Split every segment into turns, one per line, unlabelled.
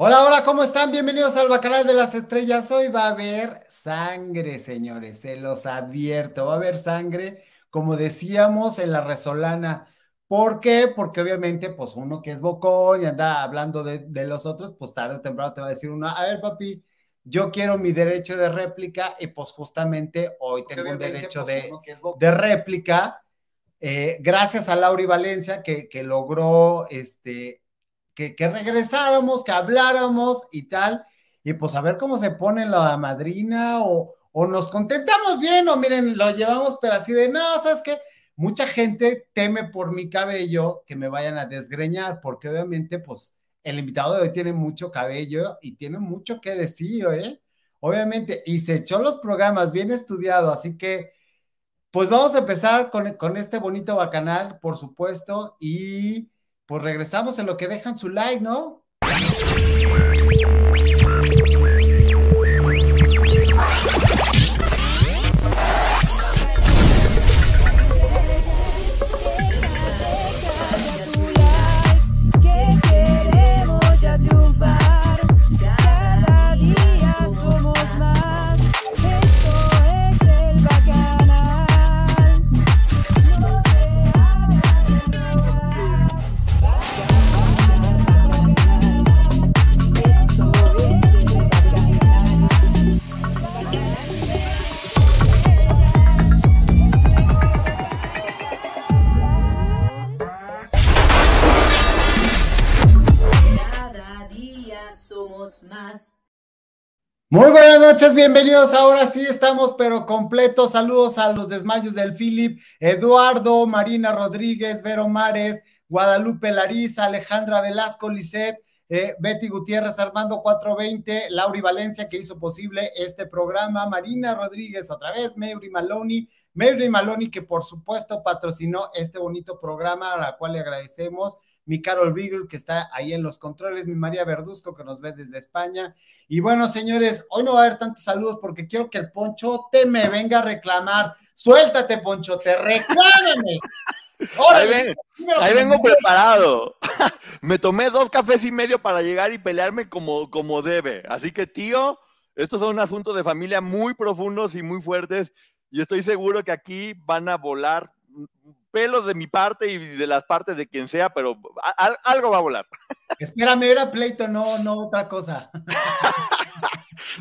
Hola, hola, ¿cómo están? Bienvenidos al Bacanal de las Estrellas. Hoy va a haber sangre, señores, se los advierto, va a haber sangre, como decíamos, en la resolana. ¿Por qué? Porque obviamente, pues uno que es bocón y anda hablando de, de los otros, pues tarde o temprano te va a decir uno, a ver, papi, yo quiero mi derecho de réplica y pues justamente hoy tengo un derecho
pues,
de, de réplica. eh, gracias a Lauri Valencia que, que logró este, que, regresáramos, que habláramos y tal, y pues a ver cómo se pone la madrina o, o nos contentamos bien o miren, lo llevamos pero así de, no, ¿sabes qué? Mucha gente teme por mi cabello que me vayan a desgreñar, porque obviamente pues el invitado de hoy tiene mucho cabello y tiene mucho que decir, ¿eh? Obviamente, y se echó los programas bien estudiado, así que pues vamos a empezar con, con este bonito bacanal, por supuesto, y pues regresamos en lo que dejan su like, ¿no? Muy buenas noches, bienvenidos. Ahora sí estamos, pero completos. Saludos a los desmayos del Philip, Eduardo, Marina Rodríguez, Vero Mares, Guadalupe Lariza, Alejandra Velasco, Lisset, eh, Betty Gutiérrez, Armando 420, Lauri Valencia, que hizo posible este programa, Marina Rodríguez, otra vez, Mary Maloney, Mary Maloney, que por supuesto patrocinó este bonito programa, a la cual le agradecemos. Mi Carol Beagle, que está ahí en los controles, mi María Verduzco, que nos ve desde España, y bueno, señores, hoy no va a haber tantos saludos porque quiero que el Ponchote me venga a reclamar. Suéltate, Ponchote, reclámame.
Ahí, ven- vengo preparado. Me tomé dos cafés y medio para llegar y pelearme como, como debe. Así que, tío, estos son asuntos de familia muy profundos y muy fuertes. Y estoy seguro que aquí van a volar pelos de mi parte y de las partes de quien sea, pero a- a- algo va a volar.
Espérame, era pleito, no, no otra cosa.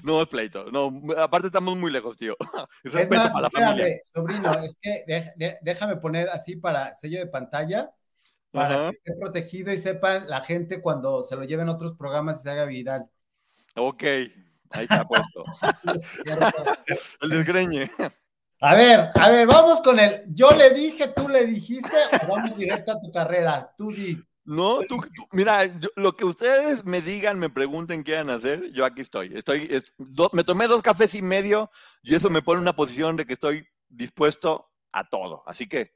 No es pleito. No, aparte estamos muy lejos, tío.
Es más,
para la familia.
espérame, sobrino, es que de- de- déjame poner así para sello de pantalla, para que esté protegido y sepan la gente cuando se lo lleven a otros programas y se haga viral.
Ok, ahí está puesto. El desgreñe.
A ver, a ver, vamos con el. Yo le dije, tú le dijiste, o vamos directo a tu carrera. Tú di.
No, tú, tú- mira, yo- lo que ustedes me digan, me pregunten a hacer, yo aquí estoy. Estoy, es- do- me tomé dos cafés y medio y eso me pone en una posición de que estoy dispuesto a todo. Así que,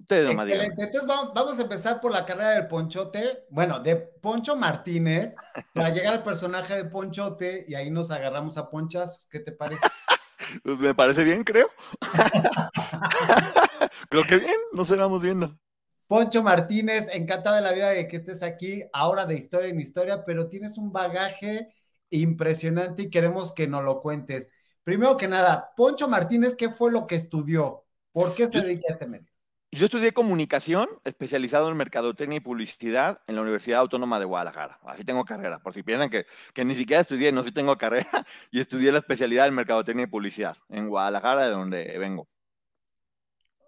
ustedes nomás.
Excelente. Entonces vamos, vamos a empezar por la carrera del Ponchote, bueno, de Poncho Martínez, para llegar al personaje de Ponchote y ahí nos agarramos a ponchazos. ¿Qué te parece?
Pues me parece bien, creo. creo que bien, nos vamos viendo.
Poncho Martínez, encantado de la vida de que estés aquí, ahora de historia en historia, pero tienes un bagaje impresionante y queremos que nos lo cuentes. Primero que nada, Poncho Martínez, ¿qué fue lo que estudió? ¿Por qué se dedica a este medio?
Yo estudié comunicación, especializado en mercadotecnia y publicidad en la Universidad Autónoma de Guadalajara. Así tengo carrera, por si piensan que, que ni siquiera estudié, no, sí tengo carrera y estudié la especialidad en mercadotecnia y publicidad en Guadalajara, de donde vengo.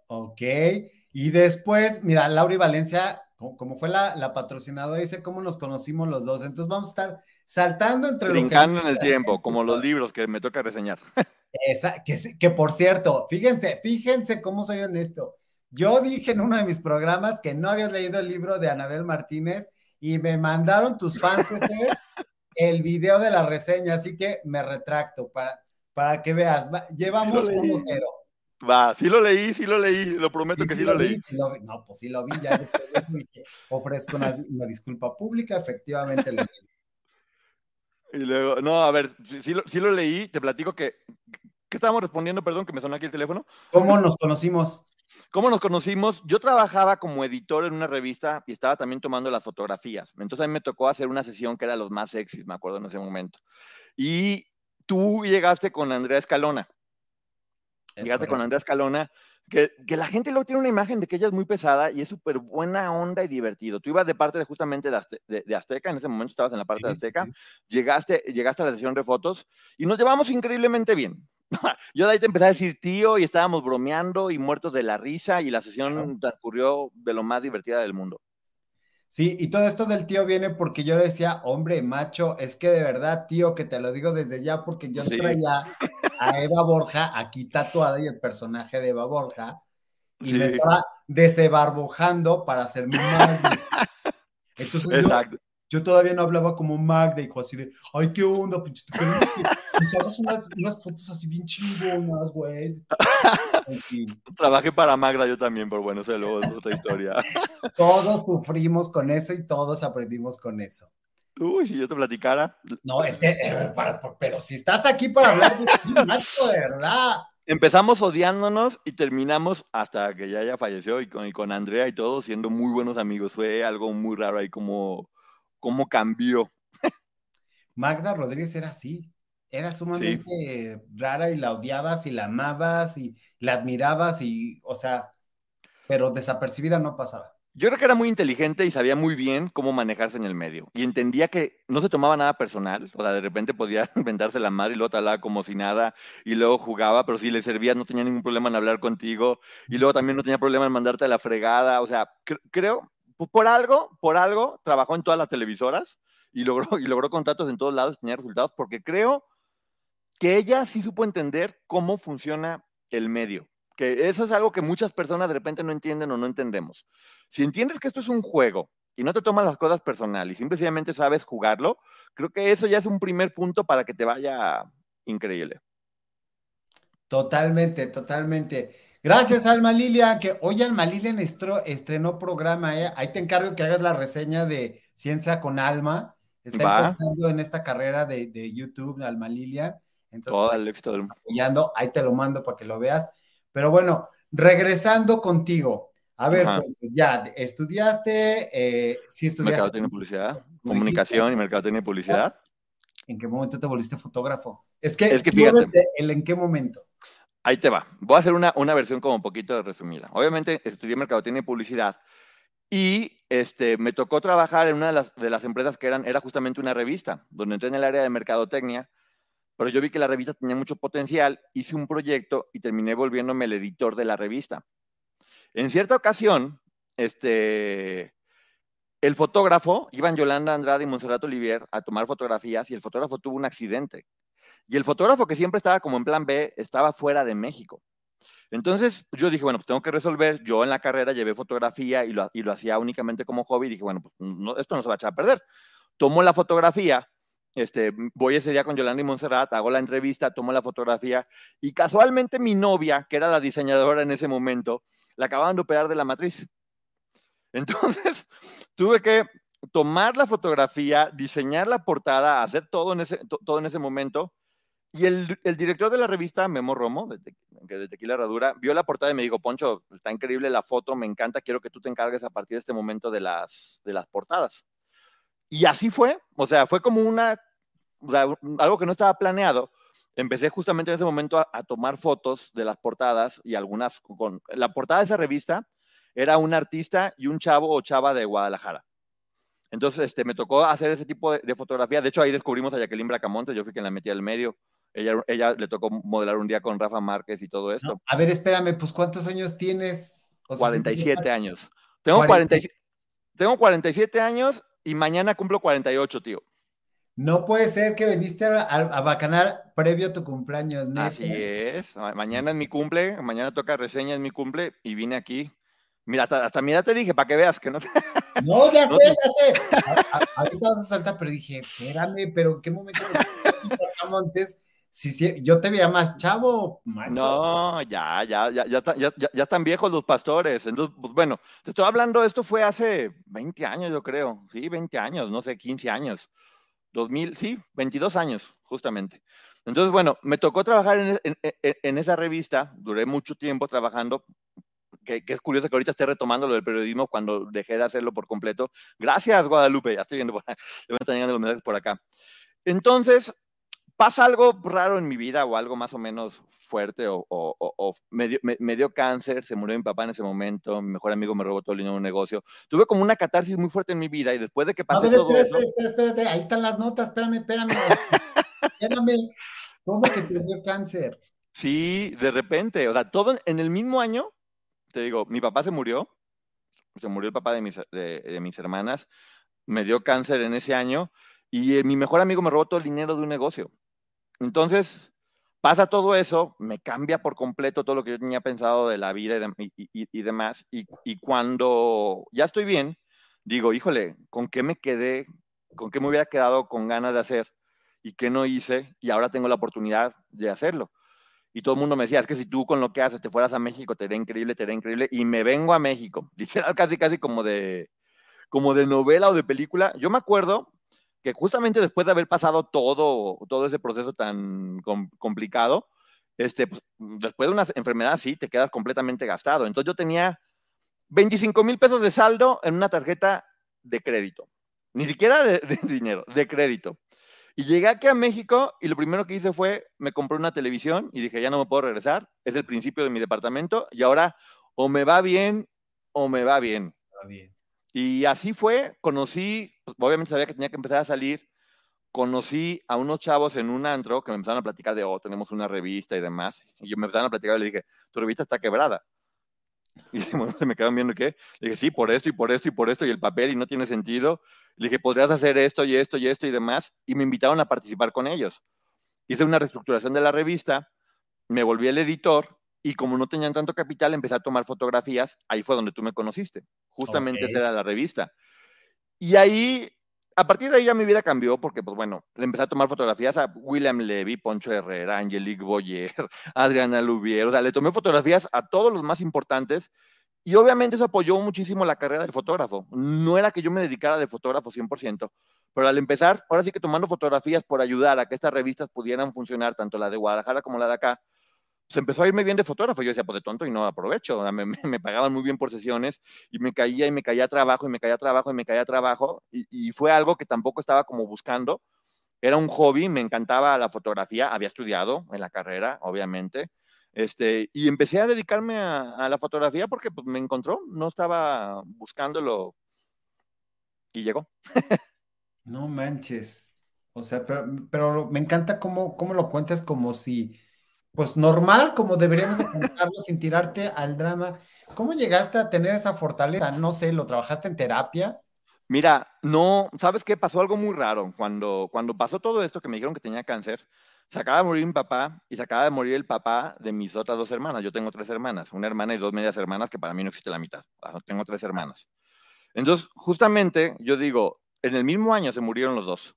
Ok, y después, mira, Laura Valencia, como, fue la, la patrocinadora, dice cómo nos conocimos los dos. Entonces vamos a estar saltando entre
Brincando en el tiempo, como los libros que me toca reseñar.
Esa- que por cierto, fíjense, fíjense cómo soy honesto. Yo dije en uno de mis programas que no habías leído el libro de Anabel Martínez y me mandaron tus fans el video de la reseña, así que me retracto para, para que veas. Va- Llevamos
Sí leí.
1-0.
Va, sí lo leí, sí lo leí, lo prometo que
sí
sí lo leí.
sí lo vi. No, pues sí lo vi, ya después de eso dije, ofrezco una, una disculpa pública, efectivamente lo vi.
Y luego, no, a ver, sí, lo, sí lo leí, te platico que, ¿qué estábamos respondiendo? Perdón, que me sonó aquí el teléfono.
¿Cómo nos conocimos?
¿Cómo nos conocimos? Yo trabajaba como editor en una revista y estaba también tomando las fotografías. Entonces a mí me tocó hacer una sesión que era los más sexys, me acuerdo en ese momento. Y tú llegaste con Andrea Escalona.
Es
Llegaste con. Andrea Escalona, que, que la gente luego tiene una imagen de que ella es muy pesada y es súper buena onda y divertido. Tú ibas de parte de justamente de, Azte- de- de Azteca, en ese momento estabas en la parte de
Sí,
Azteca,
sí.
llegaste, llegaste a la sesión de fotos y nos llevamos increíblemente bien. Yo de ahí te empecé a decir tío y estábamos bromeando y muertos de la risa y la sesión transcurrió de lo más divertida del mundo.
Sí, y todo esto del tío viene porque yo le decía, hombre, macho, es que de verdad, tío, que te lo digo desde ya, porque yo
Sí.
traía a Eva Borja aquí tatuada y el personaje de Eva Borja, y me estaba desebarbojando para hacerme Magda. Entonces
Exacto.
yo todavía no hablaba como Magda, hijo, así de, ay, qué onda, pinche, hagas unas, unas fotos así bien chingonas, güey.
Trabajé para Magda yo también, pero bueno, eso luego es otra historia.
todos sufrimos con eso y todos aprendimos con eso.
Uy, si yo te platicara.
No, es que, eh, para- pero si estás aquí para hablar de ti, macho, de verdad.
Empezamos odiándonos y terminamos hasta que ya ella falleció y con, y con Andrea y todo siendo muy buenos amigos. Fue algo muy raro ahí como, como cambió.
Magda Rodríguez era así. Era sumamente rara y la odiabas y la amabas y la admirabas y, o sea, pero desapercibida no pasaba.
Yo creo que era muy inteligente y sabía muy bien cómo manejarse en el medio. Y entendía que no se tomaba nada personal. O sea, de repente podía inventarse la madre y luego te hablaba como si nada. Y luego jugaba, pero si le servías no tenía ningún problema en hablar contigo. Y luego también no tenía problema en mandarte a la fregada. O sea, cre- creo, por algo, por algo, trabajó en todas las televisoras y logró, y logró contratos en todos lados, tenía resultados, porque creo que ella sí supo entender cómo funciona el medio. Que eso es algo que muchas personas de repente no entienden o no entendemos. Si entiendes que esto es un juego y no te tomas las cosas personal y simplemente sabes jugarlo, creo que eso ya es un primer punto para que te vaya increíble.
Totalmente, totalmente. Gracias, Alma Lilia, que hoy Alma Lilia estro- estrenó programa, ¿eh? Ahí te encargo que hagas la reseña de Ciencia con Alma. Está empezando en esta carrera de, de YouTube, Alma Lilia. Entonces,
Todo el éxito del mundo.
apoyando, ahí te lo mando para que lo veas. Pero bueno, regresando contigo. A ver, pues, ya, estudiaste, eh, sí estudiaste.
Mercadotecnia publicidad, comunicación y mercadotecnia publicidad.
¿En qué momento te volviste fotógrafo? Es que,
Es que
tú
fíjate.
desde el en qué momento.
Ahí te va. Voy a hacer una, una versión como un poquito resumida. Obviamente estudié mercadotecnia y publicidad y este, me tocó trabajar en una de las, empresas que eran, era justamente una revista, donde entré en el área de mercadotecnia, pero yo vi que la revista tenía mucho potencial, hice un proyecto y terminé volviéndome el editor de la revista. En cierta ocasión, este, el fotógrafo, iban Yolanda Andrade y Monserrat Olivier a tomar fotografías y el fotógrafo tuvo un accidente. Y el fotógrafo que siempre estaba como en plan B estaba fuera de México. Entonces yo dije, bueno, pues tengo que resolver. Yo en la carrera llevé fotografía y lo, y lo hacía únicamente como hobby. Dije, bueno, pues no, esto no se va a echar a perder. Tomo la fotografía, este, voy ese día con Yolanda y Montserrat, hago la entrevista, tomo la fotografía y casualmente mi novia, que era la diseñadora en ese momento, la acababan de operar de la matriz. Entonces tuve que tomar la fotografía, diseñar la portada, hacer todo en ese, to- todo en ese momento. Y el, director de la revista, Memo Romo, de, Te- de Tequila Herradura, vio la portada y me dijo, Poncho, está increíble la foto, me encanta, quiero que tú te encargues a partir de este momento de las, portadas. Y así fue, o sea, fue como una, algo que no estaba planeado. Empecé justamente en ese momento a, a tomar fotos de las portadas y algunas con... La portada de esa revista era un artista y un chavo o chava de Guadalajara. Entonces, este, me tocó hacer ese tipo de, de fotografía. De hecho, ahí descubrimos a Jacqueline Bracamonte, yo fui quien la metí al medio. Ella, ella le tocó modelar un día con Rafa Márquez y todo esto.
No, a ver, espérame, pues ¿cuántos años tienes? O sea,
47 años. Tengo,
40.
40 tengo 47 años y mañana cumplo 48, tío.
No puede ser que viniste a, a, Bacanal previo a tu cumpleaños, ¿neta?
Así es. Ma- Mañana es mi cumple, mañana toca reseña, es mi cumple y vine aquí. Mira, hasta, hasta mi edad te dije, para que veas que no te...
No, ya
No
sé, ya sé. A- a- ahorita vas a saltar, pero dije, espérame, pero ¿en qué momento me Montes? Si, si, yo te veía más chavo, macho.
No, ya, ya, ya, ya, ya, ya- están viejos los pastores. Entonces, pues bueno, te estoy hablando, esto fue hace 20 años, yo creo. Sí, 20 años, no sé, 15 años. 2000, sí, 22 años, justamente. Entonces, bueno, me tocó trabajar en, en- en- esa revista, duré mucho tiempo trabajando, que, que es curioso que ahorita esté retomando lo del periodismo cuando dejé de hacerlo por completo. Gracias, Guadalupe, ya estoy viendo, por- me están llegando los mensajes por acá. Entonces, pasa algo raro en mi vida o algo más o menos fuerte o, o- o- o me, dio, me- me dio cáncer, se murió mi papá en ese momento, mi mejor amigo me robó todo el dinero de un negocio. Tuve como una catarsis muy fuerte en mi vida y después de que
A ver,
todo eso...
espera, espera, espérate. Ahí están las notas. Espérame, espérame. Espérame. ¿Cómo que te dio cáncer?
Sí, de repente, o sea, todo en- en el mismo año, te digo, mi papá se murió, se murió el papá de mis, de, de mis hermanas, me dio cáncer en ese año y eh, mi mejor amigo me robó todo el dinero de un negocio. Entonces, pasa todo eso, me cambia por completo todo lo que yo tenía pensado de la vida y, de- y- y- y demás, y, cuando ya estoy bien, digo, híjole, ¿con qué me quedé? ¿Con qué me hubiera quedado con ganas de hacer? ¿Y qué no hice? Y ahora tengo la oportunidad de hacerlo. Y todo el mundo me decía, es que si tú con lo que haces te fueras a México, te iría increíble, te iría increíble. Y me vengo a México, literal, casi, casi como de, como de novela o de película. Yo me acuerdo que justamente después de haber pasado todo, todo ese proceso tan com- complicado, este, pues, después de una enfermedad así, te quedas completamente gastado. Entonces yo tenía 25 mil pesos de saldo en una tarjeta de crédito. Ni siquiera de, dinero, de crédito. Y llegué aquí a México y lo primero que hice fue, me compré una televisión y dije, ya no me puedo regresar, es el principio de mi departamento y ahora o me va bien o me va bien. Y así fue, conocí, pues, obviamente sabía que tenía que empezar a salir, conocí a unos chavos en un antro que me empezaron a platicar de, oh, tenemos una revista y demás. Y yo me empezaron a platicar y le dije, tu revista está quebrada. Y bueno, se me quedaron viendo qué. Le dije, sí, por esto y por esto y por esto y el papel y no tiene sentido. Le dije, podrías hacer esto y esto y esto y demás. Y me invitaron a participar con ellos. Hice una reestructuración de la revista, me volví el editor y como no tenían tanto capital, empecé a tomar fotografías. Ahí fue donde tú me conociste. Justamente
Ok.
esa era la revista. Y ahí, a partir de ahí ya mi vida cambió porque, pues bueno, le empecé a tomar fotografías a William Levy, Poncho Herrera, Angelique Boyer, Adriana Lubier. O sea, le tomé fotografías a todos los más importantes y obviamente eso apoyó muchísimo la carrera del fotógrafo. No era que yo me dedicara de fotógrafo 100%, pero al empezar, ahora sí que tomando fotografías por ayudar a que estas revistas pudieran funcionar, tanto la de Guadalajara como la de acá, se empezó a irme bien de fotógrafo. Yo decía, pues de tonto y no aprovecho. O sea, me, me- pagaban muy bien por sesiones y me caía y me caía trabajo y me caía trabajo y me caía trabajo. Y, y fue algo que tampoco estaba como buscando. Era un hobby, me encantaba la fotografía. Había estudiado en la carrera, obviamente. Este, y empecé a dedicarme a, a la fotografía porque pues, me encontró. No estaba buscándolo y llegó.
No manches. O sea, pero, pero me encanta cómo, cómo lo cuentas como si, pues normal, como deberíamos de contarlo sin tirarte al drama. ¿Cómo llegaste a tener esa fortaleza? No sé, ¿lo trabajaste en terapia?
Mira, no, ¿sabes qué? Pasó algo muy raro. Cuando, cuando pasó todo esto, que me dijeron que tenía cáncer, se acaba de morir mi papá y se acaba de morir el papá de mis otras dos hermanas. Yo tengo tres hermanas, una hermana y dos medias hermanas, que para mí no existe la mitad. Ah, Tengo tres hermanas. Entonces, justamente, yo digo, en el mismo año se murieron los dos.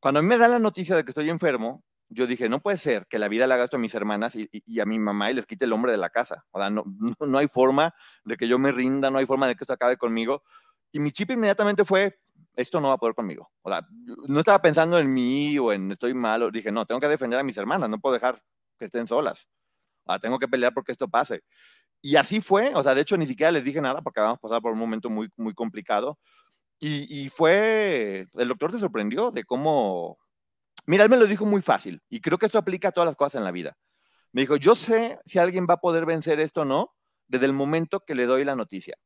Cuando a mí me dan la noticia de que estoy enfermo, yo dije, no puede ser que la vida le haga esto a mis hermanas y a mi mamá y les quite el hombre de la casa. O sea, no, no, no hay forma de que yo me rinda, no hay forma de que esto acabe conmigo. Y mi chip inmediatamente fue, esto no va a poder conmigo. O sea, no estaba pensando en mí o en estoy malo. Dije, no, tengo que defender a mis hermanas, no puedo dejar que estén solas. O sea, tengo que pelear porque esto pase. Y así fue, o sea, de hecho ni siquiera les dije nada porque habíamos pasado por un momento muy, muy complicado. Y, y fue, el doctor se sorprendió de cómo, mira, él me lo dijo muy fácil y creo que esto aplica a todas las cosas en la vida. Me dijo, yo sé si alguien va a poder vencer esto o no desde el momento que le doy la noticia.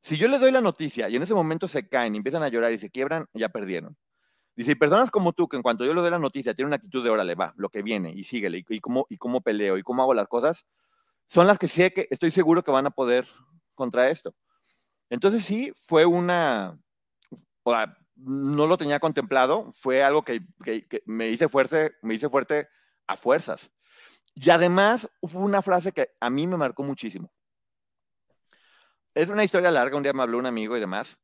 Si yo le doy la noticia y en ese momento se caen empiezan a llorar y se quiebran, ya perdieron. Dice, y personas como tú, que en cuanto yo le doy la noticia, tienen una actitud de, órale, va, lo que viene, y síguele, y, y, cómo, y cómo peleo, y cómo hago las cosas, son las que sé que estoy seguro que van a poder contra esto. Entonces sí, fue una, no lo tenía contemplado, fue algo que, que, me, hice fuerte, me hice fuerte a fuerzas. Y además hubo una frase que a mí me marcó muchísimo. Es una historia larga, un día me habló un amigo y demás,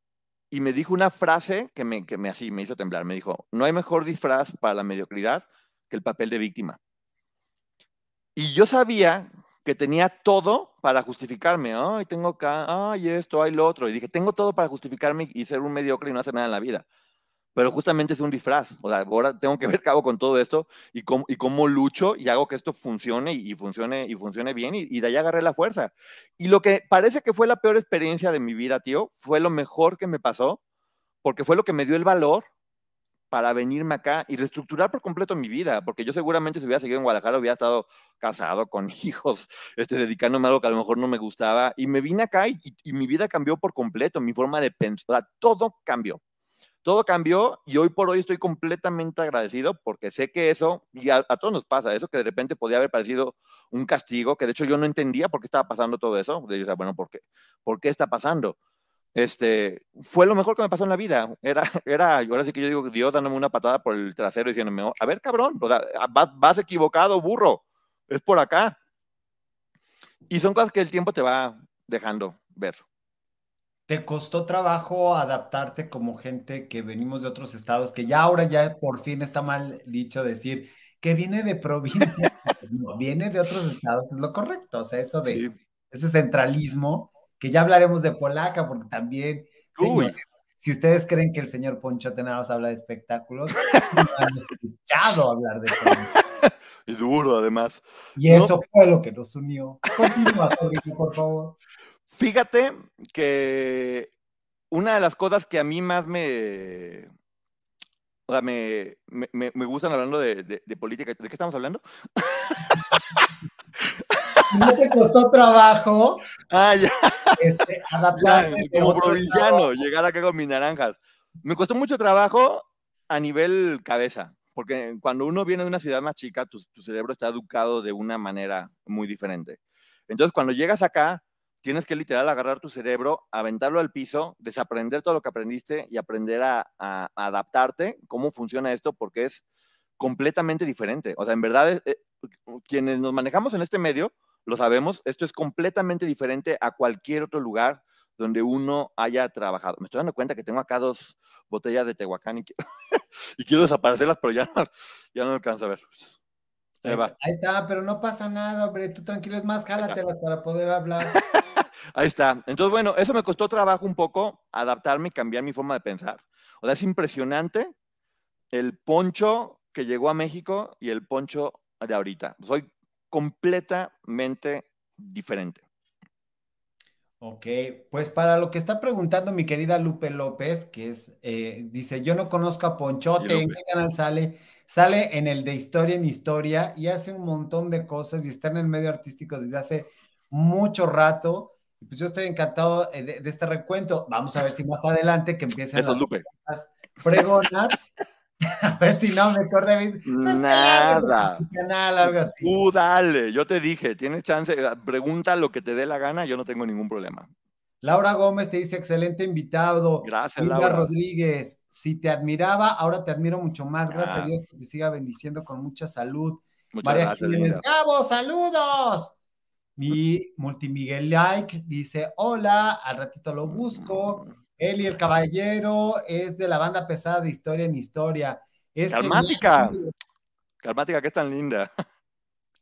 y me dijo una frase que me, que me así me hizo temblar. Me dijo, no hay mejor disfraz para la mediocridad que el papel de víctima. Y yo sabía que tenía todo para justificarme. Ay, tengo acá, ay, esto, ay, lo otro. Y dije, tengo todo para justificarme y ser un mediocre y no hacer nada en la vida. pero justamente es un disfraz. O sea, ahora tengo que ver hago con todo esto y cómo, y cómo lucho y hago que esto funcione y, y funcione y funcione bien y, y de ahí agarré la fuerza. Y lo que parece que fue la peor experiencia de mi vida, tío, fue lo mejor que me pasó porque fue lo que me dio el valor para venirme acá y reestructurar por completo mi vida, porque yo seguramente si hubiera seguido en Guadalajara hubiera estado casado con hijos, este, dedicándome a algo que a lo mejor no me gustaba, y me vine acá y, y- y mi vida cambió por completo, mi forma de pensar, todo cambió. Todo cambió y hoy por hoy estoy completamente agradecido porque sé que eso, y a, a todos nos pasa, eso que de repente podía haber parecido un castigo, que de hecho yo no entendía por qué estaba pasando todo eso. De, o sea, bueno, ¿por qué? ¿Por qué está pasando? Este, fue lo mejor que me pasó en la vida. Era, era, ahora sí que yo digo, Dios dándome una patada por el trasero y diciéndome, a ver, cabrón, o sea, vas, vas equivocado, burro, es por acá. Y son cosas que el tiempo te va dejando ver.
¿Te costó trabajo adaptarte como gente que venimos de otros estados, que ya ahora ya por fin está mal dicho decir que viene de provincia? no, viene de otros estados, es lo correcto. O sea, eso de
Sí.
ese centralismo, que ya hablaremos de Polaca, porque también, señores, si ustedes creen que el señor Poncho nada más habla de espectáculos, no han escuchado hablar de eso.
Y duro, además.
Y
No.
eso fue lo que nos unió. Continúa, por favor.
Fíjate que una de las cosas que a mí más me, o sea, me, me, me- me gustan hablando de, de- de política, ¿de qué estamos hablando?
¿No te costó trabajo
Ah, ya,
este, adaptarte
como provinciano, llegar acá con mis naranjas. Me costó mucho trabajo a nivel cabeza, porque cuando uno viene de una ciudad más chica, tu, tu cerebro está educado de una manera muy diferente. Entonces, cuando llegas acá, tienes que literal agarrar tu cerebro, aventarlo al piso, desaprender todo lo que aprendiste y aprender a, a- a adaptarte, cómo funciona esto, porque es completamente diferente. O sea, en verdad, es- eh, quienes nos manejamos en este medio, lo sabemos, esto es completamente diferente a cualquier otro lugar donde uno haya trabajado. Me estoy dando cuenta que tengo acá dos botellas de Tehuacán y quiero, y quiero desaparecerlas, pero ya no, ya no alcanzo a ver. Ahí
Ahí
va.
está, ahí está, pero no pasa nada, hombre. Tú tranquilo, es más, jálatelas para poder hablar.
Ahí está. Entonces, bueno, eso me costó trabajo un poco adaptarme y cambiar mi forma de pensar. O sea, es impresionante el poncho que llegó a México y el poncho de ahorita. Soy completamente diferente.
Ok, pues para lo que está preguntando mi querida Lupe López, que es, eh, dice, yo no conozco a Ponchote, ¿en qué canal sale? Sale en el de Historia en Historia y hace un montón de cosas y está en el medio artístico desde hace mucho rato. Pues yo estoy encantado eh, de, de este recuento. Vamos a ver si más adelante que empiecen
Eso es
las
Lupe.
cosas fregonas. A ver si no me acordé. me dice, "¿Sabes qué?
Nada.
Canal, algo así.
Tú dale, yo te dije, tienes chance, eh, pregunta lo que te dé la gana, yo no tengo ningún problema.
Laura Gómez te dice, excelente invitado.
Gracias, Laura.
Rodríguez, si te admiraba, ahora te admiro mucho más. Gracias a
Ah.
Dios que te siga bendiciendo con mucha salud.
Muchas
María
gracias,
Jiménez,
linda.
Gabo, saludos. Mi multimiguel like dice, hola, al ratito lo busco. Eli el Caballero es de la banda pesada de Historia en Historia. Es
Calmática.
genial.
Calmática, que es tan linda.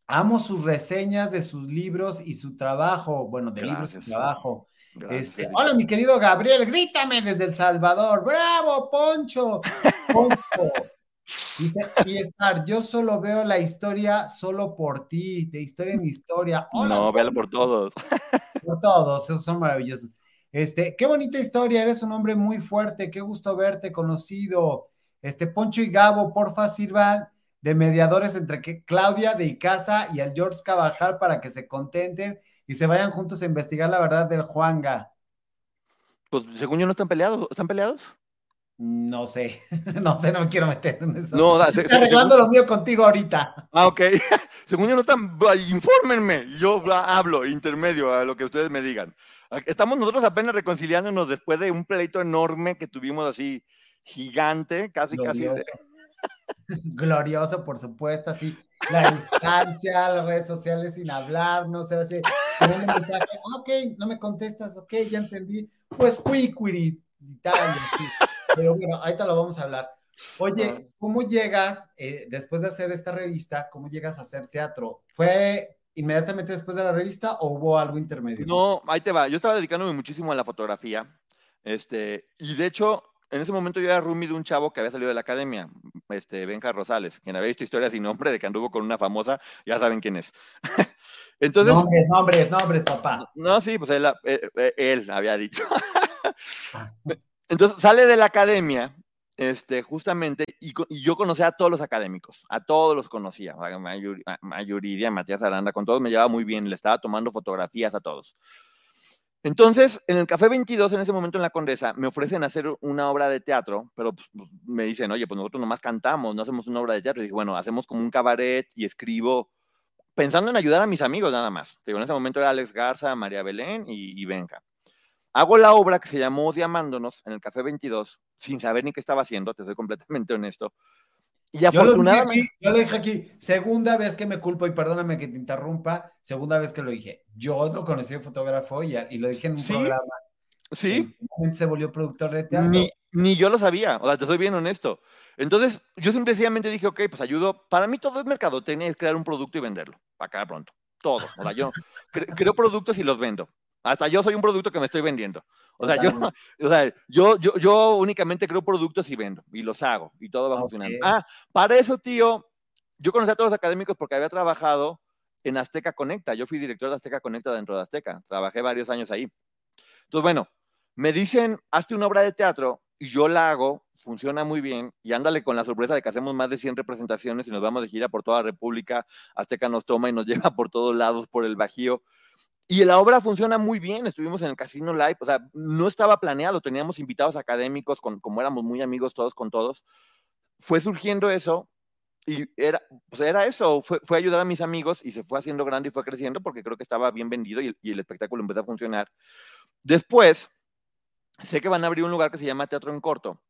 Amo sus reseñas de sus libros y su trabajo. Bueno, de libros y trabajo. Este, hola, mi querido Gabriel, grítame desde El Salvador. ¡Bravo, Poncho! Poncho. Dice, y Star, yo solo veo la historia solo por ti, de historia en historia. Hola,
no, véalo por todos.
por todos, esos son maravillosos. Este, qué bonita historia, eres un hombre muy fuerte, qué gusto verte conocido. Este, Poncho y Gabo, porfa, sirvan de mediadores entre que Claudia de Icaza y al George Cabajal para que se contenten y se vayan juntos a investigar la verdad del Juanga.
Pues según yo no están peleados. ¿Están peleados?
No sé, no sé, no me quiero meter en eso.
No, da- se-
Estoy arreglando
según-
lo mío contigo ahorita.
Ah, ok. Según yo no están, infórmenme. Yo hablo intermedio a lo que ustedes me digan. Ah, Estamos nosotros apenas reconciliándonos después de un pleito enorme que tuvimos así gigante, casi, casi. de-
Glorioso. Glorioso, por supuesto, así. La distancia, las redes sociales sin hablarnos, era así. un mensaje, ah, ok, no me contestas, ok, ya entendí. Pues quiquiri y tal, y así. Pero bueno, ahorita lo vamos a hablar. Oye, ¿cómo llegas, eh, después de hacer esta revista, cómo llegas a hacer teatro? ¿Fue inmediatamente después de la revista o hubo algo intermedio?
No, ahí te va. Yo estaba dedicándome muchísimo a la fotografía. Este, y de hecho, en ese momento yo era roomie de un chavo que había salido de la academia, este, Benja Rosales, quien había visto historias sin nombre de que anduvo con una famosa, ya saben quién es. Entonces,
Nombres, nombres, nombres, papá.
no, sí, pues él, eh, eh, él había dicho. Entonces sale de la academia, este, justamente, y, yo conocía a todos los académicos, a todos los conocía, a Mayuridia, Matías Aranda, con todos me llevaba muy bien, le estaba tomando fotografías a todos. Entonces, en el Café 22, en ese momento en la Condesa, me ofrecen hacer una obra de teatro, pero pues, pues, me dicen, oye, pues nosotros nomás cantamos, no hacemos una obra de teatro. Y dije, bueno, hacemos como un cabaret y escribo, pensando en ayudar a mis amigos nada más. Digo, en ese momento era Alex Garza, María Belén y, y Benja. Hago la obra que se llamó Diamándonos en el Café 22, sin saber ni qué estaba haciendo, te soy completamente honesto. Y afortunadamente...
yo lo dije aquí, segunda vez que me culpo, y perdóname que te interrumpa, segunda vez que lo dije. Yo lo conocí de fotógrafo y, y lo dije en un
Sí,
programa.
Sí,
se volvió productor de teatro.
Ni, ni yo lo sabía, o sea, te soy bien honesto. Entonces, yo simplemente dije, ok, pues ayudo. Para mí todo es mercadotecnia, es crear un producto y venderlo, para acá pronto. Todo. O sea, yo cre- creo productos y los vendo. Hasta yo soy un producto que me estoy vendiendo. O sea, yo,
Totalmente.
o sea, yo, yo, yo únicamente creo productos y vendo, y los hago, y todo va funcionando. Ah, para eso, tío, yo conocí a todos los académicos porque había trabajado en Azteca Conecta. Yo fui director de Azteca Conecta dentro de Azteca. Trabajé varios años ahí. Entonces, bueno, me dicen, hazte una obra de teatro y yo la hago, funciona muy bien y ándale con la sorpresa de que hacemos más de 100 representaciones y nos vamos de gira por toda la República, Azteca nos toma y nos lleva por todos lados, por el Bajío. Y la obra funciona muy bien, estuvimos en el Casino Live, o sea, no estaba planeado, teníamos invitados académicos, como éramos muy amigos todos con todos, fue surgiendo eso y era, pues era eso, fue, ayudar a mis amigos y se fue haciendo grande y fue creciendo porque creo que estaba bien vendido y y el espectáculo empezó a funcionar. Después, sé que van a abrir un lugar que se llama Teatro en Corto.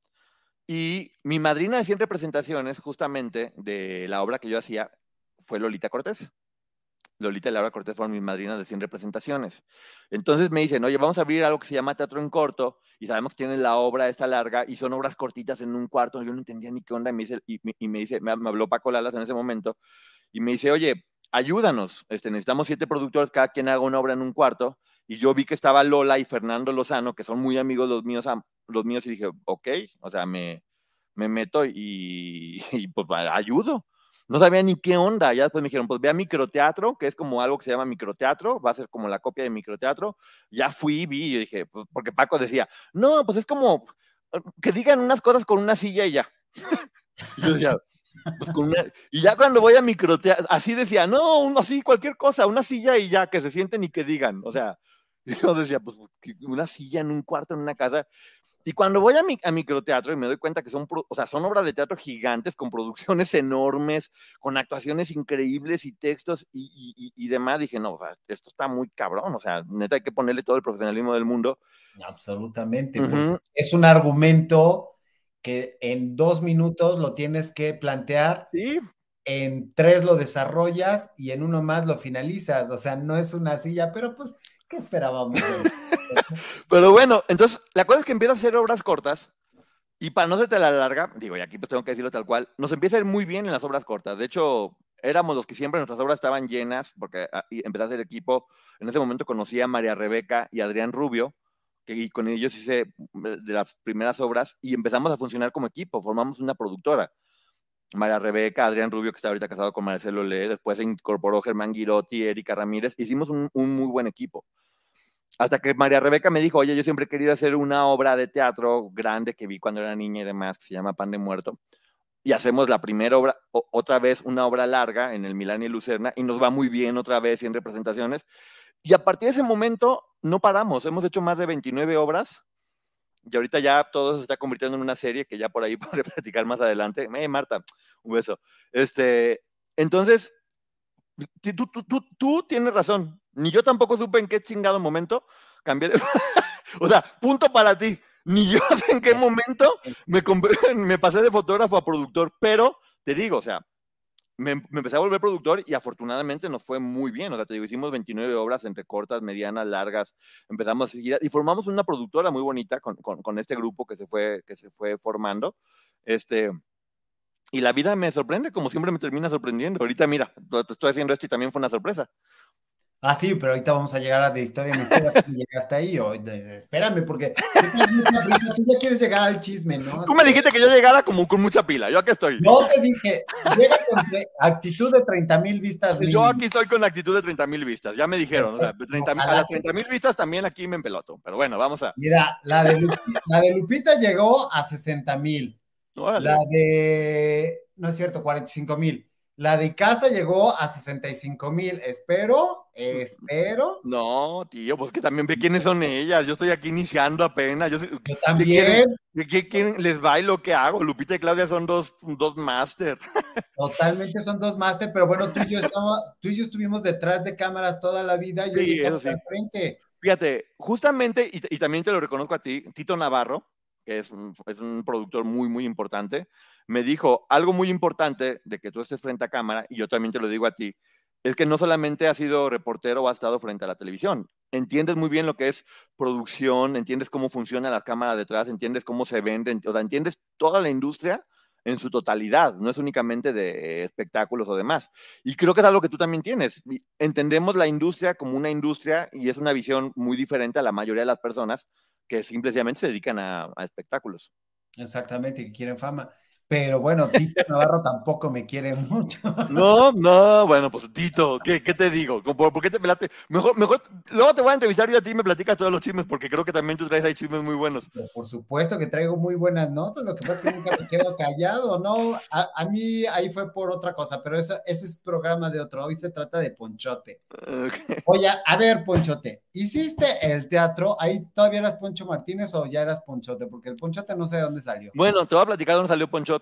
Y mi madrina de 100 representaciones, justamente, de la obra que yo hacía, fue Lolita Cortés. Lolita y Laura Cortés fueron mis madrinas de 100 representaciones. Entonces me dicen, oye, vamos a abrir algo que se llama Teatro en Corto, y sabemos que tienen la obra esta larga, y son obras cortitas en un cuarto, yo no entendía ni qué onda, y me dice, y, me- dice me, me habló Paco Lalas en ese momento, y me dice, oye, ayúdanos, este, necesitamos siete productores, cada quien haga una obra en un cuarto, y yo vi que estaba Lola y Fernando Lozano, que son muy amigos los míos, los míos y dije, ok, o sea, me, me meto y, y, pues ayudo. No sabía ni qué onda. Ya después me dijeron, pues ve a microteatro, que es como algo que se llama microteatro, va a ser como la copia de microteatro. Ya fui, vi, y dije, pues, porque Paco decía, no, pues es como que digan unas cosas con una silla y ya. Y yo decía, pues con una- y ya cuando voy a microteatro, así decía, no, así cualquier cosa, una silla y ya, que se sienten y que digan. O sea, yo decía, pues una silla en un cuarto, en una casa. Y cuando voy a, mi, a microteatro y me doy cuenta que son, o sea, son obras de teatro gigantes con producciones enormes, con actuaciones increíbles y textos y, y- y- y demás, dije, no, o sea, esto está muy cabrón, o sea, neta hay que ponerle todo el profesionalismo del mundo.
Absolutamente.
Ujú.
porque Es un argumento que en dos minutos lo tienes que plantear,
Sí,
en tres lo desarrollas y en uno más lo finalizas. O sea, no es una silla, pero pues, ¿qué esperábamos?
pero bueno, entonces la cosa es que empieza a hacer obras cortas y para no hacerte la larga, digo, y aquí pues tengo que decirlo tal cual, nos empieza a ir muy bien en las obras cortas. De hecho, éramos los que siempre nuestras obras estaban llenas porque ah, empecé a hacer equipo. En ese momento conocí a María Rebeca y Adrián Rubio, que y con ellos hice mm, de las primeras obras y empezamos a funcionar como equipo, formamos una productora. María Rebeca, Adrián Rubio, que está ahorita casado con Marcelo Lee, después se incorporó Germán Girotti, Erika Ramírez, hicimos un, muy buen equipo. Hasta que María Rebeca me dijo, oye, yo siempre he querido hacer una obra de teatro grande que vi cuando era niña y demás, que se llama Pan de Muerto. Y hacemos la primera obra, otra vez una obra larga en el Milán y Lucerna, y nos va muy bien otra vez en representaciones. Y a partir de ese momento no paramos, hemos hecho más de 29 obras, y ahorita ya todo se está convirtiendo en una serie que ya por ahí podré platicar más adelante. Eh, Marta, un beso. Este, entonces, tú, tú, tú, tú tienes razón. Ni yo tampoco supe en qué chingado momento cambié de... o sea, punto para ti. Ni yo sé en qué momento me, me pasé de fotógrafo a productor, pero te digo, o sea, me, me empecé a volver productor y afortunadamente nos fue muy bien. O sea, te digo, hicimos 29 obras entre cortas, medianas, largas. Empezamos a seguir y formamos una productora muy bonita con, con, este grupo que se fue, que se fue formando. Este, y la vida me sorprende, como siempre me termina sorprendiendo. Ahorita, mira, estoy haciendo esto y también fue una sorpresa.
Ah, sí, pero ahorita vamos a llegar a de historia en historia. ¿Cómo llegaste ahí? O, de- espérame, porque tú ya quieres llegar al chisme, ¿no?
Tú me dijiste que yo llegara como con mucha pila. Yo aquí estoy.
No te dije, llega con actitud de 30 mil vistas.
Yo
mínimo.
aquí estoy con la actitud de 30 mil vistas. Ya me dijeron. o sea,
Perfecto.
30 mil- a las
que
30 mil vistas también aquí me empeloto. Pero bueno, vamos a.
Mira, la de, Lupi- la de Lupita llegó a 60 mil. La de, no es cierto, 45 mil. La de casa llegó a 65 mil. Espero, espero.
No, tío, pues que también ve quiénes son ellas. Yo estoy aquí iniciando apenas. Yo,
Yo
¿qué
también.
¿Qué- qué quieren? les bailo? ¿Qué hago? Lupita y Claudia son dos, dos máster.
Totalmente son dos máster, pero bueno, tú y yo estamos, tú y yo estuvimos detrás de cámaras toda la vida y hoy
Sí, eso sí.
al frente.
Fíjate, justamente, y, y también te lo reconozco a ti, Tito Navarro, que es un, es un productor muy, muy importante, me dijo algo muy importante de que tú estés frente a cámara, y yo también te lo digo a ti, es que no solamente has sido reportero o has estado frente a la televisión, entiendes muy bien lo que es producción, entiendes cómo funcionan las cámaras detrás, entiendes cómo se venden, o sea, entiendes toda la industria en su totalidad, no es únicamente de espectáculos o demás. Y creo que es algo que tú también tienes. Entendemos la industria como una industria y es una visión muy diferente a la mayoría de las personas que simplemente se dedican a, a espectáculos.
Exactamente, que quieren fama. Pero bueno, Tito Navarro tampoco me quiere mucho.
No, no, bueno, pues Tito, ¿qué, qué te digo? ¿Por, por qué te pelaste? Mejor, mejor, luego te voy a entrevistar y a ti me platicas todos los chismes porque creo que también tú traes ahí chismes muy buenos.
Pero por supuesto que traigo muy buenas notas, lo que pasa es que nunca me quedo callado, ¿no? A, a mí ahí fue por otra cosa, pero eso, ese es programa de otro, hoy se trata de Ponchote. Oye, a ver, Ponchote, ¿hiciste el teatro? ¿Ahí todavía eras Poncho Martínez o ya eras Ponchote? Porque el Ponchote no sé de dónde salió.
Bueno, te voy a platicar dónde salió Ponchote.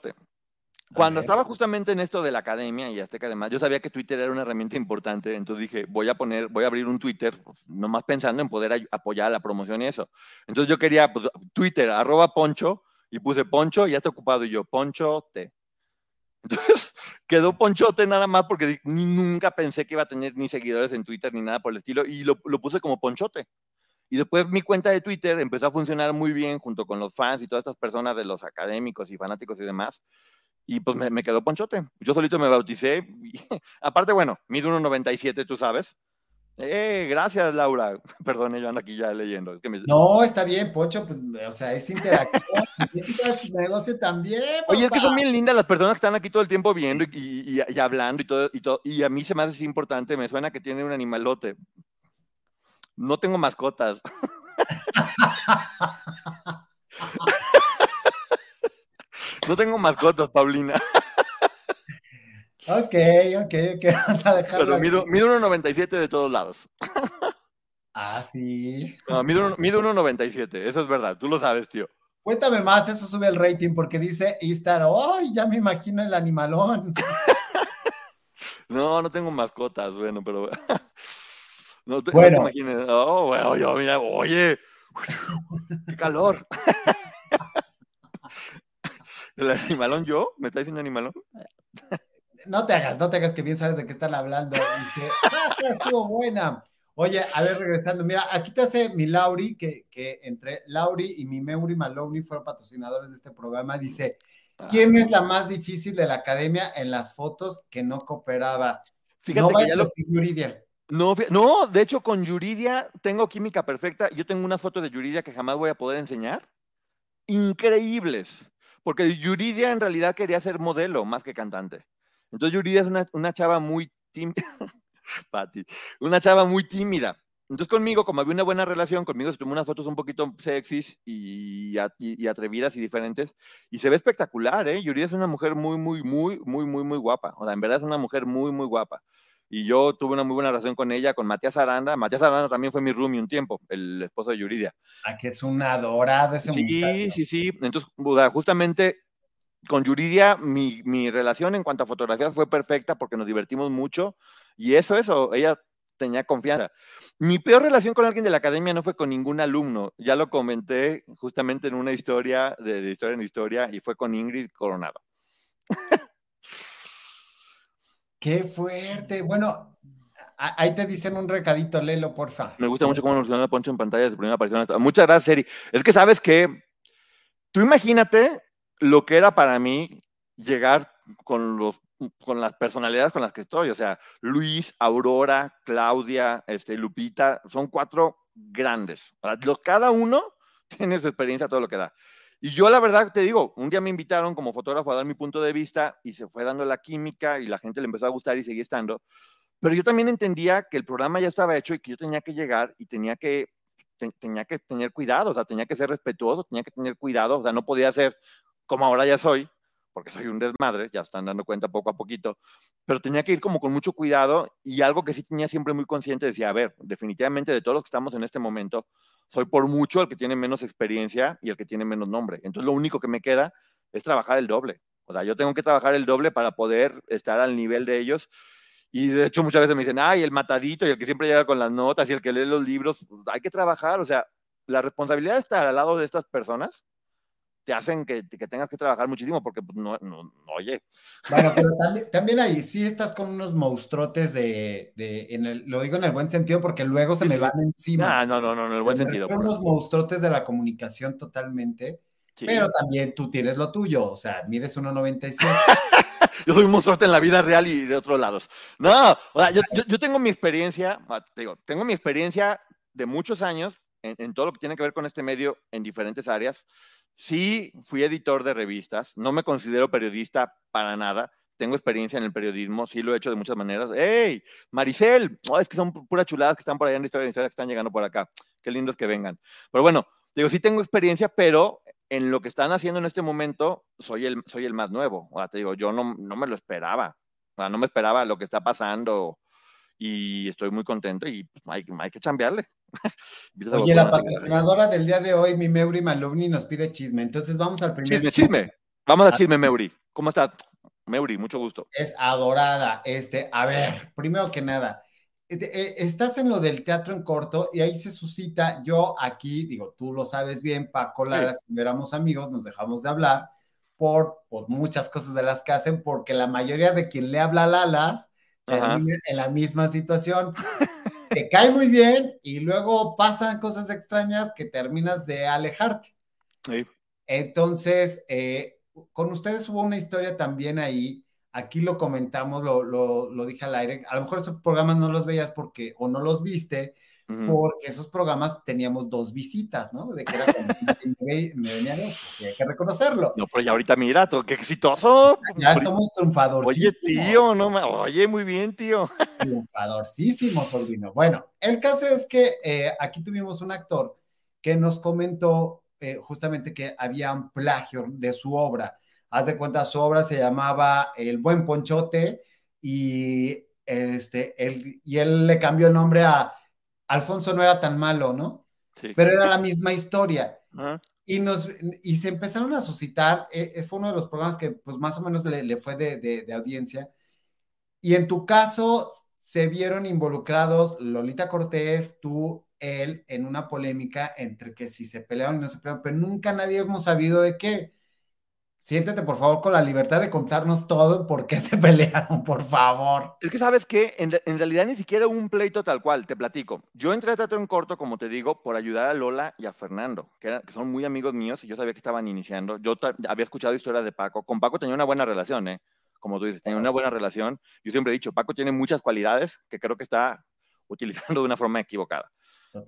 Cuando estaba justamente en esto de la academia y Azteca además, yo sabía que Twitter era una herramienta importante, entonces dije, voy a poner, voy a abrir un Twitter, pues, nomás pensando en poder apoyar la promoción y eso. Entonces yo quería, pues, Twitter, arroba Poncho, y puse Poncho, y ya está ocupado, y yo, Ponchote. Entonces quedó Ponchote nada más porque ni, nunca pensé que iba a tener ni seguidores en Twitter ni nada por el estilo, y lo, lo puse como Ponchote. Y después mi cuenta de Twitter empezó a funcionar muy bien junto con los fans y todas estas personas de los académicos y fanáticos y demás. Y pues me, me quedó ponchote. Yo solito me bauticé. y- aparte, bueno, mido 1,97, tú sabes. Eh, gracias, Laura. Perdón, yo ando aquí ya leyendo. Es que me-
No, está bien, Poncho, pues, o sea, es quieres tu negocio también.
Oye, es que
papá.
son bien lindas las personas que están aquí todo el tiempo viendo y, y- y- y hablando y todo, y todo. Y a mí se me hace así importante, me suena que tiene un animalote. No tengo mascotas. no tengo mascotas, Paulina.
Ok, ok, ok, vamos a dejarlo.
Pero mido, mido 1,97 de todos lados.
Ah, sí.
No, mido, mido 1,97, eso es verdad, tú lo sabes, tío.
Cuéntame más, eso sube el rating porque dice Istar, ¡ay! ya me imagino el animalón.
No, no tengo mascotas, bueno, pero. No te, no te
Bueno.
imagines. Oh, bueno, yo, mira, oye, qué calor. ¿El animalón yo? ¿Me está diciendo animalón?
No te hagas, no te hagas que bien sabes de qué están hablando. Dice, ah, estuvo buena. Oye, a ver, regresando, mira, aquí te hace mi Lauri, que, que entre Lauri y mi Meuri Maloney fueron patrocinadores de este programa, dice, ¿quién es la más difícil de la academia en las fotos que no cooperaba?
Fíjate
no
que ya lo.
Yuridia.
No, no, de hecho, con Yuridia tengo química perfecta. Yo tengo una foto de Yuridia que jamás voy a poder enseñar. Increíbles. Porque Yuridia en realidad quería ser modelo más que cantante. Entonces Yuridia es una, una chava muy tímida. Pati, una chava muy tímida. Entonces conmigo, como había una buena relación, conmigo se tomó unas fotos un poquito sexys y- y atrevidas y diferentes. Y se ve espectacular, ¿eh? Yuridia es una mujer muy, muy, muy, muy, muy, muy guapa. O sea, en verdad es una mujer muy, muy guapa. Y yo tuve una muy buena relación con ella, con Matías Aranda. Matías Aranda también fue mi roomie un tiempo, el esposo de Yuridia.
Ah, que es un adorado ese
Sí,
muchacho.
sí, sí. Entonces, o sea, justamente con Yuridia, mi, mi relación en cuanto a fotografías fue perfecta porque nos divertimos mucho. Y eso, eso, ella tenía confianza. Mi peor relación con alguien de la academia no fue con ningún alumno. Ya lo comenté justamente en una historia de, de historia en historia y fue con Ingrid Coronado.
Qué fuerte. Bueno, ahí te dicen un recadito, Lelo, porfa.
Me gusta mucho cómo evoluciona Poncho en pantalla de su primera aparición. Muchas gracias, Eri. Es que sabes que tú imagínate lo que era para mí llegar con los con las personalidades con las que estoy. O sea, Luis, Aurora, Claudia, este, Lupita, son cuatro grandes. Cada uno tiene su experiencia, todo lo que da. Y yo la verdad te digo, un día me invitaron como fotógrafo a dar mi punto de vista y se fue dando la química y la gente le empezó a gustar y seguía estando. Pero yo también entendía que el programa ya estaba hecho y que yo tenía que llegar y tenía que, te- tenía que tener cuidado, o sea, tenía que ser respetuoso, tenía que tener cuidado, o sea, no podía ser como ahora ya soy, porque soy un desmadre, ya están dando cuenta poco a poquito, pero tenía que ir como con mucho cuidado y algo que sí tenía siempre muy consciente, decía, a ver, definitivamente de todos los que estamos en este momento, soy por mucho el que tiene menos experiencia y el que tiene menos nombre. Entonces lo único que me queda es trabajar el doble. O sea, yo tengo que trabajar el doble para poder estar al nivel de ellos. Y de hecho muchas veces me dicen, ay, el matadito y el que siempre llega con las notas y el que lee los libros, pues, hay que trabajar. O sea, la responsabilidad de estar al lado de estas personas te hacen que, que tengas que trabajar muchísimo porque, pues, no, no, no, oye,
Bueno, pero también, también ahí sí estás con unos monstruotes de, de en el, lo digo en el buen sentido porque luego se
Sí,
me
sí.
van encima.
Ah, no, no, no, en el buen sentido.
a
por
unos monstruotes de la comunicación totalmente,
sí.
pero también tú tienes lo tuyo, o sea, mides 1.97.
Yo soy un monstruote en la vida real y de otros lados. No, o sea, yo, yo, yo tengo mi experiencia, ah, te digo, tengo mi experiencia de muchos años en, en todo lo que tiene que ver con este medio en diferentes áreas. Sí, fui editor de revistas, no me considero periodista para nada. Tengo experiencia en el periodismo, sí lo he hecho de muchas maneras. ¡Hey, Maricel! Oh, es que son pu- puras chuladas que están por allá en la historia, en la historia que están llegando por acá. Qué lindos que vengan. Pero bueno, digo, sí tengo experiencia, pero en lo que están haciendo en este momento, soy el, soy el más nuevo. O sea, te digo, yo no, no me lo esperaba. O sea, no me esperaba lo que está pasando y estoy muy contento y pues, hay, hay que chambearle.
Oye, la patrocinadora del día de hoy, mi Meuri Malumni, nos pide chisme. Entonces vamos al primer
Chisme, chisme. Vamos a
Ah.
chisme, Meuri. ¿Cómo estás? Meuri, mucho gusto.
Es adorada. Este, a ver, primero que nada, eh, eh, estás en lo del teatro en corto y ahí se suscita. Yo aquí, digo, tú lo sabes bien, Paco Lara, si no éramos amigos, nos dejamos de hablar por pues, muchas cosas de las que hacen, porque la mayoría de quien le habla a Lalas
Ajá.
termina en la misma situación. Te cae muy bien y luego pasan cosas extrañas que terminas de alejarte.
Sí.
Entonces, eh, con ustedes hubo una historia también ahí. Aquí lo comentamos, lo, lo, lo dije al aire. A lo mejor esos programas no los veías porque, o no los viste, Porque esos programas teníamos dos visitas, ¿no? De que era cuando me, me venía ver, pues hay que reconocerlo.
No, pero ya ahorita mira, qué exitoso.
Ya estamos
Oye,
triunfadorcísimos.
tío, no ma- Oye, muy bien, tío.
triunfadorcísimo, sobrino. Bueno, el caso es que eh, aquí tuvimos un actor que nos comentó eh, justamente que había un plagio de su obra. Haz de cuenta, su obra se llamaba El Buen Ponchote y, este, él, y él le cambió el nombre a Alfonso no era tan malo, ¿no?
Sí.
Pero era la misma historia.
Ajá.
Y, nos, y se empezaron a suscitar, eh, eh, fue uno de los programas que pues más o menos le, le fue de, de, de audiencia. Y en tu caso se vieron involucrados Lolita Cortés, tú, él, en una polémica entre que si se pelearon y no se pelearon, pero nunca nadie hemos sabido de qué. Siéntete, por favor, con la libertad de contarnos todo por qué se pelearon, por favor.
Es que sabes que en, re- en realidad ni siquiera hubo un pleito tal cual, te platico. Yo entré a teatro en corto, como te digo, por ayudar a Lola y a Fernando, que, era- que son muy amigos míos y yo sabía que estaban iniciando. Yo había escuchado historias de Paco. Con Paco tenía una buena relación, ¿eh? Como tú dices, tenía una buena relación. Yo siempre he dicho, Paco tiene muchas cualidades que creo que está utilizando de una forma equivocada.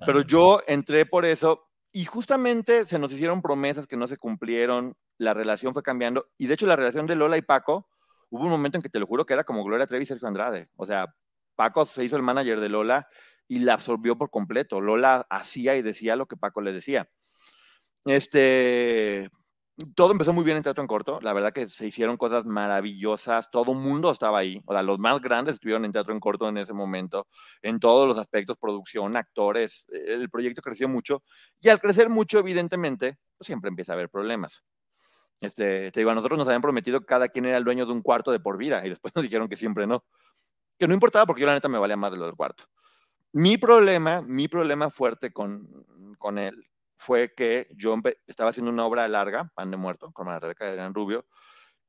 Pero yo entré por eso y justamente se nos hicieron promesas que no se cumplieron, la relación fue cambiando y de hecho la relación de Lola y Paco, hubo un momento en que te lo juro que era como Gloria Trevi y Sergio Andrade. O sea, Paco se hizo el manager de Lola y la absorbió por completo. Lola hacía y decía lo que Paco le decía. Este, todo empezó muy bien en Teatro en Corto. La verdad que se hicieron cosas maravillosas. Todo mundo estaba ahí. O sea, los más grandes estuvieron en Teatro en Corto en ese momento, en todos los aspectos, producción, actores. El proyecto creció mucho. Y al crecer mucho, evidentemente, pues siempre empieza a haber problemas. Este, te digo, a nosotros nos habían prometido que cada quien era el dueño de un cuarto de por vida y después nos dijeron que siempre no. Que no importaba porque yo la neta me valía más de lo del cuarto. Mi problema, mi problema fuerte con, con él fue que yo estaba haciendo una obra larga, Pan de Muerto, con la Rebeca Gran Rubio,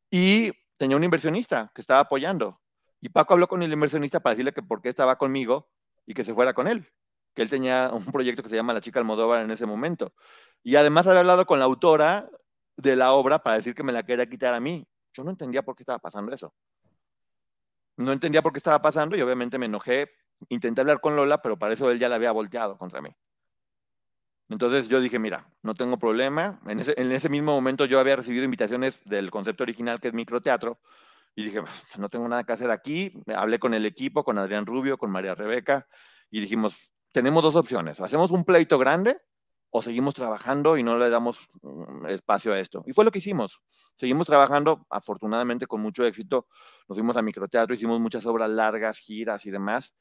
y tenía un inversionista que estaba apoyando. Y Paco habló con el inversionista para decirle que por qué estaba conmigo y que se fuera con él, que él tenía un proyecto que se llama La chica Almodóvar en ese momento. Y además había hablado con la autora de la obra para decir que me la quería quitar a mí. Yo no entendía por qué estaba pasando eso. No entendía por qué estaba pasando y obviamente me enojé. Intenté hablar con Lola, pero para eso él ya la había volteado contra mí. Entonces yo dije, mira, no tengo problema. En ese, en ese mismo momento yo había recibido invitaciones del concepto original que es microteatro y dije, "Pues, no tengo nada que hacer aquí. Hablé con el equipo, con Adrián Rubio, con María Rebeca y dijimos, tenemos dos opciones. Hacemos un pleito grande o seguimos trabajando y no le damos mm, espacio a esto. Y fue lo que hicimos. Seguimos trabajando, afortunadamente con mucho éxito. Nos fuimos a microteatro, hicimos muchas obras largas, giras y demás.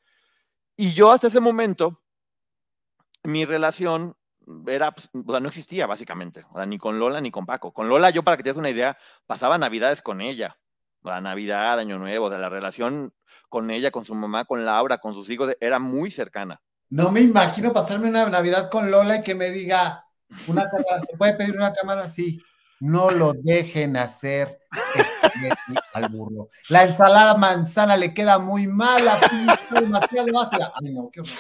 Y yo hasta ese momento, mi relación era, pues, o sea, no existía básicamente, o sea, ni con Lola ni con Paco. Con Lola yo, para que te des una idea, pasaba navidades con ella, la Navidad, Año Nuevo, o la relación con ella, con su mamá, con Laura, con sus hijos, era muy cercana.
No me imagino pasarme una Navidad con Lola y que me diga, una cámara, ¿se puede pedir una cámara? Sí. No lo dejen hacer al burro. La ensalada manzana le queda muy mala, demasiado ácida. Ay, no, qué horror.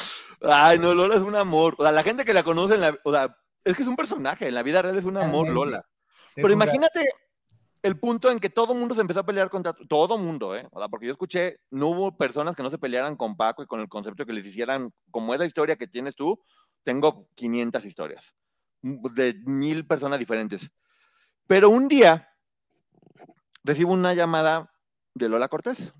Ay, no, Lola es un amor. O sea, la gente que la conoce, en la, o sea, es que es un personaje, en la vida real es un amor. Lola. Pero imagínate el punto en que todo mundo se empezó a pelear contra todo mundo, ¿eh? O sea, porque yo escuché, no hubo personas que no se pelearan con Paco y con el concepto que les hicieran, como esa historia que tienes tú, tengo 500 historias de mil personas diferentes. Pero un día recibo una llamada de Lola Cortés.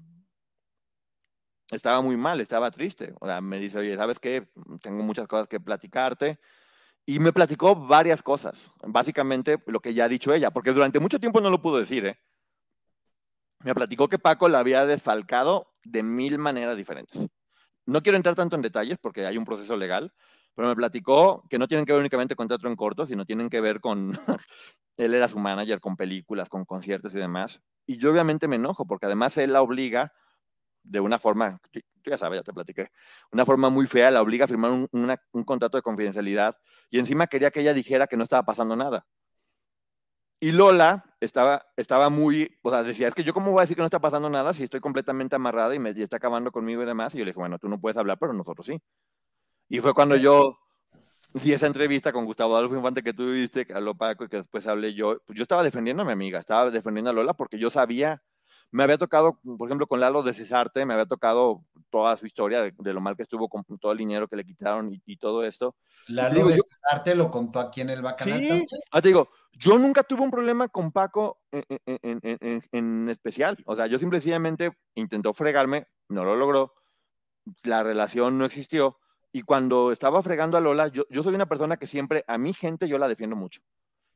Estaba muy mal, estaba triste. O sea, me dice, oye, ¿sabes qué? Tengo muchas cosas que platicarte. Y me platicó varias cosas. Básicamente lo que ya ha dicho ella, porque durante mucho tiempo no lo pudo decir, ¿eh? Me platicó que Paco la había desfalcado de mil maneras diferentes. No quiero entrar tanto en detalles porque hay un proceso legal, pero me platicó que no tienen que ver únicamente con teatro en corto, sino tienen que ver con, él era su manager, con películas, con conciertos y demás. Y yo obviamente me enojo porque además él la obliga de una forma, tú tú ya sabes, ya te platiqué, una forma muy fea, la obliga a firmar un, una- un contrato de confidencialidad y encima quería que ella dijera que no estaba pasando nada. Y Lola estaba, estaba muy, o sea, decía, es que yo cómo voy a decir que no está pasando nada si estoy completamente amarrada y me y está acabando conmigo y demás. Y yo le dije, bueno, tú no puedes hablar, pero nosotros sí. Y fue cuando yo di esa entrevista con Gustavo Adolfo Infante que tú viste, que habló Paco y que después hablé yo. Pues yo estaba defendiendo a mi amiga, estaba defendiendo a Lola porque yo sabía, me había tocado, por ejemplo, con Lalo de Cesarte, me había tocado toda su historia de, de lo mal que estuvo con todo el dinero que le quitaron y, y todo esto.
Lalo
digo,
de
yo-
Cesarte lo contó aquí en el Bacanal
Sí,
también.
ah, te digo, yo nunca tuve un problema con Paco en, en- en- en- especial. O sea, yo simple y sencillamente intentó fregarme, no lo logró, la relación no existió. Y cuando estaba fregando a Lola, yo, yo soy una persona que siempre, a mi gente, yo la defiendo mucho.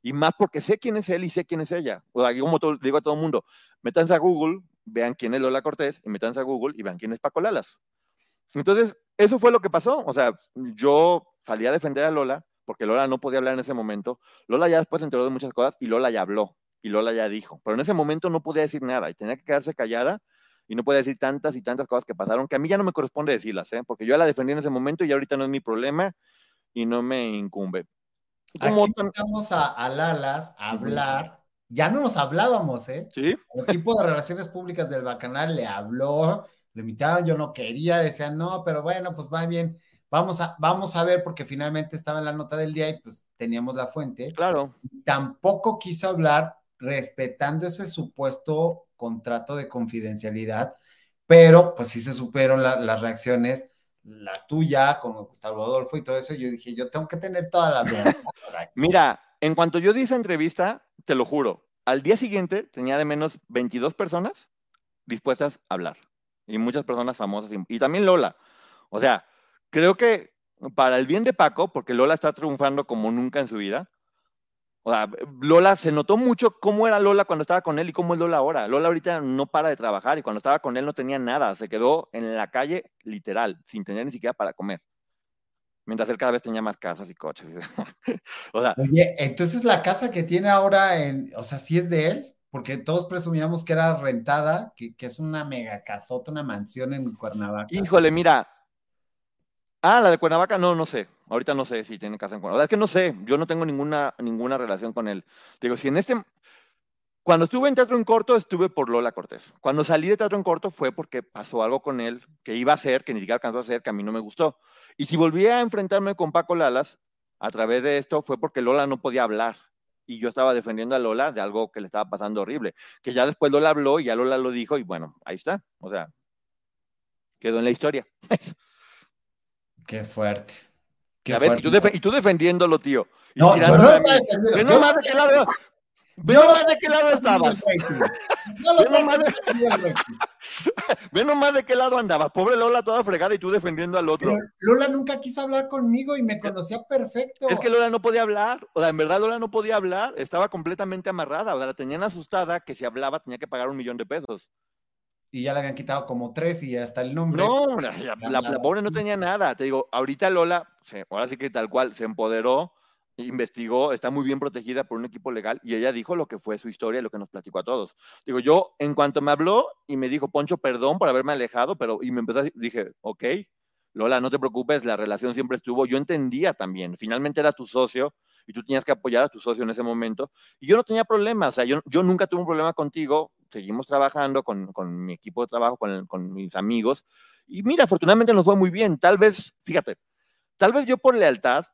Y más porque sé quién es él y sé quién es ella. O sea, como digo a todo el mundo, métanse a Google, vean quién es Lola Cortés, y métanse a Google y vean quién es Paco Lalas. Entonces, eso fue lo que pasó. O sea, yo salí a defender a Lola, porque Lola no podía hablar en ese momento. Lola ya después se enteró de muchas cosas y Lola ya habló, y Lola ya dijo. Pero en ese momento no podía decir nada y tenía que quedarse callada y no podía decir tantas y tantas cosas que pasaron que a mí ya no me corresponde decirlas, ¿eh? porque yo la defendí en ese momento y ahorita no es mi problema y no me incumbe. Como
Aquí
tam-
invitamos a, a Lalas a hablar. Ya no nos hablábamos, ¿eh?
¿Sí?
El equipo de relaciones públicas del Bacanal le habló, lo invitaron, yo no quería, decían, no, pero bueno, pues va bien, vamos a, vamos a ver, porque finalmente estaba en la nota del día y pues teníamos la fuente.
Claro.
Tampoco quiso hablar respetando ese supuesto contrato de confidencialidad, pero pues sí se supieron la- las reacciones, la tuya con Gustavo Adolfo y todo eso. Yo dije, yo tengo que tener toda la verdad.
Mira, en cuanto yo di esa entrevista, te lo juro, al día siguiente tenía de menos 22 personas dispuestas a hablar. Y muchas personas famosas. Y también Lola. O sea, creo que para el bien de Paco, porque Lola está triunfando como nunca en su vida. O sea, Lola se notó mucho cómo era Lola cuando estaba con él y cómo es Lola ahora. Lola ahorita no para de trabajar y cuando estaba con él no tenía nada. Se quedó en la calle literal, sin tener ni siquiera para comer. Mientras él cada vez tenía más casas y coches. o sea,
Oye, entonces la casa que tiene ahora, en, o sea, sí es de él, porque todos presumíamos que era rentada, que, que es una mega casota, una mansión en Cuernavaca.
Híjole, mira. Ah, la de Cuernavaca, no, no sé. Ahorita no sé si tiene casa en Cuernavaca. Es que no sé, yo no tengo ninguna, ninguna relación con él. Digo, si en este. Cuando estuve en Teatro en Corto, estuve por Lola Cortés. Cuando salí de Teatro en Corto fue porque pasó algo con él que iba a hacer, que ni siquiera alcanzó a hacer, que a mí no me gustó. Y si volví a enfrentarme con Paco Lalas, a través de esto, fue porque Lola no podía hablar. Y yo estaba defendiendo a Lola de algo que le estaba pasando horrible. Que ya después Lola habló y ya Lola lo dijo y bueno, ahí está. O sea, quedó en la historia.
Qué fuerte. Qué
¿Ya ves? Y, tú defe- y tú defendiéndolo, tío. Y
No, yo
tirándole
no
a
estaba
mí.
defendiendo.
Ve nomás
no
de qué lado, ve nomás de qué lado estabas. Ve nomás de-. Ve nomás de qué lado andabas. Pobre Lola toda fregada y tú defendiendo al otro.
Pero Lola nunca quiso hablar conmigo y me conocía perfecto.
Es que Lola no podía hablar, o sea, en verdad Lola no podía hablar, estaba completamente amarrada, o sea, la tenían asustada que si hablaba tenía que pagar un millón de pesos.
Y ya le habían quitado como tres y hasta el nombre.
No, la, la- la- la pobre no tenía nada, te digo, ahorita Lola, se- ahora sí que tal cual, se empoderó, investigó, está muy bien protegida por un equipo legal y ella dijo lo que fue su historia, lo que nos platicó a todos. Digo, yo en cuanto me habló y me dijo, Poncho, perdón por haberme alejado, pero, y me empezó a decir- dije, ok, Lola, no te preocupes, la relación siempre estuvo, yo entendía también, finalmente era tu socio y tú tenías que apoyar a tu socio en ese momento y yo no tenía problema, o sea, yo, yo nunca tuve un problema contigo, seguimos trabajando con, mi equipo de trabajo, con, mis amigos y mira, afortunadamente nos fue muy bien, tal vez, fíjate, tal vez yo por lealtad,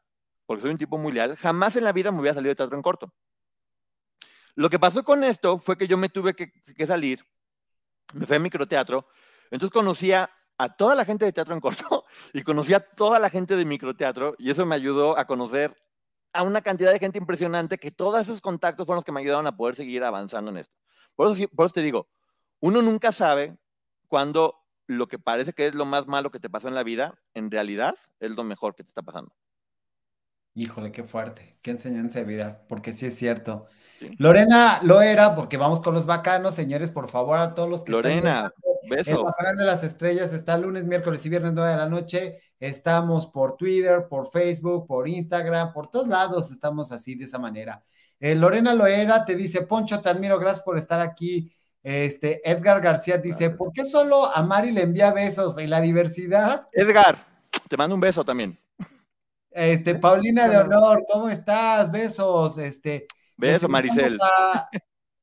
porque soy un tipo muy leal, jamás en la vida me hubiera salido de teatro en corto. Lo que pasó con esto fue que yo me tuve que, salir, me fui a microteatro, entonces conocía a toda la gente de teatro en corto y conocí a toda la gente de microteatro y eso me ayudó a conocer a una cantidad de gente impresionante que todos esos contactos fueron los que me ayudaron a poder seguir avanzando en esto. Por eso, por eso te digo, uno nunca sabe cuando lo que parece que es lo más malo que te pasó en la vida, en realidad es lo mejor que te está pasando.
Híjole, qué fuerte, qué enseñanza de vida, porque sí es cierto.
Sí.
Lorena lo era, porque vamos con los bacanos, señores, por favor, a todos los que están
Lorena.
El
beso.
Bacanal de las Estrellas está lunes, miércoles y viernes 9 de la noche. Estamos por Twitter, por Facebook, por Instagram, por todos lados estamos así de esa manera. Eh, Lorena Loera te dice, Poncho, te admiro, gracias por estar aquí. Este, Edgar García dice. ¿por qué solo a Mari le envía besos y la diversidad?
Edgar, te mando un beso también.
Este, Paulina de Honor, ¿cómo estás? Besos, este.
Beso, Maricel.
a-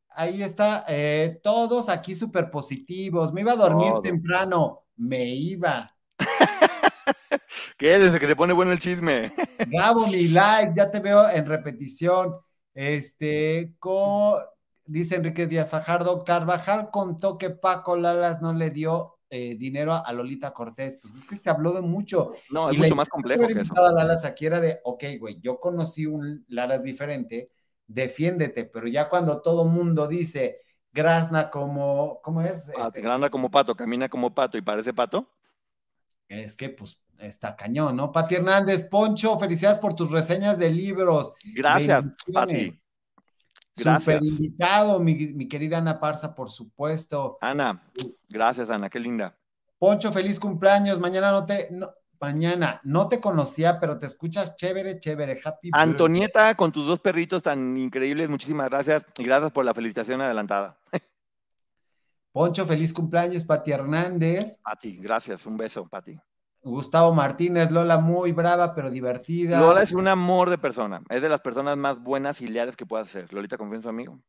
ahí está, eh, todos aquí súper positivos. Me iba a dormir
Todos.
temprano, me iba.
¿Qué? Desde que se pone bueno el chisme.
Gabo, mi like, ya te veo en repetición. Este, co- dice Enrique Díaz Fajardo, Carvajal contó que Paco Lalas no le dio eh, dinero a Lolita Cortés. Pues es que se habló de mucho.
No, es mucho más complejo que eso.
a Lalas aquí era de, ok, güey, yo conocí un Lalas diferente, defiéndete, pero ya cuando todo mundo dice Grazna como, ¿cómo es? Este,
como pato, camina como pato y parece pato.
es que pues está cañón, ¿no? Pati Hernández, Poncho, felicidades por tus reseñas de libros.
Gracias, Pati. Gracias.
Super invitado, mi, mi querida Ana Parza, por supuesto.
Ana, gracias, Ana, qué linda.
Poncho, feliz cumpleaños. Mañana no te, no, mañana no te conocía, pero te escuchas chévere, chévere. Happy birthday.
Antonieta, con tus dos perritos tan increíbles, muchísimas gracias y gracias por la felicitación adelantada.
Poncho, feliz cumpleaños, Pati Hernández.
Pati, gracias, un beso, Pati.
Gustavo Martínez, Lola, muy brava, pero divertida.
Lola es un amor de persona, es de las personas más buenas y leales que puedas ser. Lolita, confía en su amigo.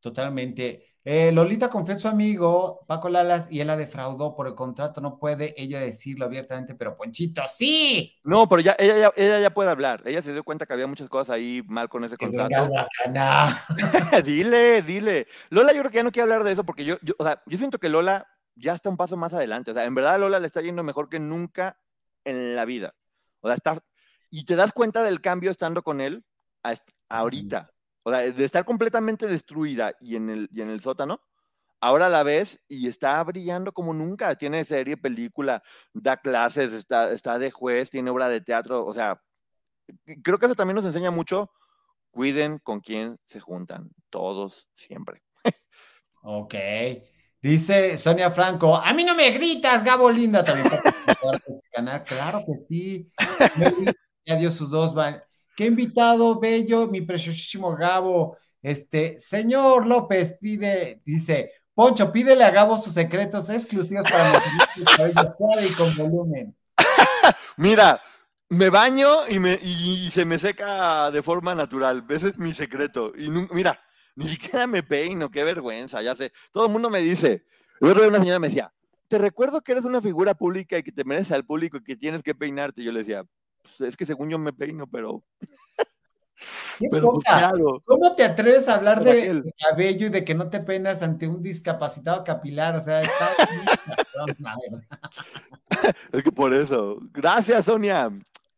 Totalmente. Eh, Lolita confió en su amigo Paco Lalas y él la defraudó por el contrato. No puede ella decirlo abiertamente, pero Ponchito, sí.
No, pero ya, ella, ya, ella ya puede hablar. Ella se dio cuenta que había muchas cosas ahí mal con ese contrato. dile, dile. Lola, yo creo que ya no quiere hablar de eso porque yo, yo, o sea, yo siento que Lola ya está un paso más adelante. O sea, en verdad a Lola le está yendo mejor que nunca en la vida. O sea, está. Y te das cuenta del cambio estando con él a ahorita. O sea, de estar completamente destruida y en el, y en el sótano, ahora la ves y está brillando como nunca. Tiene serie, película, da clases, está, está de juez, tiene obra de teatro. O sea, creo que eso también nos enseña mucho. Cuiden con quién se juntan, todos, siempre.
Ok. Dice Sonia Franco, a mí no me gritas, Gabo Linda, también para. Claro que sí. Ya dio sus dos. ba- Qué invitado, bello, mi preciosísimo Gabo. Este, señor López pide, dice, Poncho, pídele a Gabo sus secretos exclusivos para y con volumen.
Mira, me baño y, me, y se me seca de forma natural. Ese es mi secreto. Y mira, ni siquiera me peino, qué vergüenza, ya sé. Todo el mundo me dice. Una señora me decía, te recuerdo que eres una figura pública y que te mereces al público y que tienes que peinarte. Y yo le decía, "Pues, es que según yo me peino, pero, pero pues.
¿Cómo te atreves a hablar de, de cabello y de que no te penas ante un discapacitado capilar? O sea, está.
Es que por eso. Gracias, Sonia.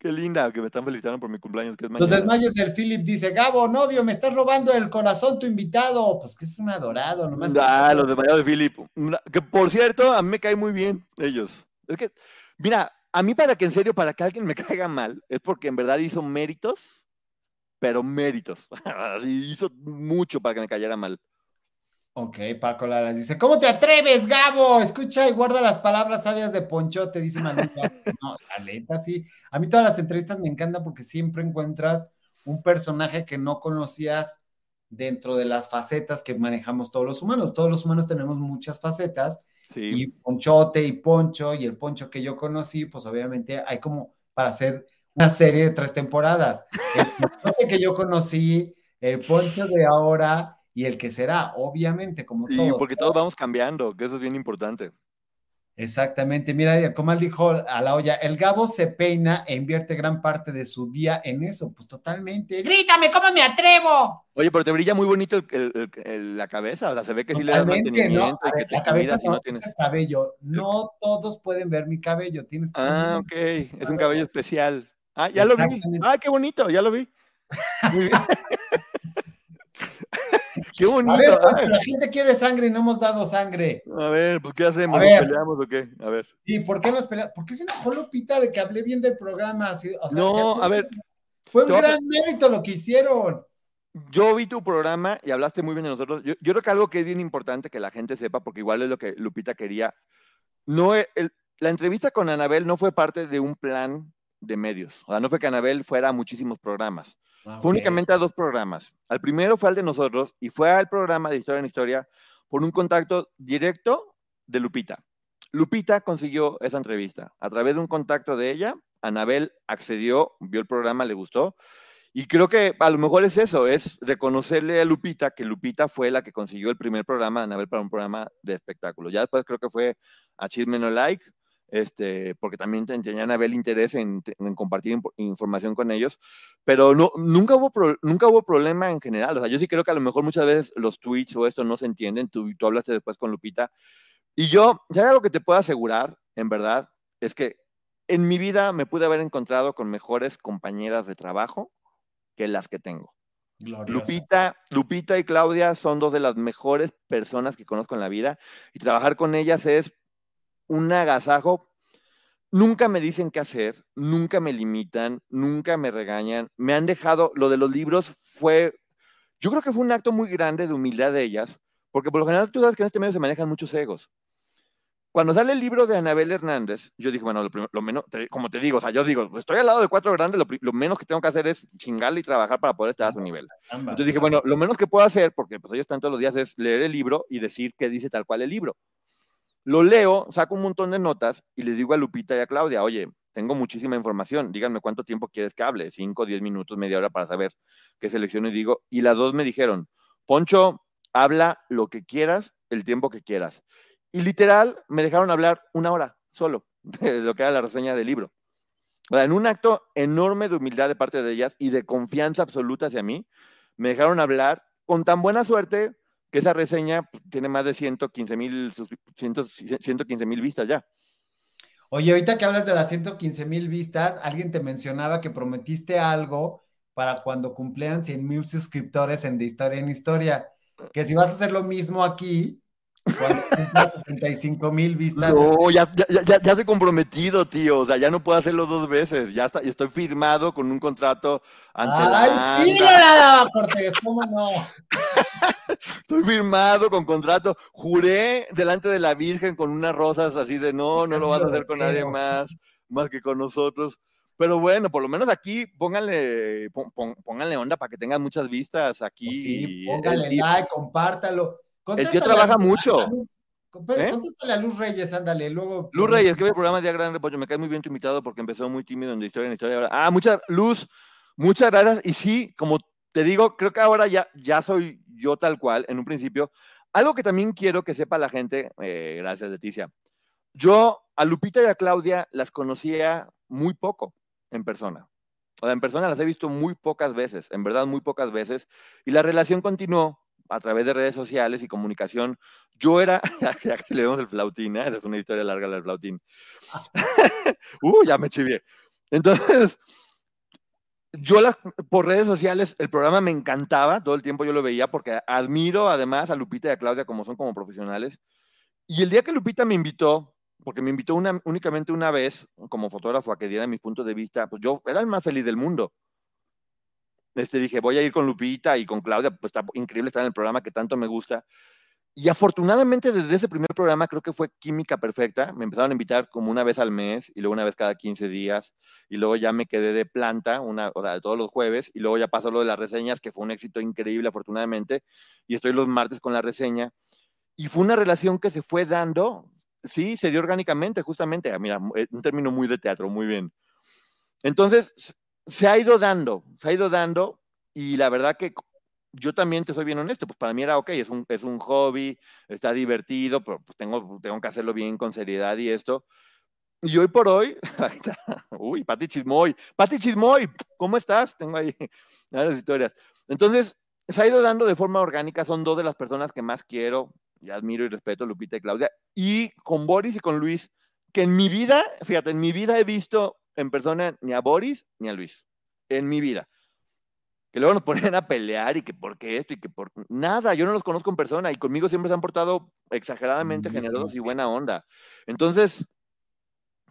Qué linda que me están felicitando por mi cumpleaños, que es
Los desmayos del Philip dice, Gabo, novio, me estás robando el corazón tu invitado. Pues que es un adorado, nomás.
Ah, los desmayados de Philip. Que por cierto, a mí me cae muy bien ellos. Es que, mira, a mí para que en serio, para que alguien me caiga mal, es porque en verdad hizo méritos, pero méritos. Hizo mucho para que me cayera mal.
Ok, Paco Lalas dice, ¿cómo te atreves, Gabo? Escucha y guarda las palabras sabias de Ponchote, dice Manuel. No, la neta, sí. A mí todas las entrevistas me encantan porque siempre encuentras un personaje que no conocías dentro de las facetas que manejamos todos los humanos. Todos los humanos tenemos muchas facetas
Sí.
y Ponchote y Poncho y el Poncho que yo conocí, pues obviamente hay como para hacer una serie de tres temporadas. El Ponchote que yo conocí, el Poncho de ahora y el que será, obviamente, como
Sí,
todo.
porque todos vamos cambiando, que eso es bien importante.
Exactamente, mira, como él dijo a la olla, el Gabo se peina e invierte gran parte de su día en eso, pues totalmente. Grítame, ¿cómo me atrevo?
Oye, pero te brilla muy bonito el- el- el- el- la cabeza, o sea, se ve que sí le das
¿no?
que
ver, la cabeza no,
no
es
tienes...
el cabello. No todos pueden ver mi cabello, tienes que ser
Ah, ok, es un cabello especial. Ah, ya lo vi. Ah, qué bonito, ya lo vi. Muy bien. qué bonito.
A ver,
ah.
Poncho, la gente quiere sangre y no hemos dado sangre.
A ver, pues ¿qué hacemos?
A
¿Nos
ver.
peleamos o qué? A ver.
¿Y por qué nos peleamos? ¿Por qué se enojó Lupita de que hablé bien del programa? Así, o sea,
No, a ver.
Fue un
a-
gran mérito lo que hicieron.
Yo vi tu programa y hablaste muy bien de nosotros. Yo, yo creo que algo que es bien importante que la gente sepa, porque igual es lo que Lupita quería, no e- el- la entrevista con Anabel no fue parte de un plan de medios. O sea, no fue que Anabel fuera a muchísimos programas.
Ah,
Fue únicamente a dos programas. Al primero fue al de nosotros y fue al programa de Historia en Historia por un contacto directo de Lupita. Lupita consiguió esa entrevista. A través de un contacto de ella, Anabel accedió, vio el programa, le gustó. Y creo que a lo mejor es eso, es reconocerle a Lupita que Lupita fue la que consiguió el primer programa, de Anabel, para un programa de espectáculo. Ya después creo que fue a Chisme No Like, este, porque también tenía Anabel interés en, en compartir información con ellos pero no, nunca, hubo pro- nunca hubo problema en general. O sea, yo sí creo que a lo mejor muchas veces los tweets o esto no se entienden. Tú, tú hablaste después con Lupita. Y yo, ya lo que te puedo asegurar, en verdad, es que en mi vida me pude haber encontrado con mejores compañeras de trabajo que las que tengo.
Gloriosa.
Lupita, Lupita y Claudia son dos de las mejores personas que conozco en la vida y trabajar con ellas es un agasajo. Nunca me dicen qué hacer, nunca me limitan, nunca me regañan. Me han dejado, lo de los libros fue, yo creo que fue un acto muy grande de humildad de ellas, porque por lo general tú sabes que en este medio se manejan muchos egos. Cuando sale el libro de Anabel Hernández, yo dije, bueno, lo, lo menos, te- como te digo, o sea, yo digo, estoy al lado de cuatro grandes, lo, lo menos que tengo que hacer es chingarle y trabajar para poder estar a su nivel. Entonces dije, bueno, lo menos que puedo hacer, porque pues ellos están todos los días, es leer el libro y decir qué dice tal cual el libro. Lo leo, saco un montón de notas y les digo a Lupita y a Claudia, oye, tengo muchísima información, díganme cuánto tiempo quieres que hable, cinco, diez minutos, media hora para saber qué selecciono y digo. Y las dos me dijeron, Poncho, habla lo que quieras, el tiempo que quieras. Y literal, me dejaron hablar una hora solo de lo que era la reseña del libro. En un acto enorme de humildad de parte de ellas y de confianza absoluta hacia mí, me dejaron hablar con tan buena suerte que esa reseña tiene más de 115 mil 115 mil vistas ya.
Oye, ahorita que hablas de las 115 mil vistas, alguien te mencionaba que prometiste algo para cuando cumplieran 100 mil suscriptores en De Historia en Historia, que si vas a hacer lo mismo aquí, 65 mil vistas,
No, ya, ya, ya, ya comprometido, tío. O sea, ya no puedo hacerlo dos veces. Ya está, estoy firmado con un contrato ante la
¡Ay, sí. Lorada Cortés! ¿Cómo no?
Estoy firmado con contrato. Juré delante de la Virgen con unas rosas así de no, no lo vas a hacer con nadie más, más que con nosotros. Pero bueno, por lo menos aquí pónganle, pónganle onda para que tengan muchas vistas aquí.
Pues sí,
tío-
like, compártalo.
Tío
Contéstale
trabaja mucho.
a Luz-
¿Eh?
Contéstale a Luz Reyes, ándale, luego.
Luz Reyes, que ve el programa Día Grande, Pollo. Me cae muy bien tu invitado porque empezó muy tímido en de historia en historia. Ahora, ah, muchas, Luz, muchas gracias. Y sí, como te digo, creo que ahora ya, ya soy yo tal cual, en un principio. Algo que también quiero que sepa la gente, eh, gracias Leticia. Yo a Lupita y a Claudia las conocía muy poco en persona. O sea, en persona las he visto muy pocas veces, en verdad muy pocas veces. Y la relación continuó a través de redes sociales y comunicación. Yo era, ya que le vemos el flautín, ¿eh? esa es una historia larga la del flautín. uh, ya me chivié. Entonces, yo las, por redes sociales, el programa me encantaba, todo el tiempo yo lo veía porque admiro además a Lupita y a Claudia como son como profesionales. Y el día que Lupita me invitó, porque me invitó una, únicamente una vez como fotógrafo a que diera mis puntos de vista, pues yo era el más feliz del mundo. Este, dije, voy a ir con Lupita y con Claudia, pues está increíble estar en el programa que tanto me gusta. Y afortunadamente desde ese primer programa creo que fue química perfecta. Me empezaron a invitar como una vez al mes y luego una vez cada 15 días. Y luego ya me quedé de planta, una, o sea, todos los jueves. Y luego ya pasó lo de las reseñas, que fue un éxito increíble afortunadamente. Y estoy los martes con la reseña. Y fue una relación que se fue dando, sí, se dio orgánicamente, justamente. Ah, Mira, eh, un término muy de teatro, muy bien. Entonces, se ha ido dando, se ha ido dando. Y la verdad que yo también te soy bien honesto, pues para mí era ok, es un, es un hobby, está divertido, pero pues tengo, tengo que hacerlo bien con seriedad y esto. Y hoy por hoy, ahí está, uy, Pati Chismoy, Pati Chismoy, ¿cómo estás? Tengo ahí varias historias. Entonces, se ha ido dando de forma orgánica, son dos de las personas que más quiero y admiro y respeto, Lupita y Claudia, y con Boris y con Luis, que en mi vida, fíjate, en mi vida he visto en persona ni a Boris ni a Luis, en mi vida que luego nos ponen a pelear y que por qué esto y que por nada, yo no los conozco en persona y conmigo siempre se han portado exageradamente generosos y buena onda. Entonces,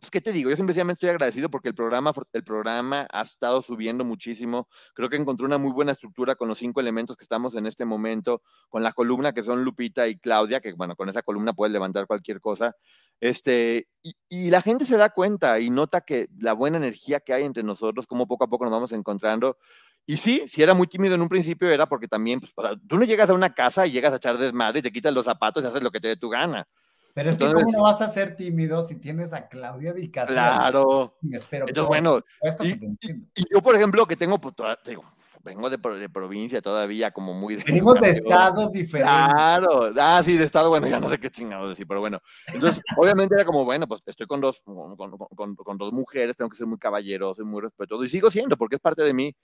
pues, ¿qué te digo? Yo simplemente estoy agradecido porque el programa, el programa ha estado subiendo muchísimo. Creo que encontré una muy buena estructura con los cinco elementos que estamos en este momento, con la columna que son Lupita y Claudia, que bueno, con esa columna puedes levantar cualquier cosa. Este, y, y la gente se da cuenta y nota que la buena energía que hay entre nosotros, como poco a poco nos vamos encontrando. Y sí, si era muy tímido en un principio, era porque también, pues, o sea, tú no llegas a una casa y llegas a echar desmadre y te quitas los zapatos y haces lo que te dé tu gana.
Pero es que ¿cómo no vas a ser tímido si tienes a Claudia Di Casa?
Claro.
Pero
Entonces,
por
bueno, y-. Y yo, por ejemplo, que tengo, pues, digo, vengo de, de provincia todavía, como muy de.
Venimos de estados diferentes.
Claro, ah, sí, de estado, bueno, ya no sé qué chingados decir, pero bueno. Entonces, obviamente era como, bueno, pues estoy con dos, con, con- con- dos mujeres, tengo que ser muy caballeroso y muy respetuoso, y sigo siendo, porque es parte de mí,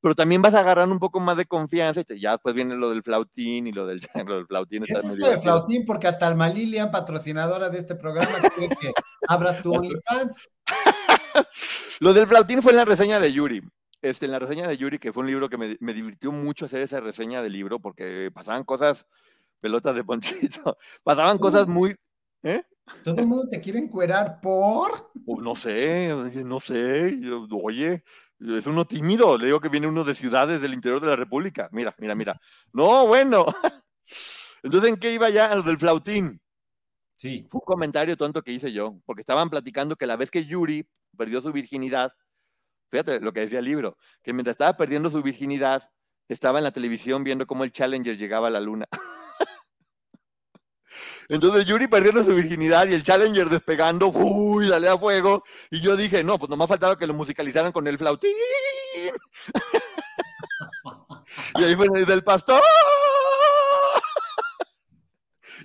pero también vas agarrando un poco más de confianza, y te- ya después viene lo del flautín y lo del, lo del flautín.
¿Qué
está
es
muy
eso de flautín? Porque hasta Alma Lilian, patrocinadora de este programa, quiere que abras tu OnlyFans.
Lo del flautín fue en la reseña de Yuri. Este, en la reseña de Yuri, que fue un libro que me, me divirtió mucho hacer esa reseña del libro, porque pasaban cosas, pelotas de ponchito, pasaban cosas muy, ¿eh?
Todo el mundo te quiere encuerar por.
O no sé, no sé, yo, oye, es uno tímido, le digo que viene uno de ciudades del interior de la República. Mira, mira, mira. No, bueno. Entonces, ¿en qué iba ya? Lo del flautín.
Sí.
Fue un comentario tonto que hice yo, porque estaban platicando que la vez que Yuri perdió su virginidad, fíjate lo que decía el libro, que mientras estaba perdiendo su virginidad, estaba en la televisión viendo cómo el Challenger llegaba a la luna. Entonces Yuri perdiendo su virginidad y el Challenger despegando, uy, salía a fuego. Y yo dije, no, pues nomás faltaba que lo musicalizaran con el flautín. y ahí fue el del pastor.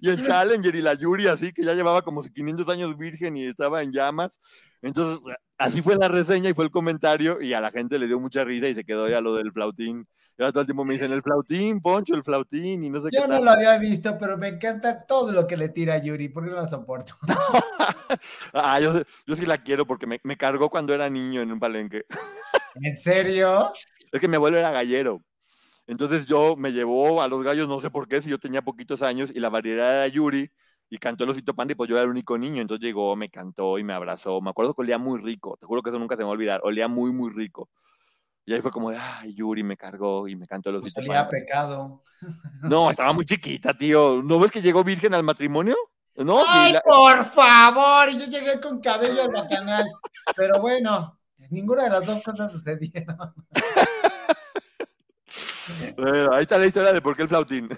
Y el Challenger y la Yuri, así que ya llevaba como 500 años virgen y estaba en llamas. Entonces, así fue la reseña y fue el comentario, y a la gente le dio mucha risa y se quedó ya lo del flautín. Y ahora todo el tiempo me dicen el flautín, Poncho, el flautín, y no sé
Yo
qué
no
tal.
lo había visto, pero me encanta todo lo que le tira a Yuri, porque no lo soporto.
ah, yo, yo sí la quiero porque me, me cargó cuando era niño en un palenque.
¿En serio?
Es que mi abuelo era gallero. Entonces yo me llevó a los gallos, no sé por qué, si yo tenía poquitos años, y la variedad era Yuri, y cantó el osito panda, y pues yo era el único niño. Entonces llegó, me cantó y me abrazó. Me acuerdo que olía muy rico, te juro que eso nunca se me va a olvidar, olía muy, muy rico. Y ahí fue como de, ay, Yuri me cargó y me cantó el
Pues
osito
olía pecado.
No, estaba muy chiquita, tío. ¿No ves que llegó virgen al matrimonio? No,
¡Ay,
la-
por favor! Yo llegué con cabello al bacanal. Pero bueno, ninguna de las dos cosas sucedieron.
Bueno, ahí está la historia de por qué el flautín.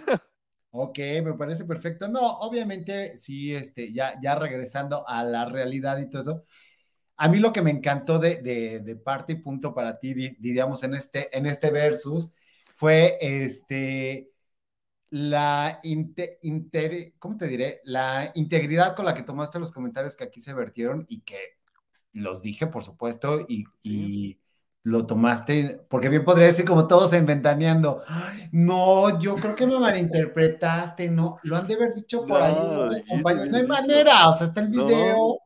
Ok, me parece perfecto. No, obviamente, sí, este, ya, ya regresando a la realidad y todo eso. A mí lo que me encantó de, de, de parte y punto para ti, di- diríamos, en este, en este versus, fue este la inte- inter- ¿cómo te diré? La integridad con la que tomaste los comentarios que aquí se vertieron y que los dije, por supuesto, y, y lo tomaste, porque bien podría decir como todos inventaneando, "Ay, no, yo creo que me malinterpretaste, no, lo han de haber dicho por ahí,
No,
los
dijiste,
compañeros, no hay manera, o sea, está el
No.
video,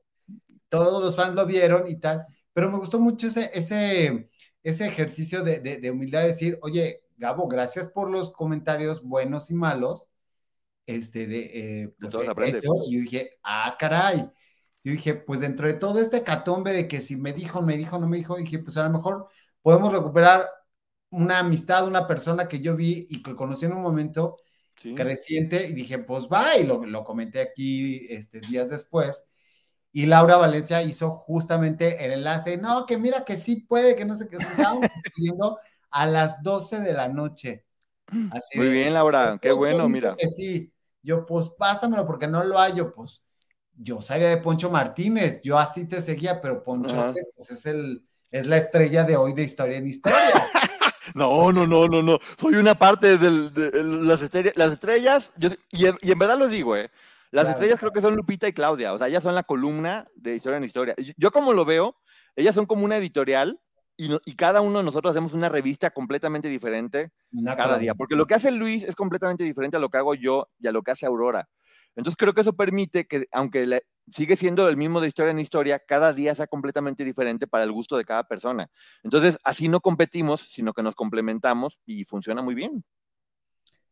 todos los fans lo vieron y tal, pero me gustó mucho ese, ese, ese ejercicio de, de, de humildad, de decir, oye, Gabo, gracias por los comentarios buenos y malos, este, de, eh, pues, hechos, y yo dije, ah, caray, yo dije, pues dentro de todo este catombe de que si me dijo, me dijo, no me dijo, dije, pues a lo mejor podemos recuperar una amistad, una persona que yo vi y que conocí en un momento
Sí.
creciente y dije, pues va, y lo, lo comenté aquí este, días después. Y Laura Valencia hizo justamente el enlace, no, que mira que sí puede, que no sé qué, se estábamos escribiendo a las 12 de la noche. Así
Muy
de,
bien, Laura, qué bueno, mira.
que sí. Yo, pues pásamelo porque no lo hallo, pues yo sabía de Poncho Martínez, yo así te seguía, pero Poncho pues, es el es la estrella de hoy de historia en historia.
No, no, no, no, no. Soy una parte del- de, las estrellas. Las estrellas, yo- y, en, y en verdad lo digo, ¿eh? Las
Claro.
estrellas creo que son Lupita y Claudia. O sea, ellas son la columna de historia en historia. Yo, yo como lo veo, ellas son como una editorial y, no- y cada uno de nosotros hacemos una revista completamente diferente
Una
cada día. Porque lo que hace Luis es completamente diferente a lo que hago yo y a lo que hace Aurora. Entonces creo que eso permite que, aunque sigue siendo el mismo de historia en historia, cada día sea completamente diferente para el gusto de cada persona. Entonces así no competimos, sino que nos complementamos y funciona muy bien.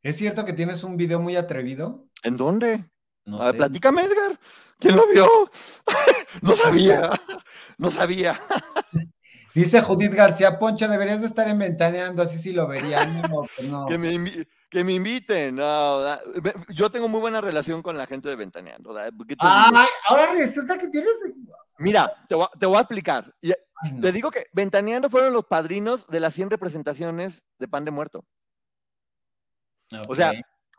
¿Es cierto que tienes un video muy atrevido?
¿En dónde?
No
A ver,
sé.
platícame, Edgar. ¿Quién lo vio? no sabía. No sabía.
Dice Judith García, Poncho, deberías de estar inventaneando, así sí lo vería. No, pues no.
Que me, que me inviten. No, yo tengo muy buena relación con la gente de Ventaneando.
ahora resulta que tienes.
Mira, te voy, a- te voy a explicar. Y-
Ay, no.
Te digo que Ventaneando fueron los padrinos de las 100 representaciones de Pan de Muerto. O sea.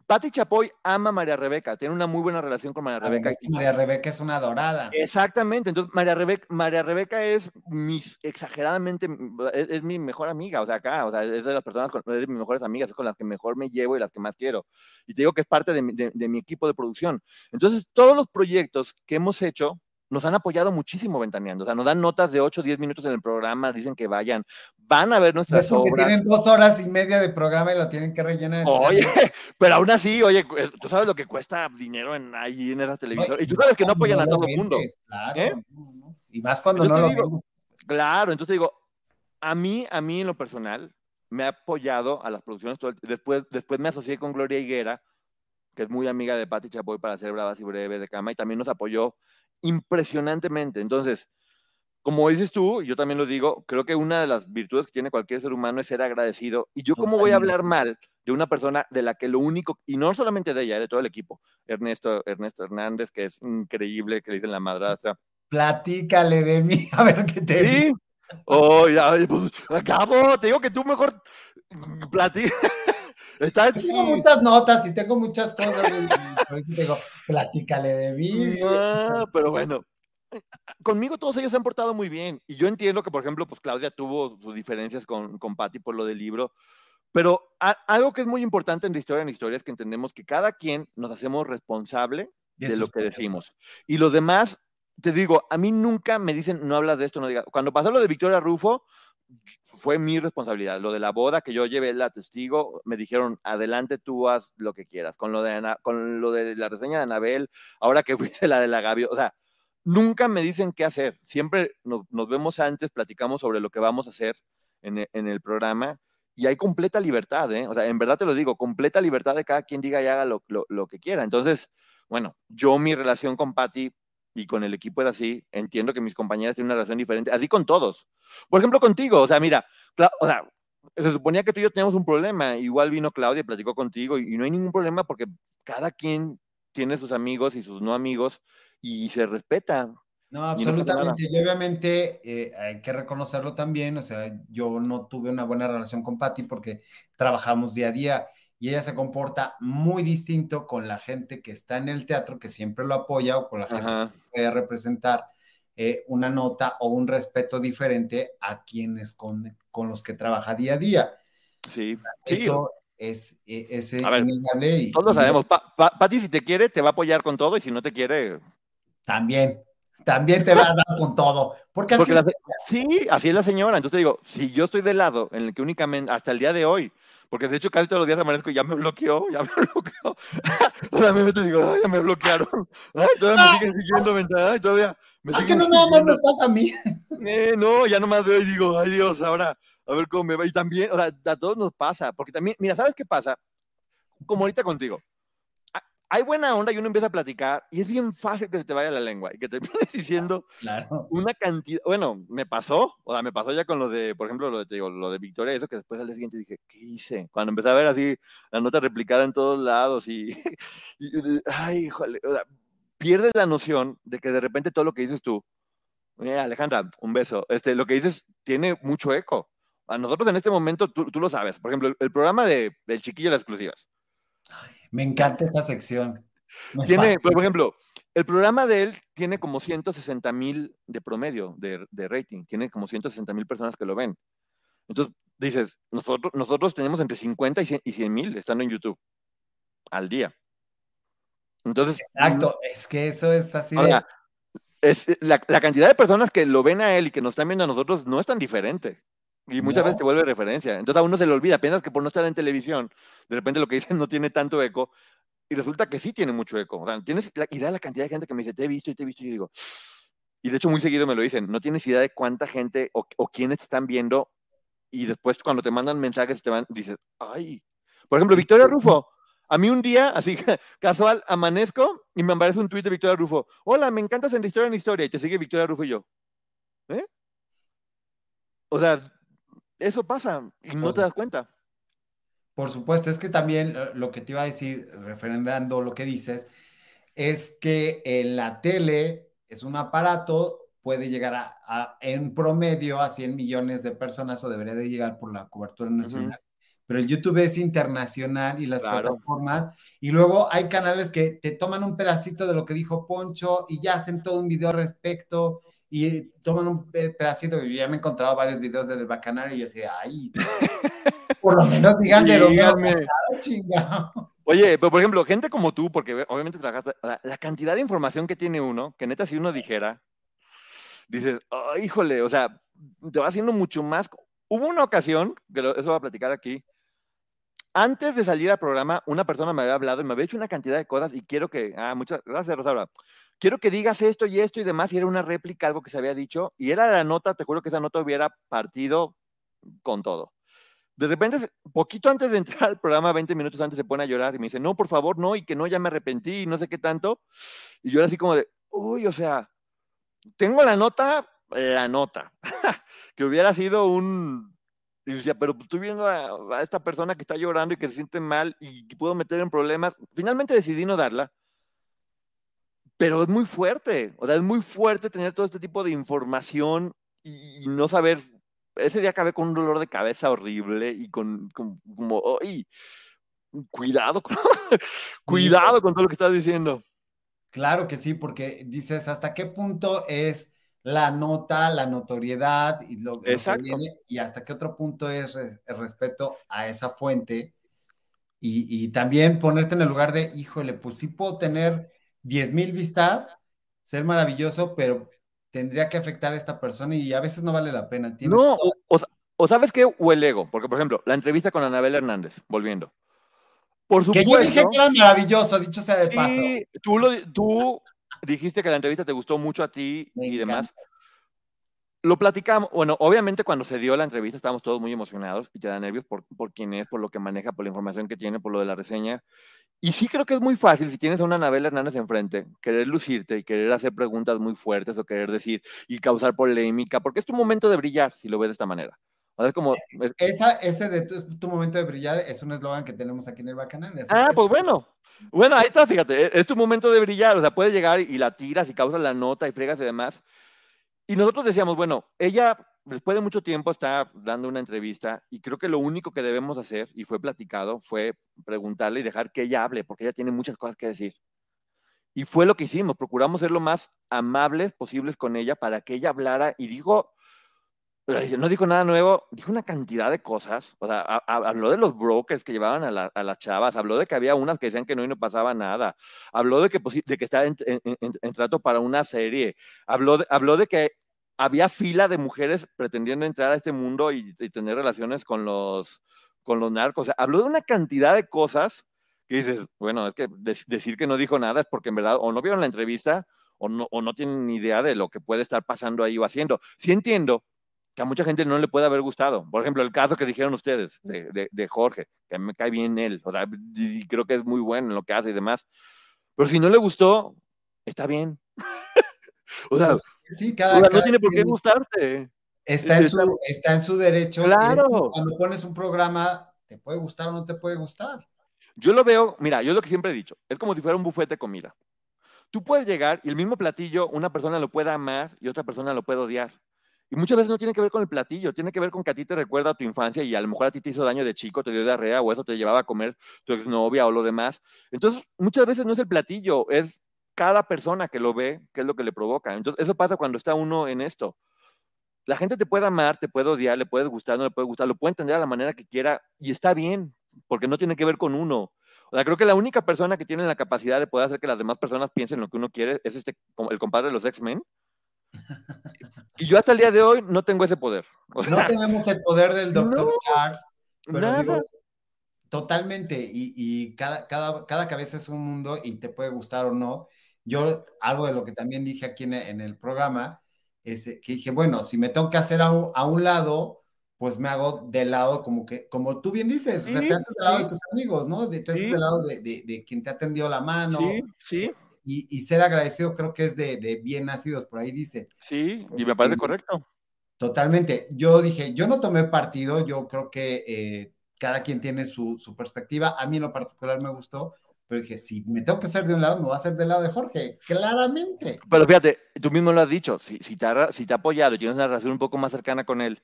Patti Chapoy ama a María Rebeca, tiene una muy buena relación con María Rebeca.
María Rebeca es una dorada.
Exactamente, entonces María Rebeca, María Rebeca es mi, exageradamente, es, es mi mejor amiga, o sea, acá, o sea, es de las personas, con, es de mis mejores amigas, es con las que mejor me llevo y las que más quiero. Y te digo que es parte de mi, de- de mi equipo de producción. Entonces, todos los proyectos que hemos hecho nos han apoyado muchísimo ventaneando, o sea, nos dan notas de 8 o 10 minutos en el programa, dicen que vayan, van a ver
Es
nuestras obras.
tienen dos horas y media de programa y lo tienen que rellenar. entonces-
Oye, pero aún así, oye, cu- tú sabes lo que cuesta dinero en ahí en esas televisoras. Y tú sabes que no apoyan a todo el mundo.
Claro.
¿Eh?
no, no. Y más cuando
Yo
no lo
digo. Claro, entonces digo, a mí, a mí en lo personal, me ha apoyado a las producciones. después, después me asocié con Gloria Higuera, que es muy amiga de Patti Chapoy para hacer Bravas y Breve de Cama, y también nos apoyó impresionantemente. Entonces, como dices tú, yo también lo digo, creo que una de las virtudes que tiene cualquier ser humano es ser agradecido. Y yo, ¿cómo voy a hablar mal de una persona de la que lo único, y no solamente de ella, de todo el equipo, Ernesto, Ernesto Hernández, que es increíble, que le dicen la madrastra,
Platícale de mí, a ver qué te
Sí.
digo.
Oh, ya, pues, acabo, te digo que tú mejor platica. Está
Tengo
chido.
muchas notas y tengo muchas cosas. y- digo, platícale de mí.
Ah, pero bueno, conmigo todos ellos se han portado muy bien. Y yo entiendo que, por ejemplo, pues Claudia tuvo sus diferencias con, con Patty por lo del libro. Pero a- algo que es muy importante en la historia en historia es que entendemos que cada quien nos hacemos responsable
De
de lo que decimos. Y los demás, te digo, a mí nunca me dicen, no hablas de esto, no digas. Cuando pasó lo de Victoria Rufo, fue mi responsabilidad. Lo de la boda, que yo llevé la testigo, me dijeron, adelante tú haz lo que quieras. Con lo de, Ana- con lo de la reseña de Anabel, ahora que fuiste la de la Gavio, o sea, nunca me dicen qué hacer. Siempre nos, nos vemos antes, platicamos sobre lo que vamos a hacer en e- en el programa y hay completa libertad, ¿eh? O sea, en verdad te lo digo, completa libertad de cada quien diga y haga lo, lo- lo que quiera. Entonces, bueno, yo mi relación con Patty y con el equipo es así, entiendo que mis compañeras tienen una relación diferente, así con todos. Por ejemplo, contigo, o sea, mira, o sea, se suponía que tú y yo teníamos un problema, igual vino Claudia y platicó contigo y, y no hay ningún problema porque cada quien tiene sus amigos y sus no amigos y se respeta.
No,
Y no pasa
absolutamente. Y obviamente eh, hay que reconocerlo también. O sea, yo no tuve una buena relación con Patty porque trabajamos día a día y ella se comporta muy distinto con la gente que está en el teatro, que siempre lo apoya, o con la gente
Ajá.
que puede representar eh, una nota o un respeto diferente a quienes con, con los que trabaja día a día.
Sí. Sí,
Eso es, eh, es
A ver,
innegable y,
Todos lo
y
sabemos. Pa- Pa- Pati, si te quiere, te va a apoyar con todo y si no te quiere,
también, también te va a dar con todo. Porque así
Porque se- sí, así es la señora. Entonces te digo, si yo estoy del lado en el que únicamente, hasta el día de hoy, porque de hecho casi todos los días amanezco y ya me bloqueó, ya me bloqueó. sea, me meto y digo, ay, ya me bloquearon. Ay, todavía me siguen siguiendo, ay, todavía me
¿A Ah, que no nada más me pasa a mí?
Eh, no, ya nomás veo y digo, ay Dios, ahora a ver cómo me va. Y también, o sea, a todos nos pasa, porque también, mira, ¿sabes qué pasa? Como ahorita contigo. Ha- Hay buena onda y uno empieza a platicar y es bien fácil que se te vaya la lengua y que te vienes diciendo
Claro.
una cantidad, bueno, me pasó, o sea, me pasó ya con lo de, por ejemplo, lo de, te digo, lo de Victoria, eso que después al día siguiente dije, ¿qué hice? Cuando empecé a ver así la nota replicada en todos lados y, y- y- ay, híjole, o sea, pierdes la noción de que de repente todo lo que dices tú, mira, Alejandra, un beso, este, lo que dices tiene mucho eco. A nosotros en este momento, tú, tú lo sabes, por ejemplo, el, el programa de, del Chiquillo de las Exclusivas,
Me encanta esa sección. Me
tiene,
fascina.
por ejemplo, el programa de él tiene como 160 mil de promedio de, de rating, tiene como 160 mil personas que lo ven. Entonces dices, nosotros, nosotros tenemos entre 50 y 100 mil estando en YouTube al día. Entonces,
Exacto, es que eso es así de.
es, la, la cantidad de personas que lo ven a él y que nos están viendo a nosotros no es tan diferente. Y muchas
No.
veces te vuelve referencia. Entonces a uno se le olvida, apenas que por no estar en televisión, de repente lo que dicen no tiene tanto eco. Y resulta que sí tiene mucho eco. O sea, tienes la idea de la cantidad de gente que me dice, te he visto y te he visto. Y yo digo, y de hecho muy seguido me lo dicen, no tienes idea de cuánta gente o, o quiénes te están viendo. Y después cuando te mandan mensajes, te van, dices, ay. Por ejemplo, Victoria. Rufo. A mí un día, así casual, amanezco y me aparece un tuit de Victoria Rufo. Hola, me encantas en la historia en la historia. Y te sigue Victoria Rufo y yo. ¿Eh? O sea, eso pasa y no te das cuenta.
Por supuesto, es que también eh, lo que te iba a decir, referendando lo que dices, es que en la tele es un aparato, puede llegar a, a- en promedio a 100 millones de personas o debería de llegar por la cobertura nacional. Pero el YouTube es internacional y las
Claro.
plataformas, y luego hay canales que te toman un pedacito de lo que dijo Poncho y ya hacen todo un video al respecto y toman un pe- pedacito, yo ya me he encontrado varios videos de The Bacanal y yo decía, ay, por lo menos digan de dónde lo
Díganme.
chingado.
Oye, pero por ejemplo, gente como tú, porque obviamente trabajaste, sea, la cantidad de información que tiene uno, que neta si uno dijera, dices, "Ay, híjole, o sea, te va haciendo mucho más. Hubo una ocasión, que lo- eso voy a platicar aquí, antes de salir al programa, una persona me había hablado y me había hecho una cantidad de cosas y quiero que, ah, muchas gracias, Rosaura. Quiero que digas esto y esto y demás, y era una réplica, algo que se había dicho, y era la nota, te juro que esa nota hubiera partido con todo. De repente, poquito antes de entrar al programa, 20 minutos antes, se pone a llorar y me dice, no, por favor, no, y que no, ya me arrepentí y no sé qué tanto. Y yo era así como de, uy, o sea, tengo la nota, la nota, que hubiera sido un... Y decía, pero pues, estoy viendo a, a esta persona que está llorando y que se siente mal y que puedo meter en problemas. Finalmente decidí no darla, pero es muy fuerte, o sea, es muy fuerte tener todo este tipo de información y, y no saber. Ese día acabé con un dolor de cabeza horrible y con, con- como, ¡ay! Cuidado, con- cuidado con todo lo que estás diciendo.
Claro que sí, porque dices hasta qué punto es la nota, la notoriedad y lo, lo que viene, y hasta qué otro punto es el respeto a esa fuente. Y, y también ponerte en el lugar de, híjole, pues sí puedo tener 10 mil vistas, ser maravilloso, pero tendría que afectar a esta persona y a veces no vale la pena. Tienes
No, o, o sa- o sabes qué, o el ego, porque por ejemplo, la entrevista con Anabel Hernández, volviendo. Por
que
supuesto.
yo dije que era maravilloso, dicho sea de paso.
Sí, tú, lo, tú dijiste que la entrevista te gustó mucho a ti
Me
y demás. Lo platicamos, bueno, obviamente cuando se dio la entrevista estábamos todos muy emocionados y te da nervios por, por quién es, por lo que maneja, por la información que tiene, por lo de la reseña. Y sí creo que es muy fácil si tienes a una Anabel Hernández enfrente, querer lucirte y querer hacer preguntas muy fuertes o querer decir y causar polémica, porque es tu momento de brillar si lo ves de esta manera. O sea, es como, es-
Esa, ese de tu, momento de brillar es un eslogan que tenemos aquí en el Bacanal.
Ah, pues bueno. Bueno, ahí está, fíjate, e- es tu momento de brillar, o sea, puedes llegar y la tiras y causas la nota y fregas y demás. Y nosotros decíamos, bueno, ella después de mucho tiempo está dando una entrevista y creo que lo único que debemos hacer, y fue platicado, fue preguntarle y dejar que ella hable, porque ella tiene muchas cosas que decir. Y fue lo que hicimos, procuramos ser lo más amables posibles con ella para que ella hablara y dijo no dijo nada nuevo, dijo una cantidad de cosas. O sea, ha- ha- habló de los brokers que llevaban a, la- a las chavas, habló de que había unas que decían que no y no pasaba nada, habló de que, de que estaba en, en- en- en trato para una serie, habló de, habló de que había fila de mujeres pretendiendo entrar a este mundo y, tener relaciones con los, con los narcos. O sea, habló de una cantidad de cosas que dices, bueno, es que de- decir que no dijo nada es porque en verdad o no vieron la entrevista o no, o no tienen ni idea de lo que puede estar pasando ahí o haciendo. Sí entiendo que a mucha gente no le puede haber gustado. Por ejemplo, el caso que dijeron ustedes de, Jorge, que me cae bien él, o sea, y creo que es muy bueno en lo que hace y demás. Pero si no le gustó, está bien. o sea,
Sí,
o
cada,
sea, no
cada
tiene por qué gustarte.
está, en su, está en su derecho.
Claro.
Cuando pones un programa, te puede gustar o no te puede gustar.
Yo lo veo, mira, yo lo que siempre he dicho, es como si fuera un buffet de comida. Tú puedes llegar y el mismo platillo, una persona lo puede amar y otra persona lo puede odiar. Y muchas veces no tiene que ver con el platillo, tiene que ver con que a ti te recuerda a tu infancia y a lo mejor a ti te hizo daño de chico, te dio diarrea o eso te llevaba a comer tu exnovia o lo demás. Entonces, muchas veces no es el platillo, es cada persona que lo ve, qué es lo que le provoca. Entonces, eso pasa cuando está uno en esto. La gente te puede amar, te puede odiar, le puede gustar, no le puede gustar, lo puede entender a la manera que quiera y está bien, porque no tiene que ver con uno. O sea, creo que la única persona que tiene la capacidad de poder hacer que las demás personas piensen lo que uno quiere es este, el compadre de los X-Men. Y yo hasta el día de hoy no tengo ese poder. O
No tenemos el poder del Dr.
No,
Charles, pero
nada.
digo, totalmente, y, y cada, cada, cada cabeza es un mundo y te puede gustar o no. Yo, algo de lo que también dije aquí en, en el programa, es que dije, bueno, si me tengo que hacer a un, a un lado, pues me hago del lado como que, como tú bien dices, o sea, te haces del lado
sí.
de tus amigos, ¿no? De- te haces
Sí.
del lado de, de, de quien te ha tendido la mano.
sí, sí,
Y, y ser agradecido creo que es de, de bien nacidos, por ahí dice.
sí, y me parece
Este,
correcto.
Totalmente. Yo dije, yo no tomé partido, yo creo que eh, cada quien tiene su, su perspectiva. A mí en lo particular me gustó, pero dije, si me tengo que hacer de un lado, me voy a hacer del lado de Jorge, claramente.
Pero fíjate, tú mismo lo has dicho, si, si, te, ha, si te ha apoyado y tienes una relación un poco más cercana con él,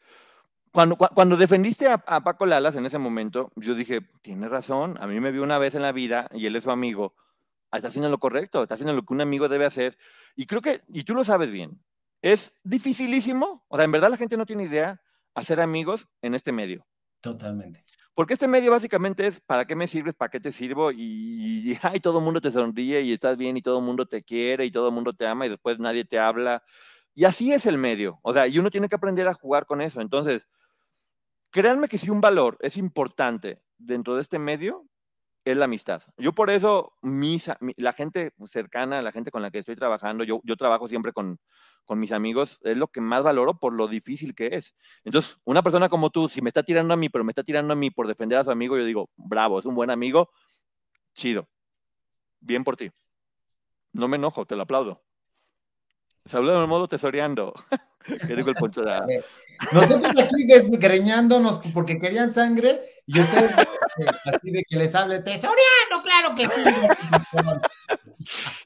cuando, cu- cuando defendiste a, a Paco Lalas en ese momento, yo dije, tiene razón, a mí me vio una vez en la vida y él es su amigo, está haciendo lo correcto, está haciendo lo que un amigo debe hacer. Y creo que, y tú lo sabes bien, es dificilísimo, o sea, en verdad la gente no tiene idea hacer amigos en este medio.
Totalmente.
Porque este medio básicamente es para qué me sirves, para qué te sirvo y, y todo el mundo te sonríe y estás bien y todo el mundo te quiere y todo el mundo te ama y después nadie te habla. Y así es el medio. O sea, y uno tiene que aprender a jugar con eso. Entonces, créanme que si un valor es importante dentro de este medio, es la amistad. Yo por eso, mis, la gente cercana, la gente con la que estoy trabajando, yo, yo trabajo siempre con, con mis amigos, es lo que más valoro por lo difícil que es. Entonces, una persona como tú, si me está tirando a mí, pero me está tirando a mí por defender a su amigo, yo digo, bravo, es un buen amigo, chido. Bien por ti. No me enojo, te lo aplaudo. Saludos en modo tesoreando. ¿Qué dijo el Poncho? de-
A ver, Nosotros aquí desgreñándonos porque querían sangre y ustedes eh, así de que les hable tesoreando, claro que sí.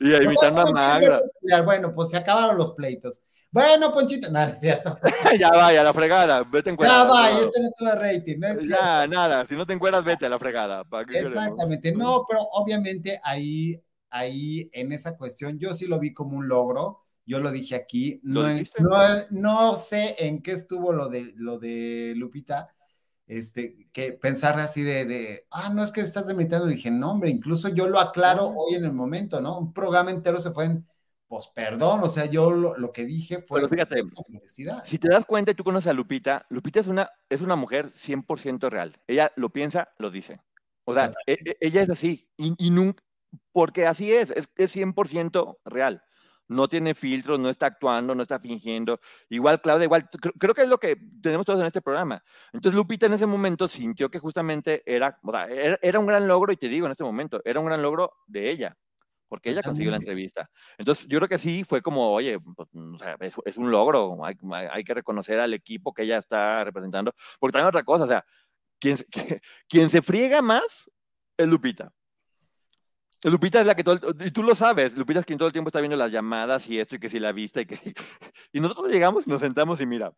Y imitando a Magra.
Bueno, pues se acabaron los pleitos. Bueno, Ponchito, nada, es cierto.
ya vaya, a la fregada, vete en
Ya va, este no tuvo rating, no es cierto.
Ya, nada, si no te encuentras, vete a la fregada.
Exactamente, no, pero obviamente ahí, ahí en esa cuestión yo sí lo vi como un logro. Yo lo dije aquí,
¿Lo
no,
dijiste?
no, no sé en qué estuvo lo de lo de Lupita, este, que pensar así de, de ah, no es que estás demeritando, dije, no, hombre, incluso yo lo aclaro
No.
hoy en el momento, ¿no? Un programa entero se fue en, pues perdón, o sea, yo lo, lo que dije fue
Pero fíjate. Si te das cuenta y tú conoces a Lupita, Lupita es una, es una mujer 100% real. Ella lo piensa, lo dice. O sea, e- e- ella es así. Y, y nunca, porque así es, es, es 100% real. No tiene filtros, no está actuando, no está fingiendo. Igual Claudia, igual, creo, que es lo que tenemos todos en este programa. Entonces Lupita en ese momento sintió que justamente era, o sea, era, un gran logro, y te digo en este momento, era un gran logro de ella, porque ella consiguió la entrevista. Entonces, yo creo que sí fue como, oye, pues, o sea, es, es un logro, hay, que reconocer al equipo que ella está representando, porque también otra cosa, o sea, quien, quien se friega más es Lupita. Lupita es la que todo, el- y tú lo sabes, Lupita es quien todo el tiempo está viendo las llamadas y esto y que si la vista y que si- y nosotros llegamos y nos sentamos y mira,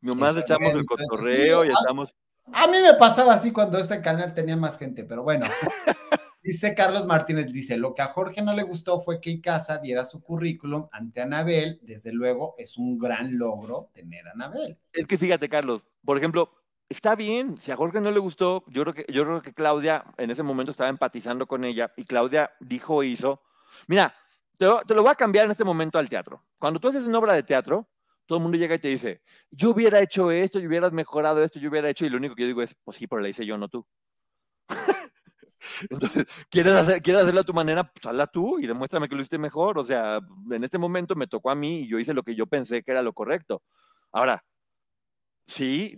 nomás echamos el cotorreo
sí,
y estamos,
A mí me pasaba así cuando este canal tenía más gente, pero bueno. Dice Carlos Martínez, dice, lo que a Jorge no le gustó fue que Icaza diera su currículum ante Anabel. Desde luego, es un gran logro tener a Anabel.
Es que fíjate, Carlos, por ejemplo, está bien, si a Jorge no le gustó, yo creo que, yo creo que Claudia en ese momento estaba empatizando con ella y Claudia dijo, hizo, mira, te lo, voy a cambiar en este momento al teatro. Cuando tú haces una obra de teatro, todo el mundo llega y te dice, yo hubiera hecho esto, yo hubieras mejorado esto, yo hubiera hecho, y lo único que yo digo es, pues sí, pero la hice yo, no tú. Entonces, ¿quieres, hacer, ¿quieres hacerlo a tu manera? Pues hazla tú y demuéstrame que lo hiciste mejor. O sea, en este momento me tocó a mí y yo hice lo que yo pensé que era lo correcto. Ahora, sí,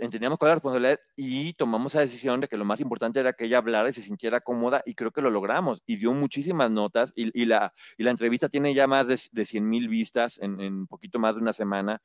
entendíamos cuál era la responsabilidad y tomamos la decisión de que lo más importante era que ella hablara y se sintiera cómoda y creo que lo logramos. Y dio muchísimas notas y, y la, y la entrevista tiene ya más de, de 100 mil vistas en, en poquito más de una semana.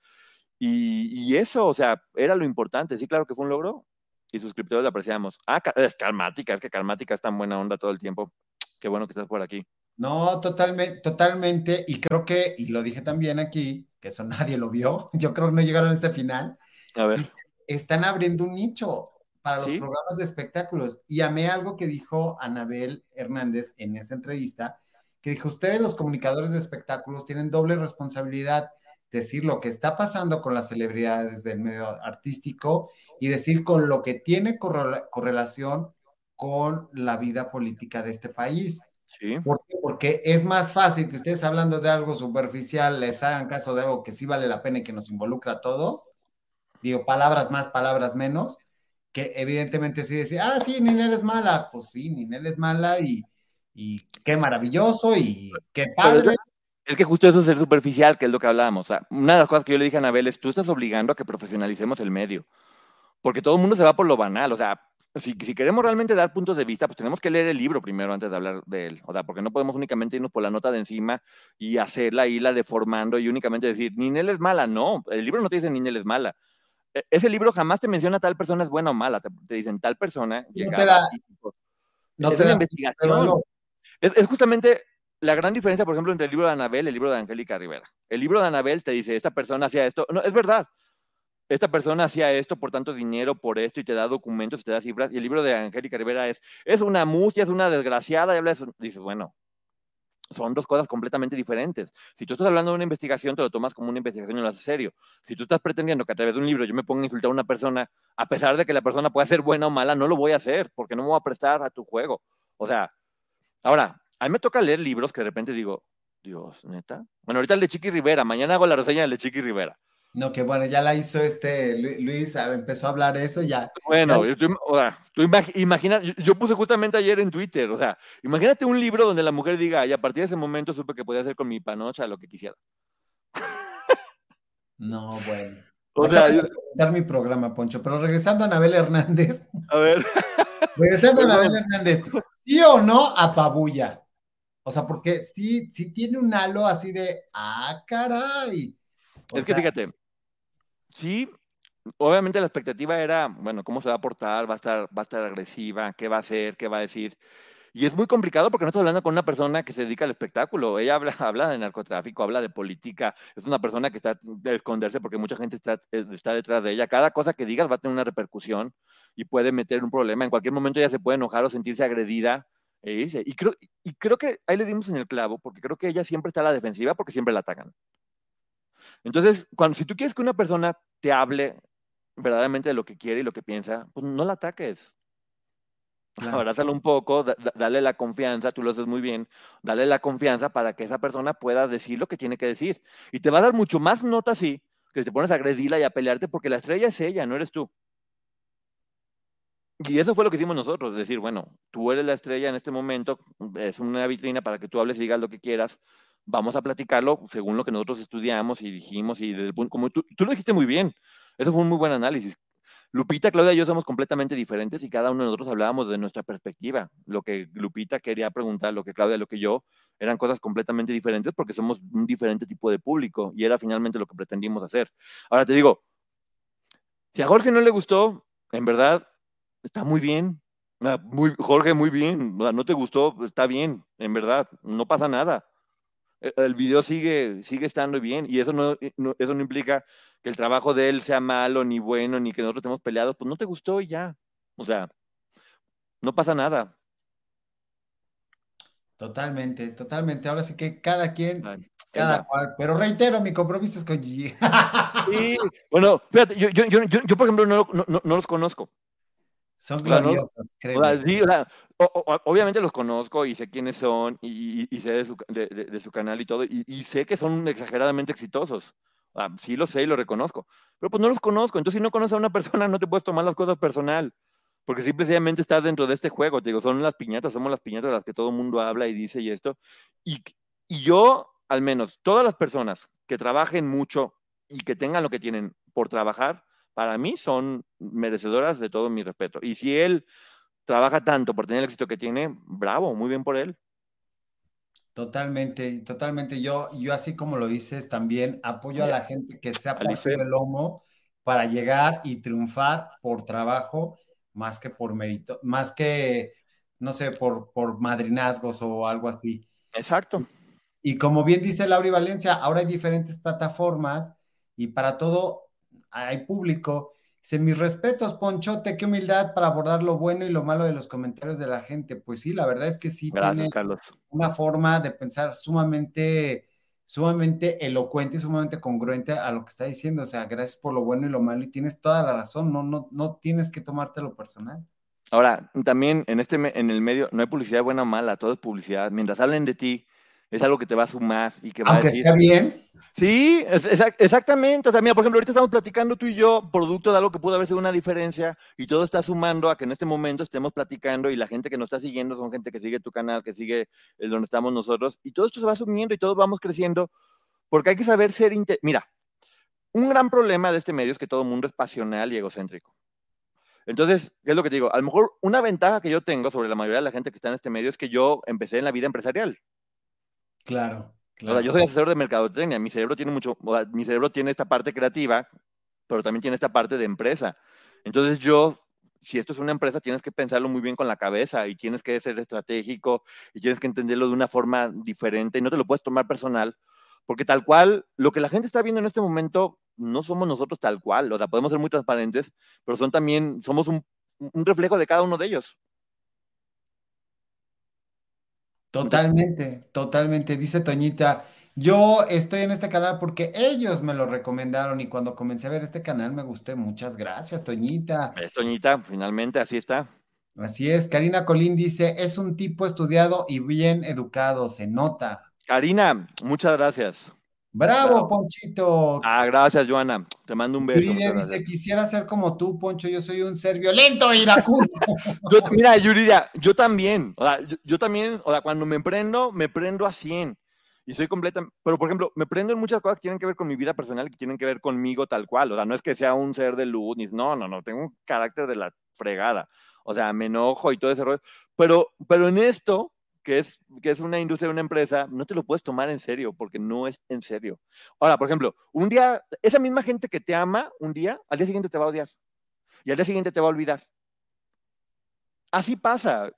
Y, y eso, o sea, era lo importante. Sí, claro que fue un logro y suscriptores lo apreciamos. Ah, es calmática, es que calmática es tan buena onda todo el tiempo. Qué bueno que estás por aquí.
No, totalmente, totalmente. Y creo que, y lo dije también aquí, que eso nadie lo vio, yo creo que no llegaron a este final,
A ver.
están abriendo un nicho para los
Sí.
programas de espectáculos. Y amé algo que dijo Anabel Hernández en esa entrevista, que dijo, ustedes los comunicadores de espectáculos tienen doble responsabilidad, decir lo que está pasando con las celebridades del medio artístico y decir con lo que tiene correla- correlación con la vida política de este país.
Sí.
¿Por qué? Porque es más fácil que ustedes hablando de algo superficial les hagan caso de algo que sí vale la pena y que nos involucra a todos. Digo, palabras más, palabras menos, que evidentemente sí decir, ah, sí, Ninel es mala. Pues sí, Ninel es mala y, y qué maravilloso y qué padre.
Es que justo eso es ser superficial, que es lo que hablábamos. O sea, una de las cosas que yo le dije a Anabel es, tú estás obligando a que profesionalicemos el medio, porque todo el mundo se va por lo banal. O sea, si, si queremos realmente dar puntos de vista, pues tenemos que leer el libro primero antes de hablar de él. O sea, porque no podemos únicamente irnos por la nota de encima y hacerla, irla deformando y únicamente decir, Ninel es mala. No, el libro no te dice Ninel es mala. E- Ese libro jamás te menciona tal persona es buena o mala. Te, te dicen tal persona.
No te da-
y hizo".
No
es
te
una
da
investigación.
valor.
Es, es justamente la gran diferencia, por ejemplo, entre el libro de Anabel y el libro de Angélica Rivera. El libro de Anabel te dice, esta persona hacía esto. No, es verdad. Esta persona hacía esto por tanto dinero, por esto, y te da documentos, y te da cifras. Y el libro de Angélica Rivera es, es una musia, es una desgraciada, y hablas, dices, bueno, son dos cosas completamente diferentes. Si tú estás hablando de una investigación, te lo tomas como una investigación y lo haces serio. Si tú estás pretendiendo que a través de un libro yo me ponga a insultar a una persona, a pesar de que la persona pueda ser buena o mala, no lo voy a hacer, porque no me voy a prestar a tu juego. O sea, ahora, a mí me toca leer libros que de repente digo, Dios, neta. Bueno, ahorita el de Chiqui Rivera, mañana hago la reseña del de Chiqui Rivera.
No, que bueno, ya la hizo este Lu- Luis, empezó a hablar eso, ya.
Bueno,
Ya-
tú, o sea, tú imag- imagina, yo, yo puse justamente ayer en Twitter, o sea, imagínate un libro donde la mujer diga, y a partir de ese momento supe que podía hacer con mi panocha lo que quisiera.
No, bueno.
O sea,
de dar mi programa, Poncho, pero regresando a Anabel Hernández,
a ver,
regresando a. Anabel Hernández, ¿sí o no apabulla? O sea, porque sí, sí tiene un halo así de, ah, caray. O
es que fíjate, sí, obviamente la expectativa era, bueno, cómo se va a portar, va a estar, va a estar agresiva, qué va a hacer, qué va a decir. Y es muy complicado porque no estás hablando con una persona que se dedica al espectáculo. Ella habla, habla de narcotráfico, habla de política. Es una persona que está de esconderse porque mucha gente está, eh, está detrás de ella. Cada cosa que digas va a tener una repercusión y puede meter un problema. En cualquier momento ella se puede enojar o sentirse agredida e irse. Y creo, y creo que ahí le dimos en el clavo porque creo que ella siempre está a la defensiva porque siempre la atacan. Entonces, cuando, si tú quieres que una persona te hable verdaderamente de lo que quiere y lo que piensa, pues no la ataques.
Claro.
Abrázalo un poco, da- da- dale la confianza, tú lo haces muy bien, dale la confianza para que esa persona pueda decir lo que tiene que decir. Y te va a dar mucho más nota así, que te pones a agredirla y a pelearte, porque la estrella es ella, no eres tú. Y eso fue lo que hicimos nosotros, decir, bueno, tú eres la estrella en este momento, es una vitrina para que tú hables y digas lo que quieras, vamos a platicarlo según lo que nosotros estudiamos y dijimos, y desde el punto, como tú, tú lo dijiste muy bien, eso fue un muy buen análisis. Lupita, Claudia y yo somos completamente diferentes y cada uno de nosotros hablábamos de nuestra perspectiva. Lo que Lupita quería preguntar, lo que Claudia, lo que yo, eran cosas completamente diferentes porque somos un diferente tipo de público y era finalmente lo que pretendimos hacer. Ahora te digo, si a Jorge no le gustó, en verdad, está muy bien. Ah, Jorge, muy bien. No te gustó, está bien, en verdad, no pasa nada. El, el video sigue, sigue estando bien y eso no, no- eso no implica que el trabajo de él sea malo, ni bueno, ni que nosotros estemos peleados. Pues no te gustó y ya. O sea, no pasa nada.
Totalmente, totalmente. Ahora sí que cada quien,
Ay,
cada cual. Pero reitero, mi compromiso es con Gigi.
Sí, bueno, fíjate, yo, yo, yo, yo, yo, por ejemplo, no, no- no los conozco.
Son gloriosos,
O sea,
créeme.
sí, o sea, o- o- obviamente los conozco y sé quiénes son y, y- y sé de su, de, de- de su canal y todo, y, y sé que son exageradamente exitosos. Sí lo sé y lo reconozco, pero pues no los conozco. Entonces, si no conoces a una persona, no te puedes tomar las cosas personal, porque simplemente estás dentro de este juego. Te digo, son las piñatas, somos las piñatas de las que todo el mundo habla y dice y esto. Y, y yo, al menos, todas las personas que trabajen mucho y que tengan lo que tienen por trabajar, para mí son merecedoras de todo mi respeto. Y si él trabaja tanto por tener el éxito que tiene, bravo, muy bien por él.
Totalmente, totalmente. Yo, yo así como lo dices, también apoyo a la gente que se ha partido el lomo para llegar y triunfar por trabajo, más que por mérito, más que, no sé, por, por madrinazgos o algo así.
Exacto.
Y como bien dice Laura Valencia, ahora hay diferentes plataformas y para todo hay público. Dice, mis respetos, Ponchote, qué humildad para abordar lo bueno y lo malo de los comentarios de la gente. Pues sí, la verdad es que sí
Gracias,
tiene
Carlos.
una forma de pensar sumamente, sumamente elocuente y sumamente congruente a lo que está diciendo. O sea, gracias por lo bueno y lo malo y tienes toda la razón. No, no, no tienes que tomártelo personal.
Ahora, también en, este, en el medio no hay publicidad buena o mala, todo es publicidad. Mientras hablen de ti, es algo que te va a sumar y que va a
Aunque
decir,
sea bien,
Sí, exactamente. O sea, mira, por ejemplo, ahorita estamos platicando tú y yo, producto de algo que pudo haber sido una diferencia, y todo está sumando a que en este momento estemos platicando y la gente que nos está siguiendo son gente que sigue tu canal, que sigue el donde estamos nosotros, y todo esto se va sumiendo y todos vamos creciendo, porque hay que saber ser... Mira, un gran problema de este medio es que todo el mundo es pasional y egocéntrico. Entonces, ¿qué es lo que te digo? A lo mejor una ventaja que yo tengo sobre la mayoría de la gente que está en este medio es que yo empecé en la vida empresarial.
claro.
O sea, yo soy asesor de mercadotecnia, mi cerebro tiene mucho, o sea, mi cerebro tiene esta parte creativa, pero también tiene esta parte de empresa. Entonces yo, si esto es una empresa, tienes que pensarlo muy bien con la cabeza y tienes que ser estratégico y tienes que entenderlo de una forma diferente y no te lo puedes tomar personal, porque tal cual, lo que la gente está viendo en este momento, no somos nosotros tal cual, o sea, podemos ser muy transparentes, pero son también, somos un, un reflejo de cada uno de ellos.
Totalmente, totalmente. Dice Toñita, yo estoy en este canal porque ellos me lo recomendaron y cuando comencé a ver este canal me gusté. Muchas gracias, Toñita.
¿Ves, Toñita? Finalmente, así está.
Así es, Karina Colín dice, es un tipo estudiado y bien educado, se nota.
Karina, muchas gracias.
Bravo. Ponchito.
Ah, gracias, Joana. Te mando un beso.
Yuridia dice, quisiera ser como tú, Poncho, yo soy un ser violento e iracundo.
Yo- mira, Yuridia, yo también. O sea, yo, yo también, o sea, cuando me prendo, me prendo a 100. Y soy completa. Pero, por ejemplo, me prendo en muchas cosas que tienen que ver con mi vida personal, que tienen que ver conmigo tal cual. O sea, no es que sea un ser de luz, ni, no, no, no. Tengo un carácter de la fregada. O sea, me enojo y todo ese rollo. Pero, pero en esto, que es, que es una industria, una empresa, no te lo puedes tomar en serio, porque no es en serio. Ahora, por ejemplo, un día, esa misma gente que te ama, un día, al día siguiente te va a odiar. Y al día siguiente te va a olvidar. Así pasa.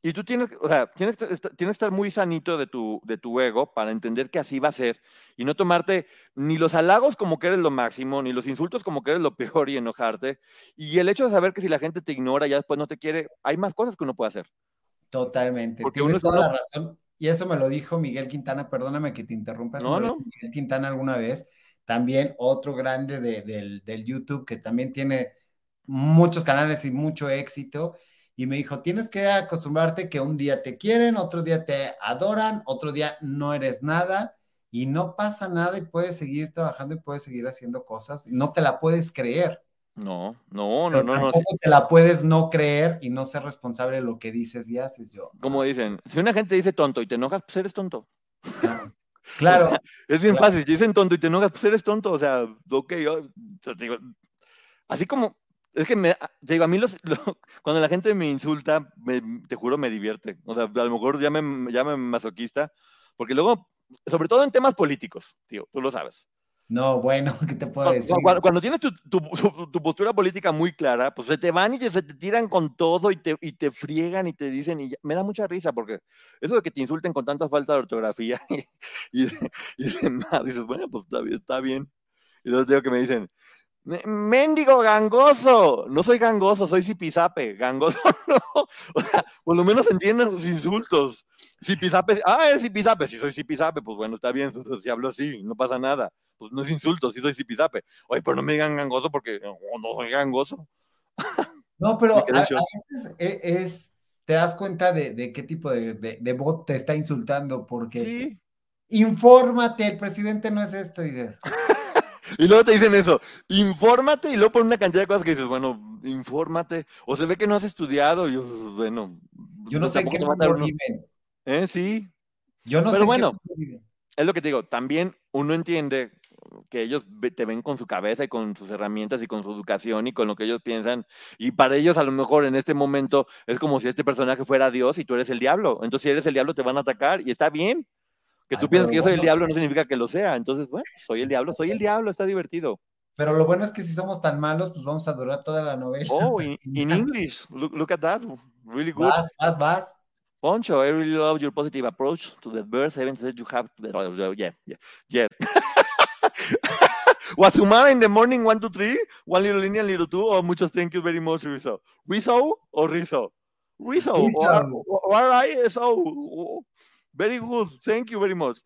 Y tú tienes, o sea, tienes tienes que estar muy sanito de tu, de tu ego para entender que así va a ser y no tomarte ni los halagos como que eres lo máximo, ni los insultos como que eres lo peor y enojarte. Y el hecho de saber que si la gente te ignora ya después no te quiere, hay más cosas que uno puede hacer.
Totalmente,
Porque
tienes
uno
toda
uno-
la razón. Y eso me lo dijo Miguel Quintana, perdóname que te interrumpa,
No, no.
Miguel Quintana alguna vez, también otro grande de- del, del YouTube que también tiene muchos canales y mucho éxito. Y me dijo, tienes que acostumbrarte que un día te quieren, otro día te adoran, otro día no eres nada y no pasa nada y puedes seguir trabajando y puedes seguir haciendo cosas y no te la puedes creer.
No, no, no, no, no.
tampoco te la puedes no creer y no ser responsable de lo que dices y haces yo.
Como dicen, si una gente dice tonto y te enojas, pues eres tonto.
Claro. Claro,
Es bien
Claro.
fácil. Si dicen tonto y te enojas, pues eres tonto. O sea, ok, yo te digo, así como, es que me, te digo, a mí los, lo- cuando la gente me insulta, me- te juro, me divierte. O sea, a lo mejor ya me, ya me masoquista, porque luego, sobre todo en temas políticos, tío, tú lo sabes.
No, bueno, ¿qué te puedo decir?
cu- Cuando, cuando tienes tu, tu- tu- tu postura política muy clara, pues se te van y te, se te tiran con todo y te, y te friegan y te dicen, y ya- me da mucha risa porque eso de que te insulten con tanta falta de ortografía y, y, y demás, dices, bueno, pues está bien, está bien. Y luego digo que me dicen, Me- Mendigo gangoso. No soy gangoso, soy zipizape. Gangoso no. O sea, por lo menos entiendan sus insultos. Zipizape, ah, es zipizape. Si soy zipizape, pues bueno, está bien. Si hablo así, no pasa nada. Pues no es insulto, si soy zipizape. Oye, pero no me digan gangoso porque no, soy gangoso.
No, pero a, veces e- es, te das cuenta de, de qué tipo de, de, de bot te está insultando, porque
Sí.
infórmate, el presidente no es esto, y dices,
Y luego te dicen eso, infórmate y luego ponen una cantidad de cosas que dices, bueno, infórmate. O se ve que no has estudiado. y yo, bueno,
yo no
pues
sé en qué mundo viven,
¿Eh? Sí,
yo no
Pero
sé en
bueno.
qué mundo viven.
es lo que te digo, también uno entiende que ellos te ven con su cabeza y con sus herramientas y con su educación y con lo que ellos piensan. Y para ellos a lo mejor en este momento es como si este personaje fuera Dios y tú eres el diablo. Entonces si eres el diablo te van a atacar y está bien. Que
Ay,
tú piensas
pero
que yo soy el diablo no significa que lo sea. Entonces, bueno, soy el diablo, soy el diablo, está divertido.
Pero lo bueno es que si somos tan malos, pues vamos a durar toda la novela.
Oh, in, in. English, look, look at that, really good.
Vas, vas, vas.
Poncho, I really love your positive approach to the verse even said you have the yeah, yeah, yes. Wasumara in the morning, one, two, three, one little Indian, little two, or muchos thank you very much, Rizzo. Rizzo or Rizzo? Rizzo.
Rizzo.
Or, or I, so. Very good, thank you very much.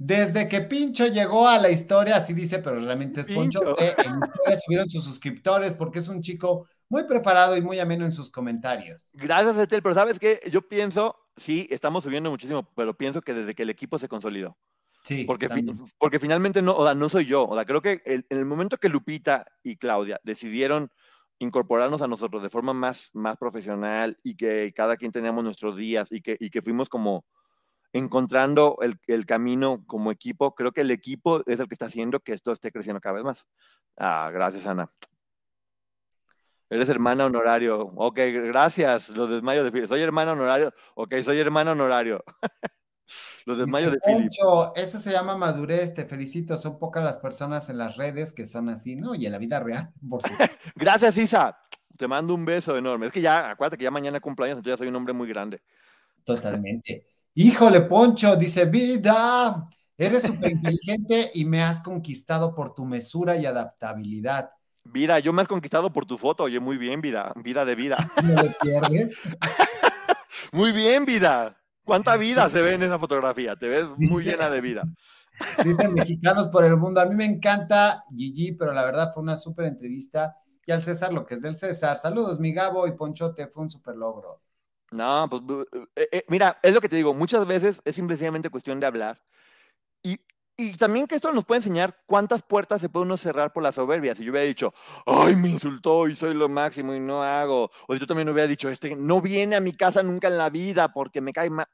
Desde que Pincho llegó a la historia, así dice, pero realmente es Poncho,
Pincho.
que en historia subieron sus suscriptores porque es un chico muy preparado y muy ameno en sus comentarios.
Gracias, Etel, pero ¿sabes qué? Yo pienso, sí, estamos subiendo muchísimo, pero pienso que desde que el equipo se consolidó.
Sí,
Porque, fi- porque finalmente no, o sea, no soy yo. O sea, creo que el- en el momento que Lupita y Claudia decidieron incorporarnos a nosotros de forma más, más profesional y que cada quien teníamos nuestros días y que, y que fuimos como encontrando el, el camino como equipo, creo que el equipo es el que está haciendo que esto esté creciendo cada vez más. Ah, gracias, Ana. Eres hermana honorario. Ok, gracias. Los desmayos de. Soy hermana honorario. Ok, soy hermana honorario. Los desmayos de Philip.
Poncho, eso se llama madurez, te felicito, son pocas las personas en las redes que son así, ¿no? Y en la vida real, por supuesto.
Gracias, Isa. Te mando un beso enorme. Es que ya, acuérdate que ya mañana cumpleaños, entonces ya soy un hombre muy grande.
Totalmente. Híjole, Poncho, dice, vida, eres súper inteligente y me has conquistado por tu mesura y adaptabilidad.
Vida, yo me has conquistado por tu foto. Oye, muy bien, vida. Vida de vida.
No le pierdes.
Muy bien, vida. ¿Cuánta vida se ve en esa fotografía? Te ves muy
Dice-
llena de vida.
Dicen mexicanos por el mundo. A mí me encanta Gigi, pero la verdad fue una súper entrevista. Y al César, lo que es del César. Saludos, mi Gabo y Ponchote, fue un súper logro.
No, pues eh, eh, mira, es lo que te digo. Muchas veces es simplemente cuestión de hablar. Y, y también que esto nos puede enseñar cuántas puertas se puede uno cerrar por la soberbia. Si yo hubiera dicho, ay, me insultó y soy lo máximo y no hago. O si yo también hubiera dicho, este no viene a mi casa nunca en la vida porque me cae mal.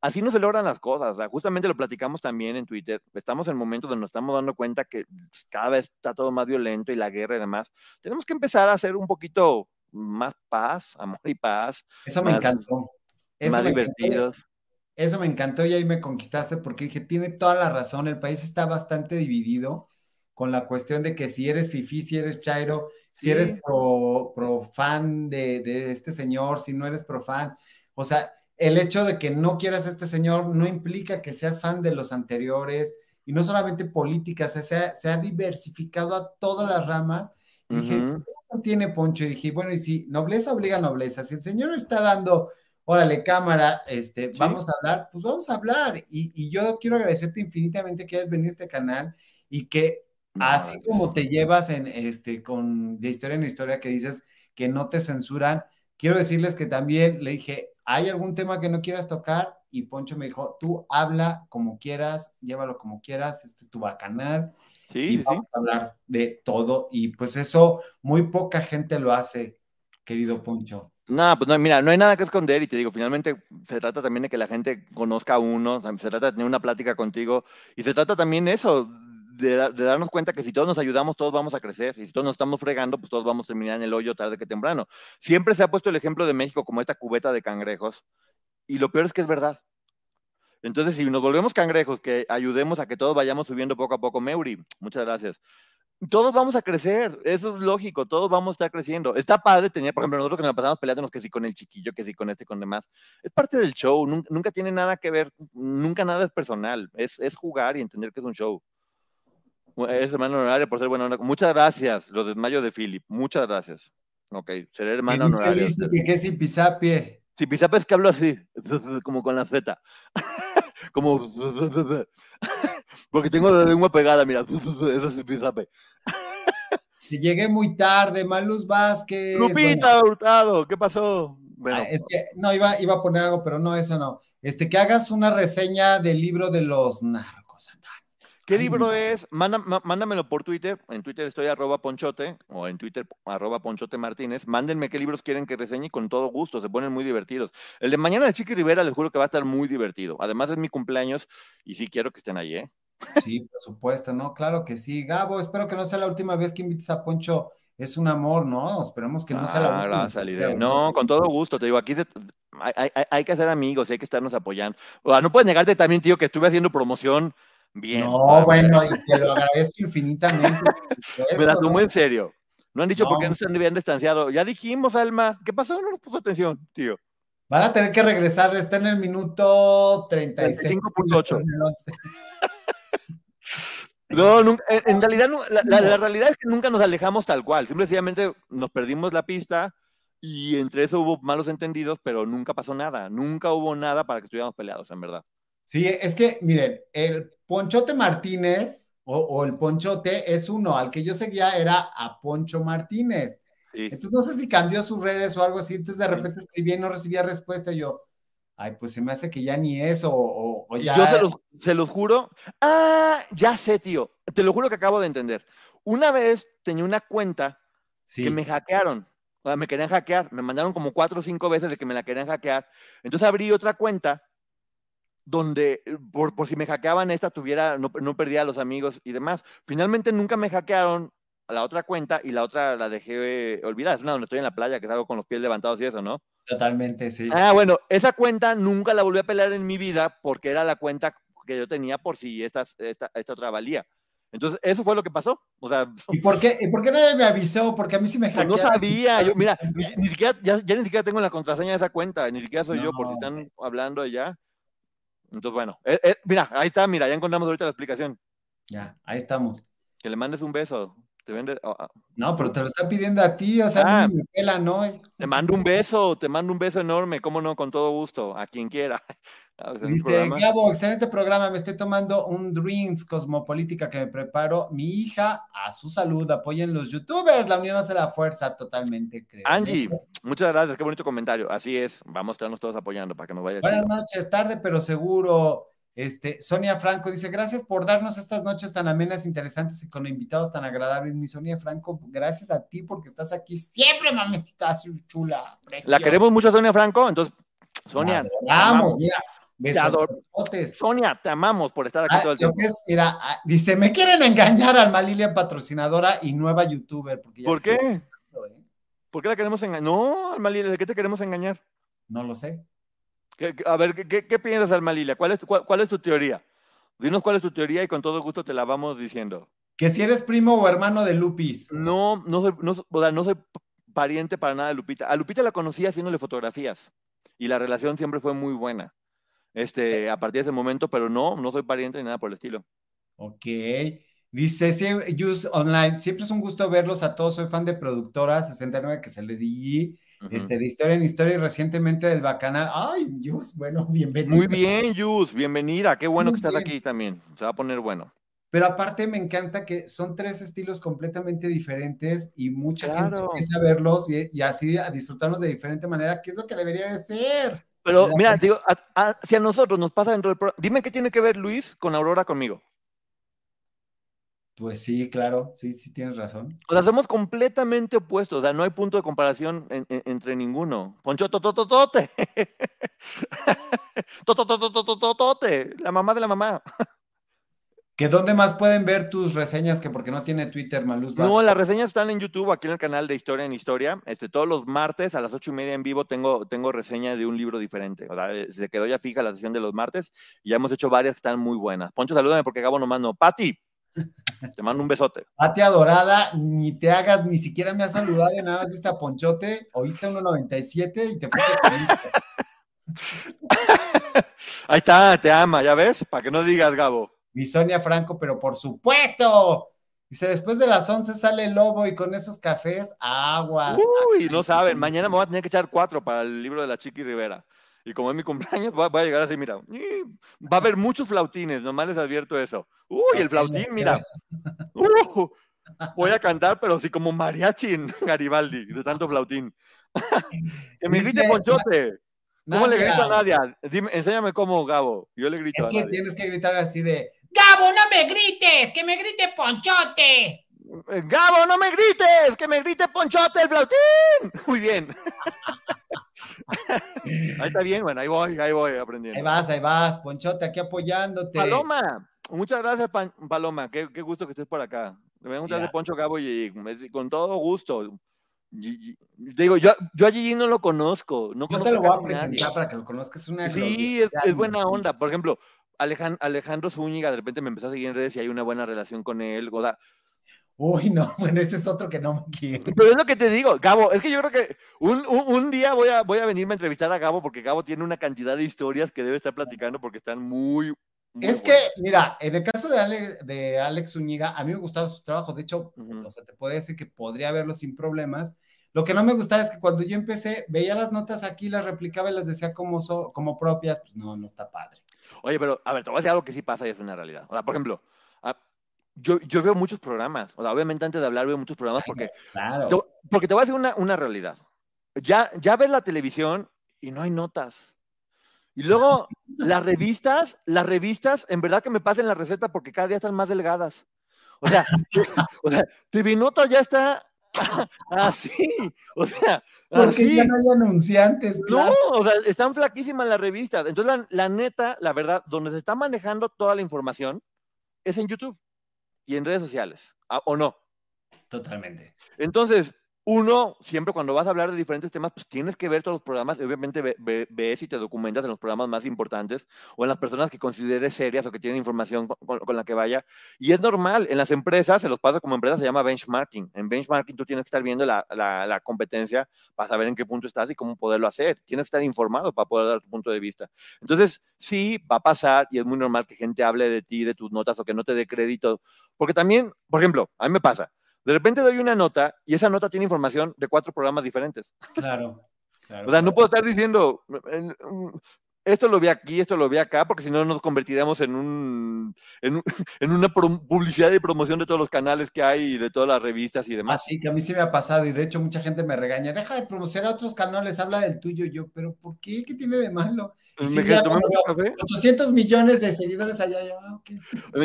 Así no se logran las cosas. O sea, justamente lo platicamos también en Twitter. Estamos en momentos donde nos estamos dando cuenta que pues, cada vez está todo más violento y la guerra y demás. Tenemos que empezar a hacer un poquito más paz, amor y paz,
Eso me
Más-
encantó. Eso
más
me encantó.
divertidos.
Eso me encantó y ahí me conquistaste porque dije, tiene toda la razón, el país está bastante dividido con la cuestión de que si eres fifí, si eres chairo, si
Sí.
eres pro, pro fan de, de este señor, si no eres pro fan. O sea, el hecho de que no quieras a este señor no implica que seas fan de los anteriores y no solamente políticas, se ha, se ha diversificado a todas las ramas. Y dije, no tiene Poncho y dije, bueno, y si nobleza obliga a nobleza, si el señor está dando, órale, cámara, este,
Sí.
vamos a hablar, pues vamos a hablar. Y, y yo quiero agradecerte infinitamente que hayas venido a este canal y que así
No,
como te llevas en este con de historia en historia que dices que no te censuran, quiero decirles que también le dije, ¿hay algún tema que no quieras tocar? Y Poncho me dijo, tú habla como quieras, llévalo como quieras, este es tu canal y
Sí, sí, sí.
vamos a hablar de todo. Y pues eso muy poca gente lo hace, querido Poncho.
No, pues no, mira, no hay nada que esconder y te digo, finalmente se trata también de que la gente conozca a uno, se trata de tener una plática contigo y se trata también eso, de, da- de darnos cuenta que si todos nos ayudamos, todos vamos a crecer y si todos nos estamos fregando, pues todos vamos a terminar en el hoyo tarde que temprano. Siempre se ha puesto el ejemplo de México como esta cubeta de cangrejos y lo peor es que es verdad. Entonces, si nos volvemos cangrejos, que ayudemos a que todos vayamos subiendo poco a poco, Meuri, muchas gracias. Todos vamos a crecer, eso es lógico, todos vamos a estar creciendo. Está padre tener, por ejemplo, nosotros que nos pasamos peleándonos que sí con el chiquillo, que sí con este, con demás. Es parte del show, nun- nunca, tiene nada que ver, nunca nada es personal, es, es jugar y entender que es un show. Es hermana honoraria por ser buena onda. Muchas gracias, los desmayos de Philip. Muchas gracias. Ok, seré
Que
hermana
dice
honoraria.
Lizzy que qué zipizape.
Si Pisape es que hablo así, como con la Z. como. Porque tengo la lengua pegada, mira. Eso es Pisape.
Que llegué muy tarde, Maluz Vázquez. bueno,
Lupita Hurtado, ¿qué pasó? Bueno,
ah, es que no, iba, iba a poner algo, pero no, eso no. Este, que hagas una reseña del libro de los narcos.
¿Qué
Ay,
libro es? Mándamelo por Twitter. En Twitter estoy arroba ponchote o en Twitter arroba ponchote martínez. Mándenme qué libros quieren que reseñe y con todo gusto. Se ponen muy divertidos. El de mañana de Chiqui Rivera les juro que va a estar muy divertido. Además es mi cumpleaños y sí quiero que estén ahí, ¿eh?
Sí, por supuesto, ¿no? Claro que sí. Gabo, espero que no sea la última vez que invites a Poncho. Es un amor, ¿no? Esperemos que no sea la
Ah,
última.
la salida. No, con todo gusto, te digo, aquí se- hay, hay- hay- hay que ser amigos hay que estarnos apoyando. O sea, no puedes negarte también, tío, que estuve haciendo promoción bien.
No, bueno, y te lo agradezco infinitamente.
Me la tomé en serio. No han dicho por qué
No.
se habían distanciado. Ya dijimos, Alma. ¿Qué pasó? No nos puso atención, tío.
Van a tener que regresar, está en el minuto 36.
35.8. No, nunca- en, en realidad, la- la realidad es que nunca nos alejamos tal cual. Simplemente nos perdimos la pista y entre eso hubo malos entendidos, pero nunca pasó nada. Nunca hubo nada para que estuviéramos peleados, en verdad.
Sí, es que, miren, el Ponchote Martínez o, o el Ponchote es uno, al que yo seguía era a Poncho Martínez.
Sí.
Entonces no sé si cambió sus redes o algo así, entonces de repente escribí y no recibía respuesta y yo, ay, pues se me hace que ya ni eso, o, o ya...
Yo se los, se los juro. Ah, ya sé, tío. Te lo juro que acabo de entender. Una vez tenía una cuenta
Sí.
que me hackearon. O sea, me querían hackear. Me mandaron como cuatro o cinco veces de que me la querían hackear. Entonces abrí otra cuenta donde, eh, por, por si me hackeaban esta, tuviera, no, no perdía a los amigos y demás. Finalmente nunca me hackearon a la otra cuenta y la otra la dejé eh, olvidada. Es una donde estoy en la playa, que salgo con los pies levantados y eso, ¿no?
Totalmente, sí.
Ah, bueno, esa cuenta nunca la volví a pelear en mi vida porque era la cuenta que yo tenía por si esta, esta, esta otra valía. Entonces, eso fue lo que pasó. O sea,
¿Y por qué, y por qué nadie me avisó? Porque a mí sí me
pues no
hackearon.
sabía. Yo, mira, ni, ni siquiera, ya, ya ni siquiera tengo la contraseña de esa cuenta, ni siquiera soy yo, por si
No.
están hablando ya. Entonces, bueno, eh, eh, mira, ahí está, mira, ya encontramos ahorita la explicación.
Ya, ahí estamos.
Que le mandes un beso. Te, vende, oh, ah,
No, pero te lo está pidiendo a ti, o sea,
Ah.
me pela, ¿no?
te mando un beso, te mando un beso enorme, cómo no, con todo gusto, a quien quiera. Ah,
Dice. Gabo, excelente programa, me estoy tomando un Drinks Cosmopolítica que me preparo. Mi hija, a su salud, apoyen los youtubers, la unión hace la fuerza, totalmente, creo.
Angie, muchas gracias, qué bonito comentario. Así es, vamos a estarnos todos apoyando para que nos vaya
Buenas
chido.
noches, tarde pero seguro. Este, Sonia Franco dice, gracias por darnos estas noches tan amenas, interesantes y con invitados tan agradables. Mi Sonia Franco, gracias a ti porque estás aquí siempre, mamita chula.
La queremos mucho Sonia Franco, entonces, Sonia,
Vamos, mira. Besotes.
Sonia, te amamos por estar aquí
Ah,
todo el tiempo.
que es, mira, ah, dice, me quieren engañar Alma Lilia, patrocinadora y nueva youtuber. Porque ya
¿Por qué?
¿eh?
¿Por qué la queremos engañar? No, Almalilia, ¿de qué te queremos engañar?
No lo sé.
¿Qué- qué- a ver, ¿qué, qué, qué piensas, Almalilia? ¿Cuál es, tu, cuál, cuál es tu teoría? Dinos cuál es tu teoría y con todo gusto te la vamos diciendo.
Que si eres primo o hermano de Lupis.
No, no soy, no, soy- o sea, no soy p- pariente para nada de Lupita. A Lupita la conocí haciéndole fotografías y la relación siempre fue muy buena. Este, a partir de ese momento, pero no, no soy pariente ni nada por el estilo.
Ok. Dice Use Online, siempre es un gusto verlos a todos. Soy fan de Productora 69, que de DJ,
Ujú.
este, de Historia en Historia y recientemente del Bacanal. Ay, Use, bueno, bienvenido.
Muy bien, Yus, bienvenida. Qué bueno
Muy
que estás
bien.
aquí también. Se va a poner bueno.
Pero aparte me encanta que son tres estilos completamente diferentes y mucha gente empieza a verlos y, y así a disfrutarlos de diferente manera, que es lo que debería de ser.
Pero mira, te digo, a- a- si a nosotros nos pasa dentro del programa, dime qué tiene que ver Luis con Aurora conmigo.
Pues sí, claro, sí, sí tienes razón.
O sea, somos completamente opuestos, o sea, no hay punto de comparación en- en- entre ninguno. Poncho totototote. Totototototote, la mamá de la mamá.
¿Que dónde más pueden ver tus reseñas? Que porque no tiene Twitter, Maluz.
No, las reseñas están en YouTube, aquí en el canal de Historia en Historia. Este, todos los martes a las ocho y media en vivo tengo, tengo reseña de un libro diferente. O sea, se quedó ya fija la sesión de los martes y ya hemos hecho varias que están muy buenas. Poncho, salúdame porque Gabo nomás no. Pati, te mando un besote.
Pati adorada, ni te hagas, ni siquiera me has saludado, y nada más viste a Ponchote, oíste 1.97 y te fuiste
Ahí está, te ama, ¿ya ves? Para que no digas, Gabo.
Mi Sonia Franco, pero por supuesto. Dice, después de las 11 sale el lobo y con esos cafés, aguas.
Uy, no saben, mañana me voy a tener que echar cuatro para el libro de la Chiqui Rivera. Y como es mi cumpleaños, voy a, voy a llegar así, mira, va a haber muchos flautines, nomás les advierto eso. Uy, el flautín, mira. Uh, voy a cantar, pero sí como mariachi en Garibaldi, de tanto flautín. que me
Dice-
Ponchote. ¿Cómo le grito a Nadia? Dime, enséñame cómo, Gabo. Yo le grito
Es
a
que
Nadia.
tienes que gritar así de,
Gabo, no me grites, que me grite Ponchote.
Eh, Gabo, no me grites, que me grite Ponchote el flautín. Muy bien. ahí está bien, bueno, ahí voy, ahí voy aprendiendo.
ahí vas, ahí vas, Ponchote, aquí apoyándote.
Paloma, muchas gracias, Pan- Paloma. Qué, qué gusto que estés por acá. Me voy a de Poncho Gabo y con todo gusto. Te digo, yo, yo a Gigi no lo conozco. No
Yo
conozco
te lo voy a
nadie.
presentar para que lo conozcas. Es una
Sí, es, es buena onda. Por ejemplo, Alejan- Alejandro Zúñiga de repente me empezó a seguir en redes y hay una buena relación con él. O sea,
Uy, no, bueno, ese es otro que no me quiere.
pero es lo que te digo, Gabo, es que yo creo que un, un- un día voy a, voy a venirme a entrevistar a Gabo porque Gabo tiene una cantidad de historias que debe estar platicando porque están muy... muy
Es que, mira, en el caso de, Ale- de Alex Zúñiga, a mí me gustaba su trabajo. De hecho, o sea, te puedo decir que podría verlo sin problemas. Lo que no me gustaba es que cuando yo empecé, veía las notas aquí, las replicaba y las decía como, so- como propias. Pues no, no está padre.
Oye, pero a ver, te voy a decir algo que sí pasa y es una realidad. O sea, por ejemplo, ah, yo, yo veo muchos programas. O sea, obviamente antes de hablar veo muchos programas porque,
Claro.
yo- porque te voy a decir una, una realidad. Ya, ya ves la televisión y no hay notas. Y luego las revistas, las revistas, en verdad que me pasen la receta porque cada día están más delgadas. O sea, o sea TV Notas ya está así. O sea,
Porque
así.
ya no hay anunciantes.
No, o sea, están flaquísimas las revistas. Entonces, la, la neta, la verdad, donde se está manejando toda la información es en YouTube y en redes sociales, ¿ah, ¿o no?
Totalmente.
Entonces, uno, siempre cuando vas a hablar de diferentes temas, pues tienes que ver todos los programas, y obviamente ve- ve- ves y te documentas en los programas más importantes o en las personas que consideres serias o que tienen información con, con- la que vaya. Y es normal, en las empresas, se los pasa como empresa, se llama benchmarking. En benchmarking tú tienes que estar viendo la, la- la competencia para saber en qué punto estás y cómo poderlo hacer. Tienes que estar informado para poder dar tu punto de vista. Entonces, sí, va a pasar y es muy normal que gente hable de ti, de tus notas o que no te dé crédito. Porque también, por ejemplo, a mí me pasa. De repente doy una nota y esa nota tiene información de cuatro programas diferentes.
Claro. claro
O sea, no puedo estar diciendo, "En- esto lo vi aquí, esto lo vi acá, porque si no nos convertiríamos en, un, en, un- en una publicidad y promoción de todos los canales que hay y de todas las revistas y demás.
Así que a mí sí me ha pasado y de hecho mucha gente me regaña, deja de promocionar otros canales, habla del tuyo y yo, pero ¿por qué? ¿Qué tiene de malo? Y
me
sí,
quedé-
ya
tomé
cuando
mucho
veo
café.
800 millones de seguidores allá.